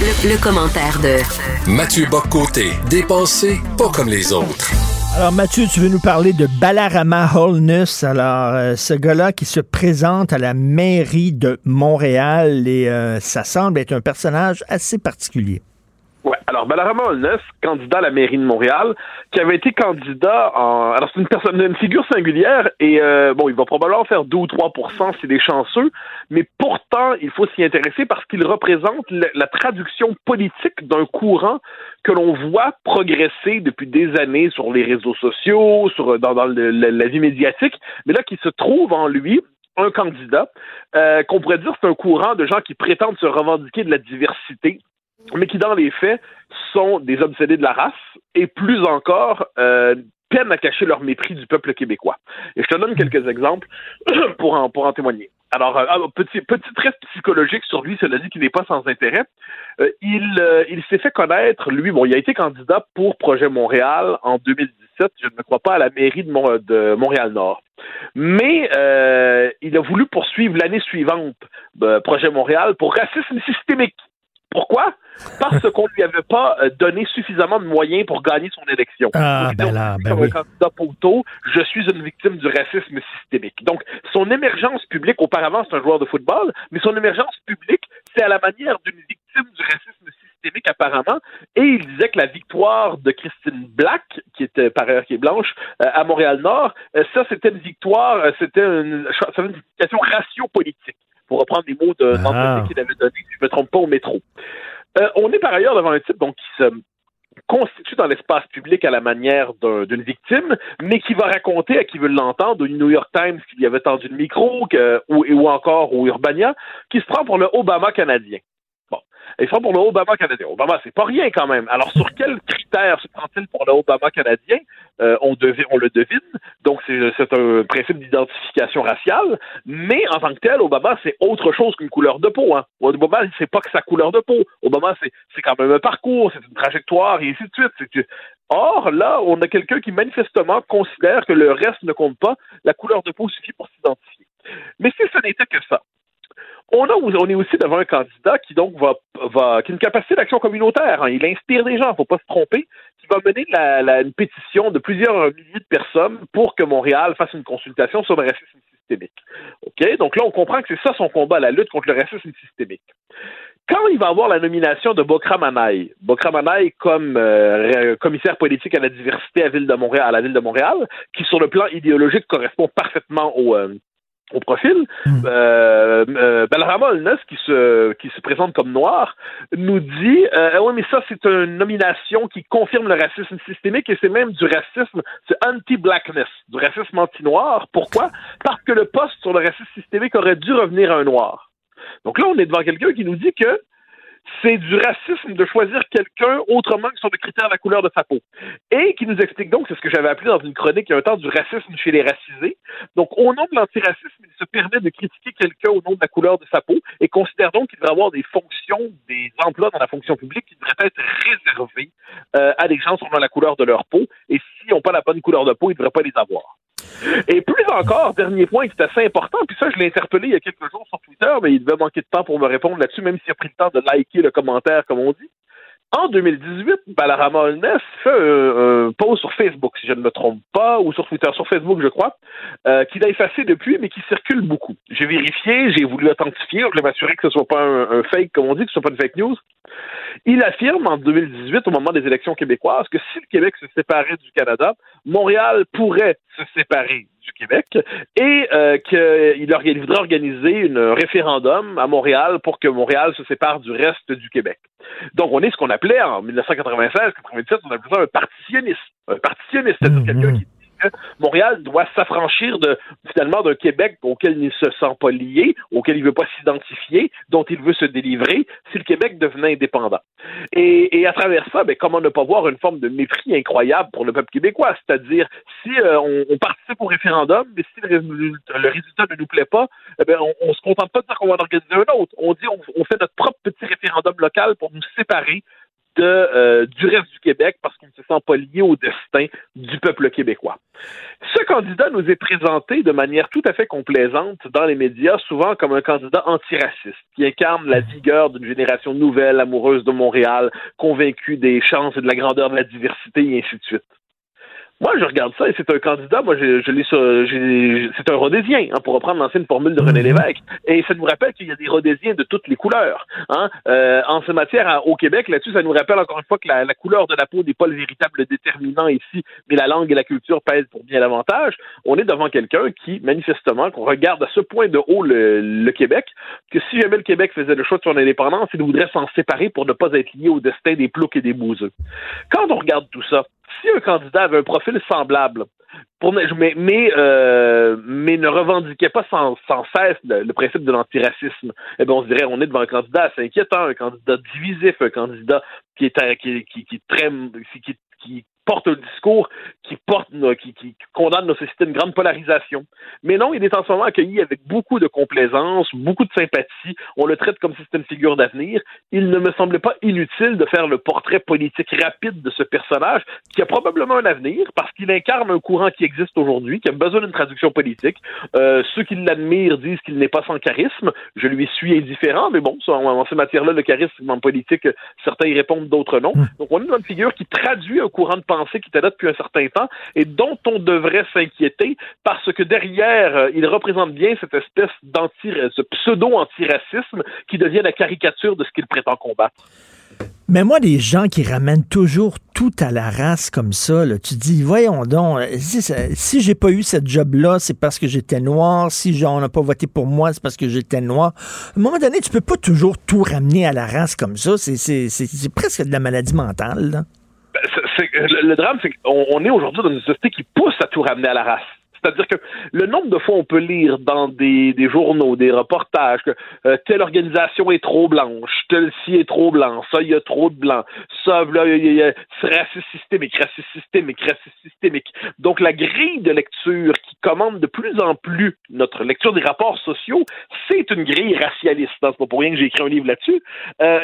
Le, le commentaire de Mathieu Boccoté, dépensé pas comme les autres. Alors Mathieu, tu veux nous parler de Balarama Holness? Alors euh, ce gars-là qui se présente à la mairie de Montréal et euh, ça semble être un personnage assez particulier. Ouais, alors Balarama Holness, candidat à la mairie de Montréal, qui avait été candidat en. Alors c'est une personne, une figure singulière et euh, bon, il va probablement faire 2 ou 3 c'est des chanceux, mais pourtant il faut s'y intéresser parce qu'il représente la, la traduction politique d'un courant que l'on voit progresser depuis des années sur les réseaux sociaux, sur dans, dans la, la vie médiatique, mais là qui se trouve en lui un candidat euh, qu'on pourrait dire c'est un courant de gens qui prétendent se revendiquer de la diversité mais qui, dans les faits, sont des obsédés de la race et, plus encore, euh, peinent à cacher leur mépris du peuple québécois. Et je te donne quelques exemples pour en, pour en témoigner. Alors, euh, ah, petit, petit psychologique sur lui, cela dit qu'il n'est pas sans intérêt. Euh, il euh, il s'est fait connaître, lui, bon, il a été candidat pour Projet Montréal en 2017, je ne crois pas à la mairie de, de Montréal-Nord. Mais il a voulu poursuivre l'année suivante Projet Montréal pour racisme systémique. Pourquoi? Parce qu'on lui avait pas euh, donné suffisamment de moyens pour gagner son élection. Ah, Donc, ben là, ben comme oui. un candidat poteau, je suis une victime du racisme systémique. Donc, son émergence publique, auparavant, c'est un joueur de football, mais son émergence publique, c'est à la manière d'une victime du racisme systémique, apparemment. Et il disait que la victoire de Christine Black, qui était par ailleurs qui est blanche, euh, à Montréal-Nord, euh, ça, c'était une victoire, euh, c'était une, c'était une signification ratio-politique, pour reprendre les mots d'un Ah. entretien qu'il avait donné, si je ne me trompe pas, au métro. Euh, on est par ailleurs devant un type donc, qui se constitue dans l'espace public à la manière d'un- d'une victime, mais qui va raconter à qui veut l'entendre, au New York Times qui lui avait tendu le micro, que- ou, ou encore au Urbania, qui se prend pour le Obama canadien. Bon. Il se prend pour le Obama canadien. Obama, c'est pas rien quand même. Alors, sur quels critères se prend-il pour le Obama canadien? Euh, on, le devine. Donc, c'est un principe d'identification raciale. Mais, en tant que tel, Obama, c'est autre chose qu'une couleur de peau. Hein. Obama, c'est pas que sa couleur de peau. Obama, c'est quand même un parcours, c'est une trajectoire, et ainsi de suite. Or, là, on a quelqu'un qui manifestement considère que le reste ne compte pas. La couleur de peau suffit pour s'identifier. Mais si ce n'était que ça, on, a, est aussi devant un candidat qui donc va, qui a une capacité d'action communautaire. hein. Il inspire des gens, faut pas se tromper, qui va mener une pétition de plusieurs milliers de personnes pour que Montréal fasse une consultation sur le racisme systémique. Ok, donc là on comprend que c'est ça son combat, la lutte contre le racisme systémique. Quand il va avoir la nomination de Bokra Manaï, comme euh, commissaire politique à la diversité à la ville de Montréal, qui sur le plan idéologique correspond parfaitement au, euh, au profil, euh, euh, Balrama Olnes, qui se, qui se présente comme noir, nous dit euh, oui, mais ça, c'est une nomination qui confirme le racisme systémique et c'est même du racisme, c'est anti-blackness, du racisme anti-noir. Pourquoi? Parce que le poste sur le racisme systémique aurait dû revenir à un noir. Donc là, on est devant quelqu'un qui nous dit que c'est du racisme de choisir quelqu'un autrement que sur le critère de la couleur de sa peau. Et qui nous explique donc, c'est ce que j'avais appelé dans une chronique il y a un temps, du racisme chez les racisés. Donc, au nom de l'antiracisme, il se permet de critiquer quelqu'un au nom de la couleur de sa peau et considère donc qu'il devrait avoir des fonctions, des emplois dans la fonction publique qui devraient être réservés euh, à des gens selon la couleur de leur peau. Et s'ils n'ont pas la bonne couleur de peau, ils ne devraient pas les avoir. Et plus encore, dernier point qui est assez important, puis ça, je l'ai interpellé il y a quelques jours sur Twitter, mais il devait manquer de temps pour me répondre là-dessus, même s'il a pris le temps de liker le commentaire, comme on dit. En 2018, Balarama Holness fait un, post sur Facebook, si je ne me trompe pas, ou sur Twitter, sur Facebook, je crois, euh, qu'il a effacé depuis, mais qui circule beaucoup. J'ai vérifié, j'ai voulu authentifier, je voulais m'assurer que ce soit pas un, fake, comme on dit, que ce soit pas une fake news. Il affirme en 2018, au moment des élections québécoises, que si le Québec se séparait du Canada, Montréal pourrait se séparer du Québec et euh, qu'il voudrait organiser un référendum à Montréal pour que Montréal se sépare du reste du Québec. Donc, on est ce qu'on appelait en 1996-97, on appelait ça un partitionniste. Un partitionniste, c'est-à-dire mmh, quelqu'un qui Montréal doit s'affranchir de finalement d'un Québec auquel il ne se sent pas lié, auquel il ne veut pas s'identifier, dont il veut se délivrer si le Québec devenait indépendant. Et, à travers ça, ben, comment ne pas voir une forme de mépris incroyable pour le peuple québécois, c'est-à-dire si euh, on, participe au référendum, mais si le, résultat ne nous plaît pas, eh ben, on, ne se contente pas de dire qu'on va en organiser un autre. On dit on fait notre propre petit référendum local pour nous séparer de, euh, du reste du Québec parce qu'on ne se sent pas lié au destin du peuple québécois. Ce candidat nous est présenté de manière tout à fait complaisante dans les médias, souvent comme un candidat antiraciste, qui incarne la vigueur d'une génération nouvelle, amoureuse de Montréal, convaincue des chances et de la grandeur de la diversité, et ainsi de suite. Moi, je regarde ça et c'est un candidat, moi, je, je l'ai c'est un rhodésien, hein, pour reprendre l'ancienne formule de René mhm. Lévesque. Et ça nous rappelle qu'il y a des rhodésiens de toutes les couleurs. Hein. Euh, en ce matière, au Québec, là-dessus, ça nous rappelle encore une fois que la, couleur de la peau n'est pas le véritable déterminant ici, mais la langue et la culture pèsent pour bien davantage. On est devant quelqu'un qui, manifestement, qu'on regarde à ce point de haut le, Québec, que si jamais le Québec faisait le choix de son indépendance, il voudrait s'en séparer pour ne pas être lié au destin des ploucs et des bouseux. Quand on regarde tout ça, si un candidat avait un profil semblable, pour, mais, mais, euh, mais ne revendiquait pas sans, sans cesse le, principe de l'antiracisme, eh bien, on se dirait on est devant un candidat assez inquiétant, un candidat divisif, un candidat qui est, qui, qui, qui, très, qui, qui porte un discours qui porte, qui, qui, condamne nos sociétés à une grande polarisation. Mais non, il est en ce moment accueilli avec beaucoup de complaisance, beaucoup de sympathie. On le traite comme si c'était une figure d'avenir. Il ne me semblait pas inutile de faire le portrait politique rapide de ce personnage qui a probablement un avenir parce qu'il incarne un courant qui existe aujourd'hui, qui a besoin d'une traduction politique. Euh, ceux qui l'admirent disent qu'il n'est pas sans charisme. Je lui suis indifférent, mais bon, en, ces matières-là, le charisme en politique, certains y répondent, d'autres non. Hmm. Donc on est dans une figure qui traduit un courant de pensée qui était là depuis un certain temps et dont on devrait s'inquiéter parce que derrière, euh, il représente bien cette espèce d'anti, ce pseudo-antiracisme qui devient la caricature de ce qu'il prétend combattre. Mais moi, les gens qui ramènent toujours tout à la race comme ça, tu dis, voyons donc, euh, si, j'ai pas eu cette job-là, c'est parce que j'étais noir. Si on n'a pas voté pour moi, c'est parce que j'étais noir. À un moment donné, tu peux pas toujours tout ramener à la race comme ça. C'est presque de la maladie mentale. Le drame, c'est qu'on est aujourd'hui dans une société qui pousse à tout ramener à la race. C'est-à-dire que le nombre de fois on peut lire dans des, des journaux, des reportages, que euh, telle organisation est trop blanche, tel ci est trop blanc, ça, il y a trop de blancs, ça, là, il y a, racisme systémique, racisme systémique, racisme systémique. Donc, la grille de lecture qui commande de plus en plus notre lecture des rapports sociaux, c'est une grille racialiste. C'est pas pour rien que j'ai écrit un livre là-dessus. Euh,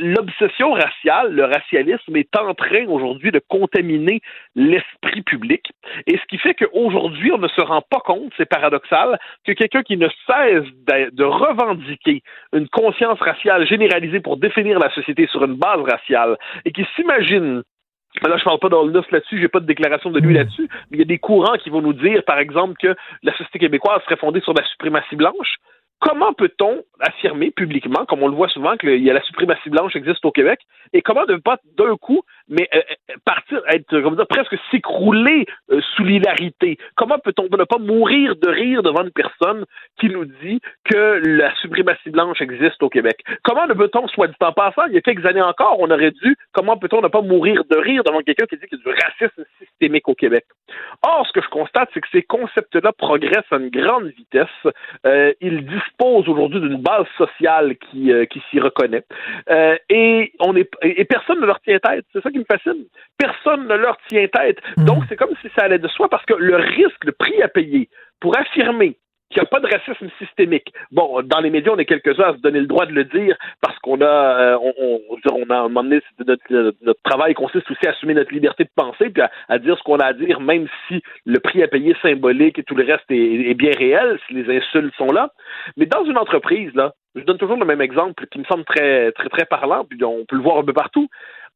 L'obsession raciale, le racialisme est en train aujourd'hui de contaminer l'esprit public. Et ce qui fait qu'aujourd'hui, on ne se rend pas compte, c'est paradoxal, que quelqu'un qui ne cesse de, revendiquer une conscience raciale généralisée pour définir la société sur une base raciale et qui s'imagine Là, je parle pas d'Olnus là-dessus, j'ai pas de déclaration de lui hmm. là-dessus, mais il y a des courants qui vont nous dire, par exemple, que la société québécoise serait fondée sur la suprématie blanche. comment peut-on affirmer publiquement, comme on le voit souvent, qu'il y a la suprématie blanche existe au Québec, et comment ne pas d'un coup, mais euh, euh, partir, être, comme dire, presque s'écrouler euh, sous l'hilarité? Comment peut-on ne pas mourir de rire devant une personne qui nous dit que la suprématie blanche existe au Québec? Comment ne peut-on, soit dit en passant, il y a quelques années encore, on aurait dû, comment peut-on ne pas mourir de rire devant quelqu'un qui dit qu'il y a du racisme systémique au Québec? Or, ce que je constate, c'est que ces concepts-là progressent à une grande vitesse. Euh, ils disposent aujourd'hui d'une base sociale qui, euh, qui s'y reconnaît. Euh, et, on est, et personne ne leur tient tête. C'est ça qui me fascine. Personne ne leur tient tête. Donc, c'est comme si ça allait de soi parce que le risque, le prix à payer pour affirmer qu'il n'y a pas de racisme systémique. Bon, dans les médias, on est quelques-uns à se donner le droit de le dire parce qu'on a, euh, on, on, on, a, un moment donné, notre, notre, travail consiste aussi à assumer notre liberté de penser puis à, dire ce qu'on a à dire, même si le prix à payer symbolique et tout le reste est, est, bien réel, si les insultes sont là. Mais dans une entreprise, là, je donne toujours le même exemple qui me semble très, très, très parlant, puis on peut le voir un peu partout.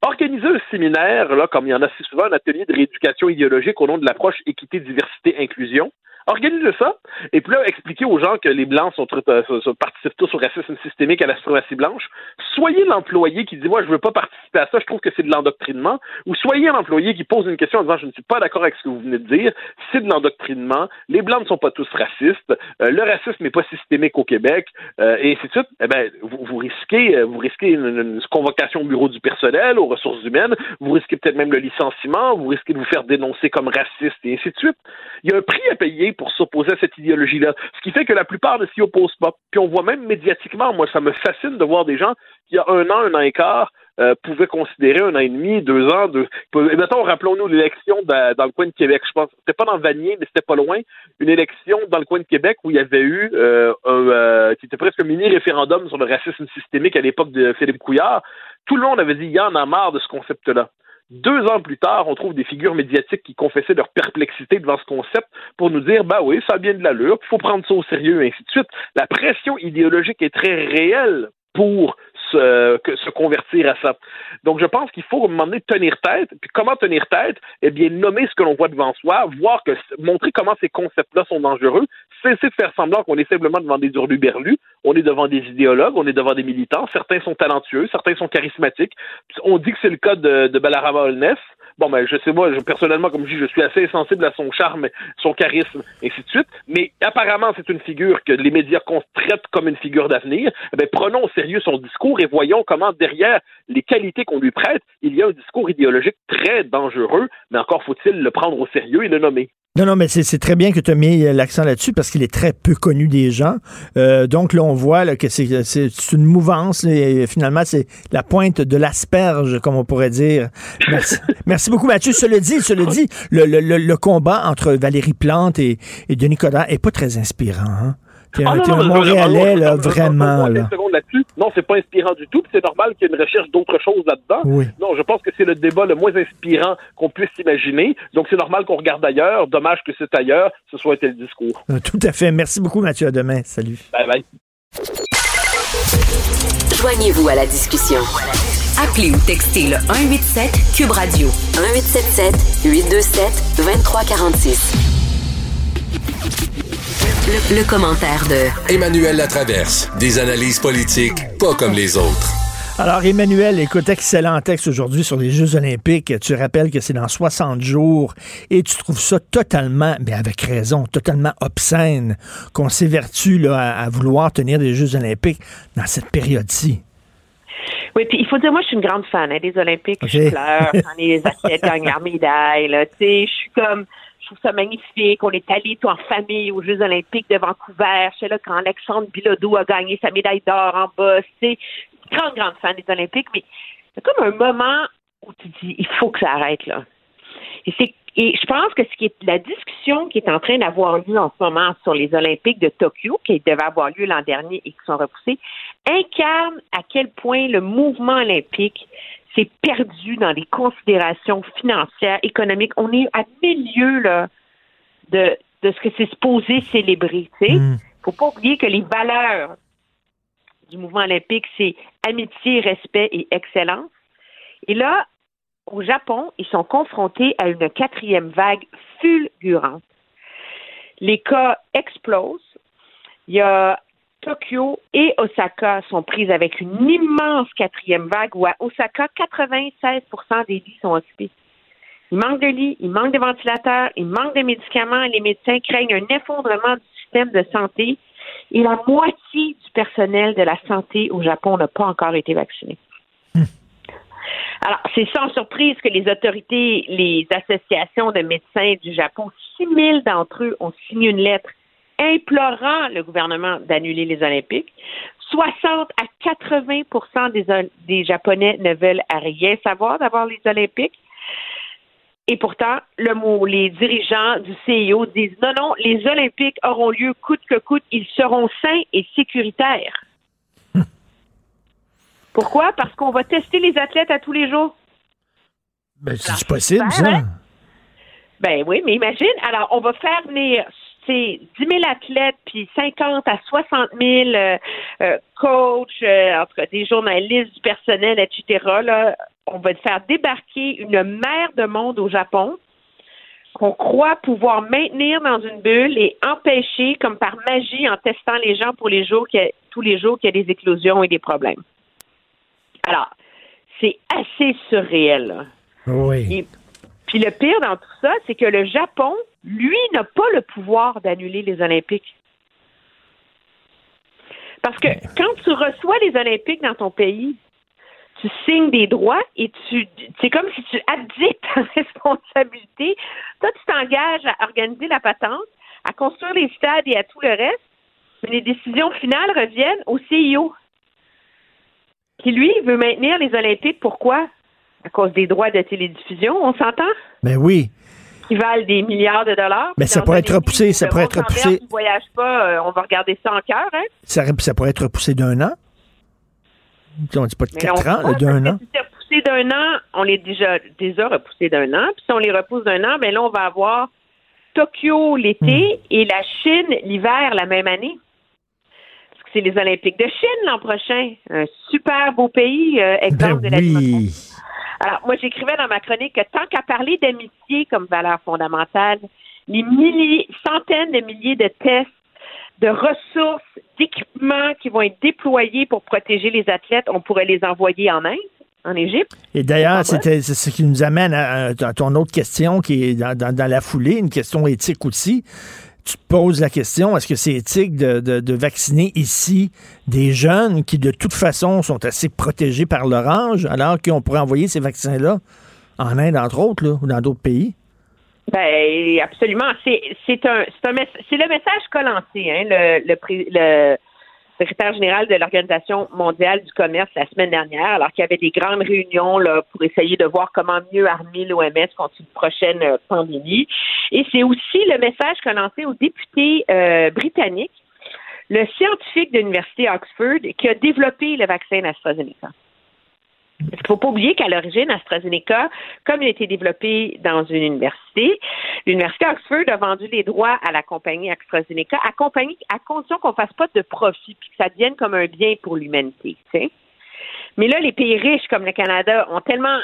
Organiser un séminaire, là, comme il y en a si souvent, un atelier de rééducation idéologique au nom de l'approche équité, diversité, inclusion, Organisez ça, et puis là, expliquer aux gens que les Blancs sont, euh, participent tous au racisme systémique à la suprématie blanche. Soyez l'employé qui dit, moi, je veux pas participer à ça, je trouve que c'est de l'endoctrinement, ou soyez l'employé qui pose une question en disant, je ne suis pas d'accord avec ce que vous venez de dire, c'est de l'endoctrinement, les Blancs ne sont pas tous racistes, euh, le racisme n'est pas systémique au Québec, euh, et ainsi de suite. Eh ben, vous, vous risquez, vous risquez une, une, convocation au bureau du personnel, aux ressources humaines, vous risquez peut-être même le licenciement, vous risquez de vous faire dénoncer comme raciste, et ainsi de suite. Il y a un prix à payer pour s'opposer à cette idéologie-là. Ce qui fait que la plupart ne s'y opposent pas. Puis on voit même médiatiquement, moi, ça me fascine de voir des gens qui, il y a un an, un an et quart, euh, pouvaient considérer un an et demi, deux ans, deux. Et mettons, rappelons-nous l'élection dans le coin de Québec. Je pense, c'était pas dans Vanier, mais c'était pas loin. Une élection dans le coin de Québec où il y avait eu euh, un, euh, qui était presque un mini référendum sur le racisme systémique à l'époque de Philippe Couillard. Tout le monde avait dit, il y en a marre de ce concept-là. Deux ans plus tard, on trouve des figures médiatiques qui confessaient leur perplexité devant ce concept pour nous dire, bah oui, ça a bien de l'allure, il faut prendre ça au sérieux, et ainsi de suite. La pression idéologique est très réelle pour se, se convertir à ça. Donc, je pense qu'il faut, à un moment donné, tenir tête. Puis, comment tenir tête? Eh bien, nommer ce que l'on voit devant soi, voir que, montrer comment ces concepts-là sont dangereux, cesser de faire semblant qu'on est simplement devant des hurluberlus, on est devant des idéologues, on est devant des militants, certains sont talentueux, certains sont charismatiques. On dit que c'est le cas de, de Balarama Holness. Bon, ben, je sais, moi, personnellement, comme je dis, je suis assez sensible à son charme, son charisme, et ainsi de suite. Mais apparemment, c'est une figure que les médias traitent comme une figure d'avenir. Eh bien, prenons au sérieux son discours et voyons comment, derrière les qualités qu'on lui prête, il y a un discours idéologique très dangereux, mais encore faut-il le prendre au sérieux et le nommer. Non, non, mais c'est très bien que tu as mis l'accent là-dessus parce qu'il est très peu connu des gens. Euh, donc là, on voit là, que c'est une mouvance et finalement, c'est la pointe de l'asperge, comme on pourrait dire. Merci, Merci beaucoup, Mathieu. Cela dit, cela dit, le, le, le, combat entre Valérie Plante et, et Denis Coderre est pas très inspirant. Hein? T'es un, ah, Montréalais, là, vraiment. Là. Non, c'est pas inspirant du tout. C'est normal qu'il y ait une recherche d'autres choses là-dedans. Oui. Non, je pense que c'est le débat le moins inspirant qu'on puisse imaginer. Donc, c'est normal qu'on regarde ailleurs. Dommage que c'est ailleurs. Ce soit un tel discours. Euh, tout à fait. Merci beaucoup, Mathieu. À demain. Salut. Bye bye. Joignez-vous à la discussion. Appelez ou textez le 187 Cube Radio 1877 827 2346. Le, le, commentaire de Emmanuel Latraverse. Des analyses politiques pas comme les autres. Alors, Emmanuel, écoute, excellent texte aujourd'hui sur les Jeux olympiques. Tu rappelles que c'est dans 60 jours et tu trouves ça totalement, mais avec raison, totalement obscène qu'on s'évertue là, à, vouloir tenir des Jeux olympiques dans cette période-ci. Oui, puis il faut dire, moi, je suis une grande fan hein, des Olympiques. Je pleure quand les athlètes gagnent leur médaille. Tu sais, je suis comme je trouve ça magnifique. On est allé tout en famille aux Jeux Olympiques de Vancouver. C'est là quand Alexandre Bilodeau a gagné sa médaille d'or en bas. C'est une grande, grande fan des Olympiques, mais c'est comme un moment où tu dis il faut que ça arrête là. Et c'est et je pense que ce qui est la discussion qui est en train d'avoir lieu en ce moment sur les Olympiques de Tokyo, qui devaient avoir lieu l'an dernier et qui sont repoussés, incarne à quel point le mouvement olympique c'est perdu dans les considérations financières, économiques. On est à milieu là, de, de ce que c'est supposé célébrer. Il ne mm. faut pas oublier que les valeurs du mouvement olympique, c'est amitié, respect et excellence. Et là, au Japon, ils sont confrontés à une quatrième vague fulgurante. Les cas explosent. Il y a Tokyo et Osaka sont prises avec une immense quatrième vague où à Osaka, 96% des lits sont occupés. Il manque de lits, il manque de ventilateurs, il manque de médicaments. Les médecins craignent un effondrement du système de santé et la moitié du personnel de la santé au Japon n'a pas encore été vacciné. Alors, c'est sans surprise que les autorités, les associations de médecins du Japon, 6 000 d'entre eux ont signé une lettre implorant le gouvernement d'annuler les Olympiques. 60 à 80 des, des Japonais ne veulent rien savoir d'avoir les Olympiques. Et pourtant, le mot, les dirigeants du CIO disent non, non, les Olympiques auront lieu coûte que coûte, ils seront sains et sécuritaires. Pourquoi? Parce qu'on va tester les athlètes à tous les jours. Ben, c'est possible, ça. Hein? Ben oui, mais imagine, alors on va faire venir 10 000 athlètes, puis 50 à 60 000 euh, euh, coachs, euh, en tout cas des journalistes, du personnel, etc. Là, on va faire débarquer une mer de monde au Japon qu'on croit pouvoir maintenir dans une bulle et empêcher, comme par magie, en testant les gens pour les jours tous les jours qu'il y a des éclosions et des problèmes. Alors, c'est assez surréel. Oui. Puis le pire dans tout ça, c'est que le Japon, lui, n'a pas le pouvoir d'annuler les Olympiques. Parce que quand tu reçois les Olympiques dans ton pays, tu signes des droits et tu c'est comme si tu abdiques ta responsabilité. Toi, tu t'engages à organiser la patente, à construire les stades et à tout le reste, mais les décisions finales reviennent au CIO qui, lui, veut maintenir les Olympiques. Pourquoi? À cause des droits de télédiffusion, on s'entend? Mais ben oui. Qui valent des milliards de dollars. Mais ça pourrait être repoussé. Ça pourrait être repoussé. Si voyage pas, euh, on va regarder ça en cœur. Hein? Ça, ça pourrait être repoussé d'un an. On dit pas de quatre ans, d'un an. Si c'est repoussé d'un an, on les déjà, déjà repoussé d'un an. Puis si on les repousse d'un an, ben là, on va avoir Tokyo l'été hmm. et la Chine l'hiver la même année c'est les Olympiques de Chine l'an prochain. Un super beau pays, euh, exemple ben de la démocratie. Alors, moi, j'écrivais dans ma chronique que tant qu'à parler d'amitié comme valeur fondamentale, les milliers, centaines de milliers de tests, de ressources, d'équipements qui vont être déployés pour protéger les athlètes, on pourrait les envoyer en Inde en Égypte. Et d'ailleurs, c'est ce qui nous amène à, ton autre question qui est dans, la foulée, une question éthique aussi tu poses la question, est-ce que c'est éthique de, vacciner ici des jeunes qui, de toute façon, sont assez protégés par l'orange, alors qu'on pourrait envoyer ces vaccins-là en Inde, entre autres, ou dans d'autres pays? Ben, absolument. C'est, un, le message qu'a lancé hein, le, le, secrétaire général de l'Organisation mondiale du commerce la semaine dernière, alors qu'il y avait des grandes réunions là, pour essayer de voir comment mieux armer l'OMS contre une prochaine euh, pandémie. Et c'est aussi le message qu'a lancé aux députés euh, le scientifique de l'Université Oxford qui a développé le vaccin AstraZeneca. Qu'il ne faut pas oublier qu'à l'origine, AstraZeneca, comme il a été développé dans une université, l'Université Oxford a vendu les droits à la compagnie AstraZeneca à, compagnie, à condition qu'on ne fasse pas de profit, puis que ça devienne comme un bien pour l'humanité. Mais là, les pays riches comme le Canada ont tellement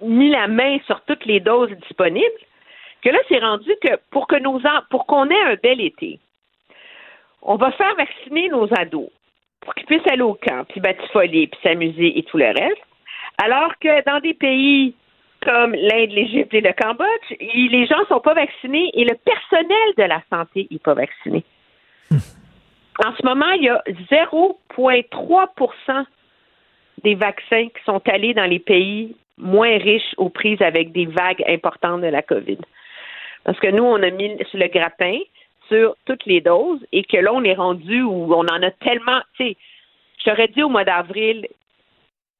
mis la main sur toutes les doses disponibles que là, c'est rendu que pour que nos pour qu'on ait un bel été, on va faire vacciner nos ados pour qu'ils puissent aller au camp, puis batifoler, puis s'amuser et tout le reste. Alors que dans des pays comme l'Inde, l'Égypte et le Cambodge, les gens ne sont pas vaccinés et le personnel de la santé n'est pas vacciné. En ce moment, il y a 0,3% des vaccins qui sont allés dans les pays moins riches aux prises avec des vagues importantes de la COVID. Parce que nous, on a mis sur le grappin sur toutes les doses et que là, on est rendu où on en a tellement. Tu sais, je t'aurais dit au mois d'avril,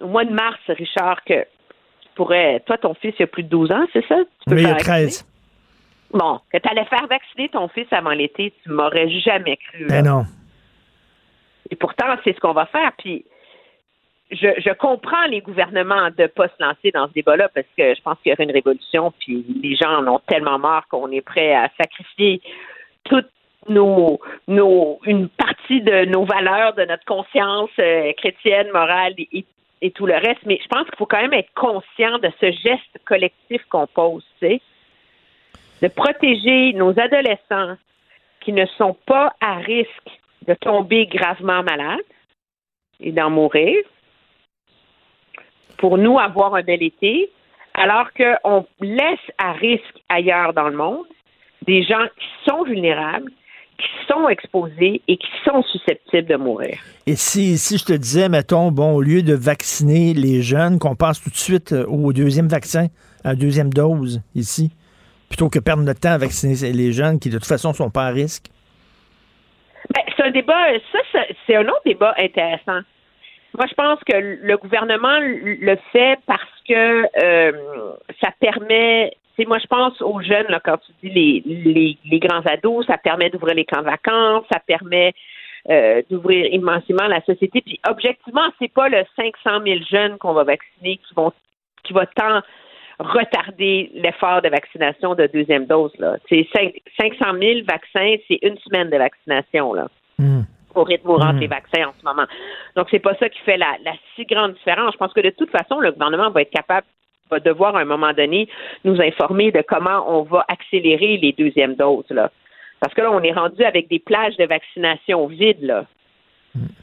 au mois de mars, Richard, que tu pourrais. Toi, ton fils, il a plus de 12 ans, c'est ça? Tu peux oui, il a 13. Bon, que tu allais faire vacciner ton fils avant l'été, tu m'aurais jamais cru. Ben non. Et pourtant, c'est ce qu'on va faire. Puis, je, je, comprends les gouvernements de ne pas se lancer dans ce débat-là parce que je pense qu'il y aurait une révolution, puis les gens en ont tellement marre qu'on est prêt à sacrifier toutes nos, nos, une partie de nos valeurs, de notre conscience euh, chrétienne, morale et, et, tout le reste. Mais je pense qu'il faut quand même être conscient de ce geste collectif qu'on pose, sais, de protéger nos adolescents qui ne sont pas à risque de tomber gravement malade et d'en mourir pour nous avoir un bel été, alors qu'on laisse à risque ailleurs dans le monde des gens qui sont vulnérables, qui sont exposés et qui sont susceptibles de mourir. Et si, si je te disais, mettons, bon, au lieu de vacciner les jeunes, qu'on passe tout de suite euh, au deuxième vaccin, à la deuxième dose ici, plutôt que perdre notre temps à vacciner les jeunes qui de toute façon ne sont pas à risque? Ben, c'est un débat, ça, c'est un autre débat intéressant. Moi, je pense que le gouvernement le fait parce que euh, ça permet c'est moi, je pense aux jeunes, là, quand tu dis les, les, les grands ados, ça permet d'ouvrir les camps de vacances, ça permet euh, d'ouvrir immensément la société. Puis, objectivement, c'est pas le 500 000 jeunes qu'on va vacciner qui vont qui va tant retarder l'effort de vaccination de deuxième dose. Là. C'est 500 000 vaccins, c'est une semaine de vaccination. Là. Hmm. Au rythme où rentrent Hmm. les vaccins en ce moment. Donc, c'est pas ça qui fait la, la si grande différence. Je pense que de toute façon, le gouvernement va être capable, va devoir à un moment donné nous informer de comment on va accélérer les deuxièmes doses. Là. Parce que là, on est rendu avec des plages de vaccination vides. Là.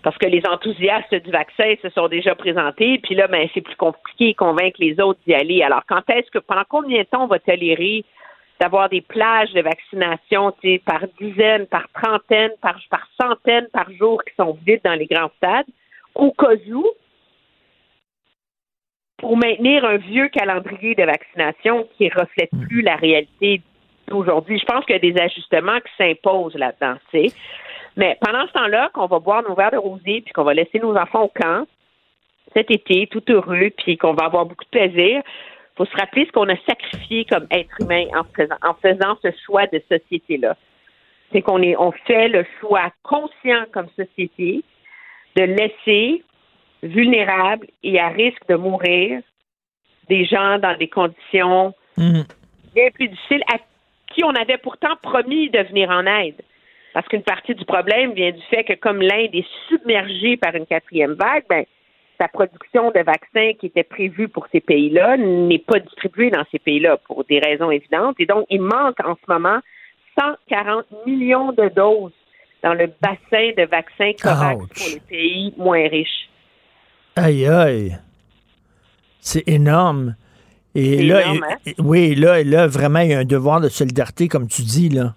Parce que les enthousiastes du vaccin se sont déjà présentés, puis là, ben, c'est plus compliqué de convaincre les autres d'y aller. Alors, quand est-ce que, pendant combien de temps on va tolérer d'avoir des plages de vaccination par dizaines, par trentaines, par, par centaines par jour qui sont vides dans les grands stades, au cas où, pour maintenir un vieux calendrier de vaccination qui ne reflète plus la réalité d'aujourd'hui. Je pense qu'il y a des ajustements qui s'imposent là-dedans. Mais pendant ce temps-là, qu'on va boire nos verres de rosé, puis qu'on va laisser nos enfants au camp cet été, tout heureux, puis qu'on va avoir beaucoup de plaisir, faut se rappeler ce qu'on a sacrifié comme être humain en faisant, en faisant ce choix de société-là. C'est qu'on est, on fait le choix conscient comme société de laisser vulnérables et à risque de mourir des gens dans des conditions bien plus difficiles à qui on avait pourtant promis de venir en aide. Parce qu'une partie du problème vient du fait que comme l'Inde est submergée par une quatrième vague, ben, sa production de vaccins qui était prévue pour ces pays-là n'est pas distribuée dans ces pays-là pour des raisons évidentes. Et donc, il manque en ce moment 140 millions de doses dans le bassin de vaccins COVAX Ouch. pour les pays moins riches. Aïe, aïe. C'est énorme. Et là, énorme, hein? et- oui, là, là, vraiment, il y a un devoir de solidarité, comme tu dis, là.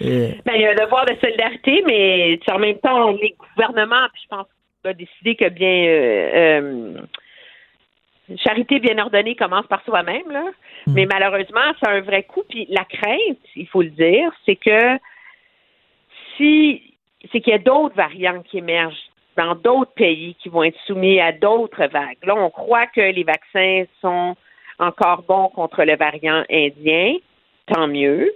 Ben, il y a un devoir de solidarité, mais en même temps, les gouvernements, puis je pense a décidé que bien euh, euh, charité bien ordonnée commence par soi-même, là. Mais malheureusement, c'est un vrai coup. Puis la crainte, il faut le dire, c'est que si c'est qu'il y a d'autres variantes qui émergent dans d'autres pays qui vont être soumis à d'autres vagues. Là, on croit que les vaccins sont encore bons contre le variant indien, tant mieux.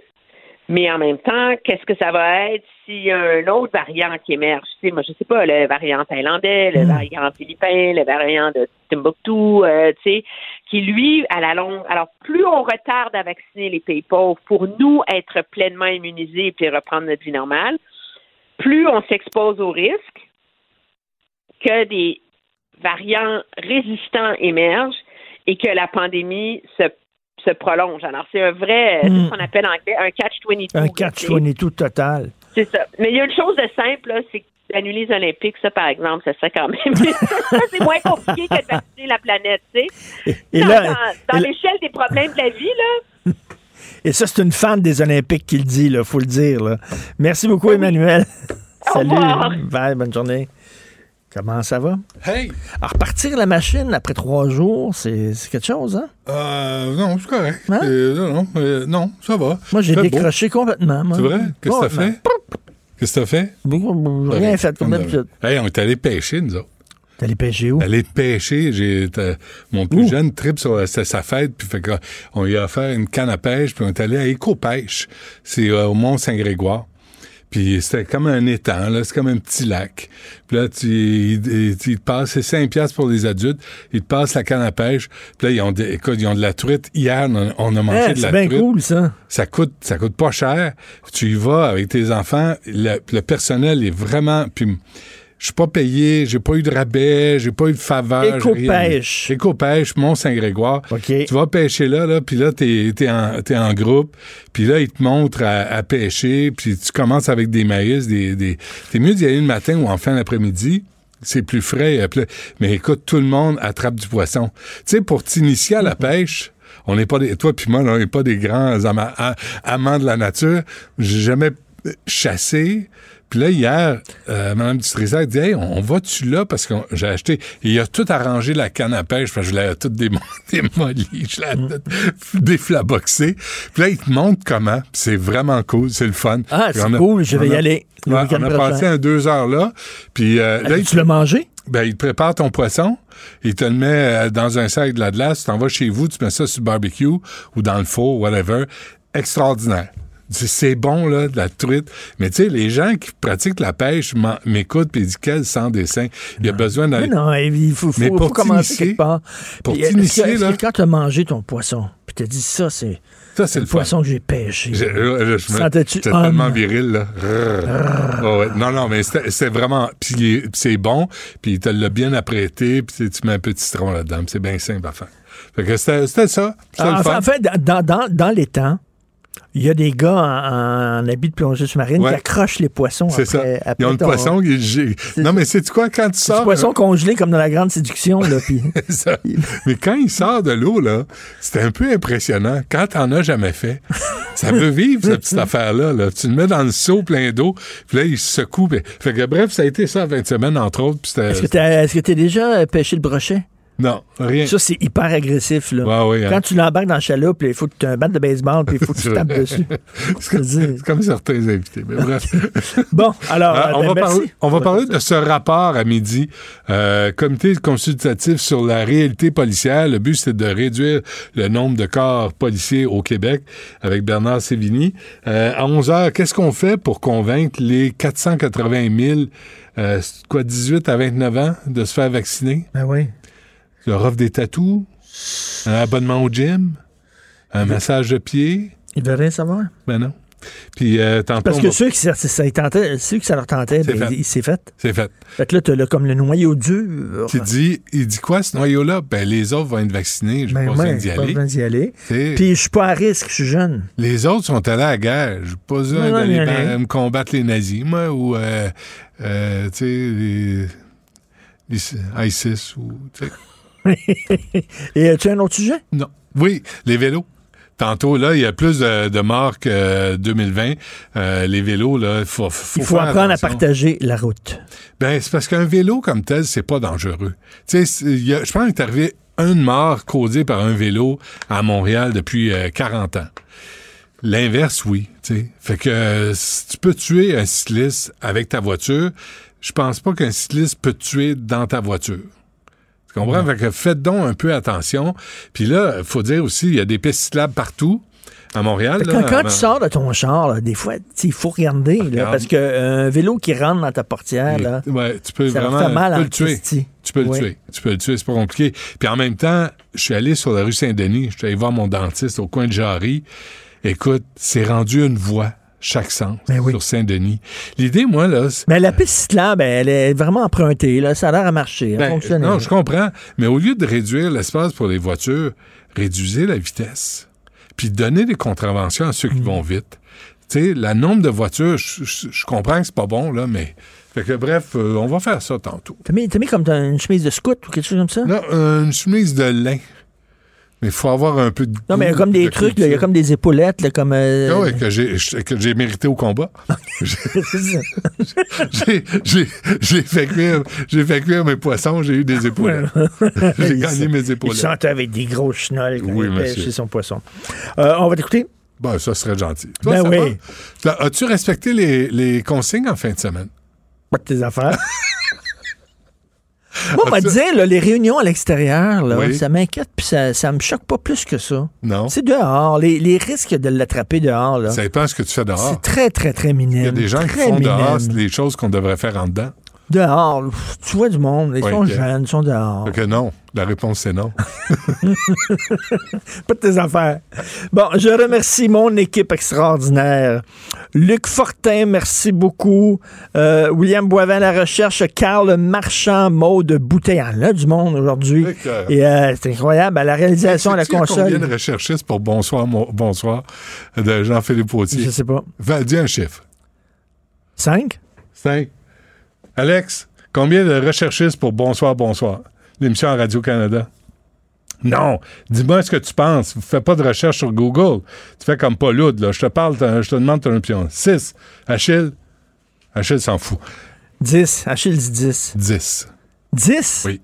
Mais en même temps, qu'est-ce que ça va être s'il y a un autre variant qui émerge? Tu sais, moi, je sais pas, le variant thaïlandais, le variant philippin, le variant de Timbuktu, euh, tu sais, qui, lui, à la longue... Alors, plus on retarde à vacciner les pays pauvres pour nous être pleinement immunisés et reprendre notre vie normale, plus on s'expose au risque que des variants résistants émergent et que la pandémie se, se prolonge. Alors, c'est un vrai, c'est Mm. ce qu'on appelle en anglais un catch-22. un là, catch c'est- 22 total. C'est ça. Mais il y a une chose de simple, c'est d'annuler les Olympiques, ça, par exemple, ça serait quand même... ça, c'est moins compliqué que de vacciner la planète, tu sais. Et dans là- dans- l'échelle des problèmes de la vie, là, Et ça, c'est une fan des Olympiques qui le dit, là, faut le dire. Là. Merci beaucoup, Emmanuel. Salut. revoir. Bye, bonne journée. Comment ça va? Hey! À repartir la machine après trois jours, c'est quelque chose, hein? Euh, non, c'est correct. Euh, non, non, euh, non, ça va. Moi, j'ai beau. décroché complètement. C'est vrai? Qu'est-ce que t'as Complètement. fait? Qu'est-ce que t'as fait? Rien fait comme d'habitude. Hey, on est allé pêcher, nous autres. T'es allé pêcher où? Allé pêcher. J'ai, mon plus jeune trip sur sa fête, puis fait que, on lui a offert une canne à pêche, puis on est allé à Éco-Pêche. C'est euh, au Mont-Saint-Grégoire. Puis c'était comme un étang, là, c'est comme un petit lac. Puis là, tu, ils, te passent, c'est 5 piastres pour les adultes, ils te passent la canne à pêche. Puis là, ils ont, de, écoute, ils ont de la truite. Hier, on a, mangé Hein, de la c'est bien truite. cool, ça. Ça coûte, ça coûte pas cher. Tu y vas avec tes enfants. Le, le personnel est vraiment. Puis je suis pas payé, j'ai pas eu de rabais, j'ai pas eu de faveur. Éco-pêche. Éco-pêche, Mont-Saint-Grégoire. Tu vas pêcher là, là puis là, t'es es en, t'es en groupe, puis là, ils te montrent à, pêcher, puis tu commences avec des maïs, des, des... T'es mieux d'y aller le matin ou en fin d'après-midi c'est plus frais. euh, Mais écoute, tout le monde attrape du poisson. Tu sais, pour t'initier à la pêche, on n'est pas des, toi puis moi, on n'est pas des grands amants de la nature. J'ai jamais chassé. Puis là, hier, euh, Mme Dutrisac dit Hey, on, va-tu là? Parce que j'ai acheté. Et il a tout arrangé la canne à pêche. Parce que je l'ai toute démo- démolie. Je l'ai toute déflaboxée. Puis là, il te montre comment. C'est vraiment cool. C'est le fun. Ah, c'est a- cool, je vais y aller Ouais, on a passé un deux heures là. Puis euh, là, tu l'as mangé? ben, il te prépare ton poisson, il te le met euh, dans un sac de la glace, tu t'en vas chez vous, tu mets ça sur le barbecue ou dans le four, whatever. Extraordinaire. C'est- C'est bon, là, de la truite. Mais tu sais, les gens qui pratiquent la pêche m'écoutent et disent quel sans dessin. Il y a besoin Mais d'aller. non, il faut, faut, Mais faut pour commencer quelque part. pour est-ce t'initier, là- quand tu as mangé ton poisson, puis tu as dit ça, c'est Ça, c'est le poisson que j'ai pêché. Je me- Sentais-tu tellement viril, là. Oh, ouais. Non, non, mais c'était vraiment... Puis c'est bon, puis il te l'a bien apprêté, puis tu mets un peu de citron là-dedans. C'est bien simple à faire. Fait que c'était ça. Fun. en fait, dans, dans, dans les temps, il y a des gars en, en habit de plongée sous-marine Ouais. qui accrochent les poissons C'est ça. après, Ils ont le ton- poisson est Non, mais c'est quoi, quand tu sors... poisson congelé comme dans la grande séduction. Là, puis... Ça. Mais quand il sort de l'eau, là, c'était un peu impressionnant. Quand t'en as jamais fait, ça veut vivre, cette petite affaire-là. Là. Tu le mets dans le seau plein d'eau, puis là, il se secoue. Fait que bref, ça a été ça 20 semaines, entre autres. Est-ce que tu as, est-ce que t'as déjà pêché le brochet? Non, rien. Ça, c'est hyper agressif. Là. Ouais, ouais, hein. Quand tu l'embarques dans la chaloupe, il faut que tu aies un bat de baseball puis il faut que tu tapes dessus. C'est comme, c'est comme certains invités. Mais bref. Bon, alors, Ah, on, ben, va merci. parler, on va parler de ce rapport à midi. Euh, comité consultatif sur la réalité policière. Le but, c'est de réduire le nombre de corps policiers au Québec avec Bernard Sévigny. Euh, à 11 heures, qu'est-ce qu'on fait pour convaincre les 480 000, euh, quoi, 18 à 29 ans de se faire vacciner? Ben oui. Leur offre des tatous, un abonnement au gym, un massage de pied. Ils veulent rien savoir. Ben non. Puis euh, tantôt, Parce que va- ceux qui ça, ça, ils tentaient- ceux que ça leur tentait, C'est ben, fait. il, il s'est fait. c'est fait. Fait que là, t'as là, comme le noyau dur. Qui dit, il dit quoi ce noyau-là? Ben, les autres vont être vaccinés. Je Ben pas pas aller. besoin d'y aller. Puis je suis pas à risque, je suis jeune. Les autres sont allés à la guerre. J'ai pas besoin d'aller me combattre les nazis, moi, ou, euh, euh, tu sais, les, ISIS, ou, tu. Et as-tu un autre sujet? Non. Oui, les vélos. Tantôt, là, il y a plus de, de morts que 2020. Euh, les vélos, là, il faut, faut, Il faut faire apprendre attention. à partager la route. Ben, c'est parce qu'un vélo comme tel, c'est pas dangereux. Tu sais, je pense qu'il est arrivé une mort causée par un vélo à Montréal depuis euh, 40 ans. L'inverse, oui. tu sais. Fait que euh, si tu peux tuer un cycliste avec ta voiture, je pense pas qu'un cycliste peut te tuer dans ta voiture. Tu comprends? Fait que faites donc un peu attention. Puis là, il faut dire aussi, il y a des pistes cyclables partout à Montréal. Là, quand, quand à- tu sors de ton char, là, des fois, il faut regarder. là, parce qu'un vélo qui rentre dans ta portière, là, Ouais, tu peux ça vraiment fait mal tu peux le tuer. Tu peux le tuer. Tu peux le tuer, c'est pas compliqué. Puis en même temps, je suis allé sur la rue Saint-Denis, je suis allé voir mon dentiste au coin de Jarry. Écoute, c'est rendu une voie chaque sens sur Saint-Denis. L'idée, moi, là, Mais la piste cyclable, elle est vraiment empruntée. Là. Ça a l'air à marcher. Elle ben, fonctionne. non, je comprends. Mais au lieu de réduire l'espace pour les voitures, réduisez la vitesse. Puis donnez des contraventions à ceux qui vont vite. Tu sais, le nombre de voitures, je, je- je comprends que c'est pas bon, là, mais. Fait que bref, euh, on va faire ça tantôt. T'as mis, mis comme une chemise de scout ou quelque chose comme ça? Non, euh, une chemise de lin. Mais il faut avoir un peu de. Non, mais il y a comme des de trucs, là, il y a comme des épaulettes, là, comme. euh, Ah ouais, que j'ai mérité au combat. j'ai fait cuire fait cuire mes poissons, j'ai eu des épaulettes. j'ai Il gagné mes Il épaulettes. sentait avec des gros chenolles quand Oui, il son poisson. Euh, on va t'écouter? Ben, ça serait gentil. Toi, Ben oui. As-tu respecté les, les consignes en fin de semaine? Pas de tes affaires. Moi, on va te dire, là, les réunions à l'extérieur, Oui. ça m'inquiète, puis ça, ça me choque pas plus que ça. Non. C'est dehors. Les, les risques de l'attraper dehors, là. Ça dépend ce que tu fais dehors. C'est très, très, très minime. Il y a des gens qui Très font dehors des choses qu'on devrait faire en dedans. Dehors. Tu vois du monde. Ils Oui, sont jeunes, ils sont dehors. Donc, non. La réponse, c'est non. Pas de tes affaires. Bon, je remercie mon équipe extraordinaire. Luc Fortin, merci beaucoup. Euh, William Boivin, la recherche. Carl Marchand, Maude Bouteille. Il y en a du monde aujourd'hui. Et euh, c'est incroyable. À la réalisation, à la Sais-tu Combien console. de recherchistes pour Bonsoir, mon- bonsoir de Jean-Philippe Potier? Je sais pas. Va, dis un chiffre. Cinq? Cinq. Alex, combien de recherchistes pour Bonsoir, bonsoir? L'émission à Radio-Canada. Non. Dis-moi ce que tu penses. Fais pas de recherche sur Google. Tu fais comme Paul Oud, là. Je te parle, je te demande ton opinion. Six. Achille? Achille s'en fout. 10. Achille dit 10. 10. 10? Oui.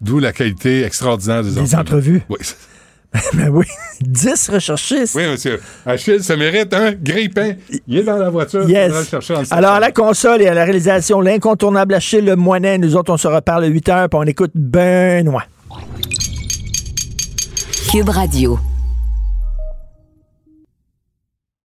D'où la qualité extraordinaire des, Des entrevues. Oui. ben oui. 10 recherchistes. Oui, monsieur. Achille, ça mérite un grille-pain. Il est dans la voiture. Yes. faudra le chercher en Alors, à la console et à la réalisation, l'incontournable Achille Le Moinet. Nous autres, on se reparle à 8 heures, puis on écoute Benoît. Cube Radio.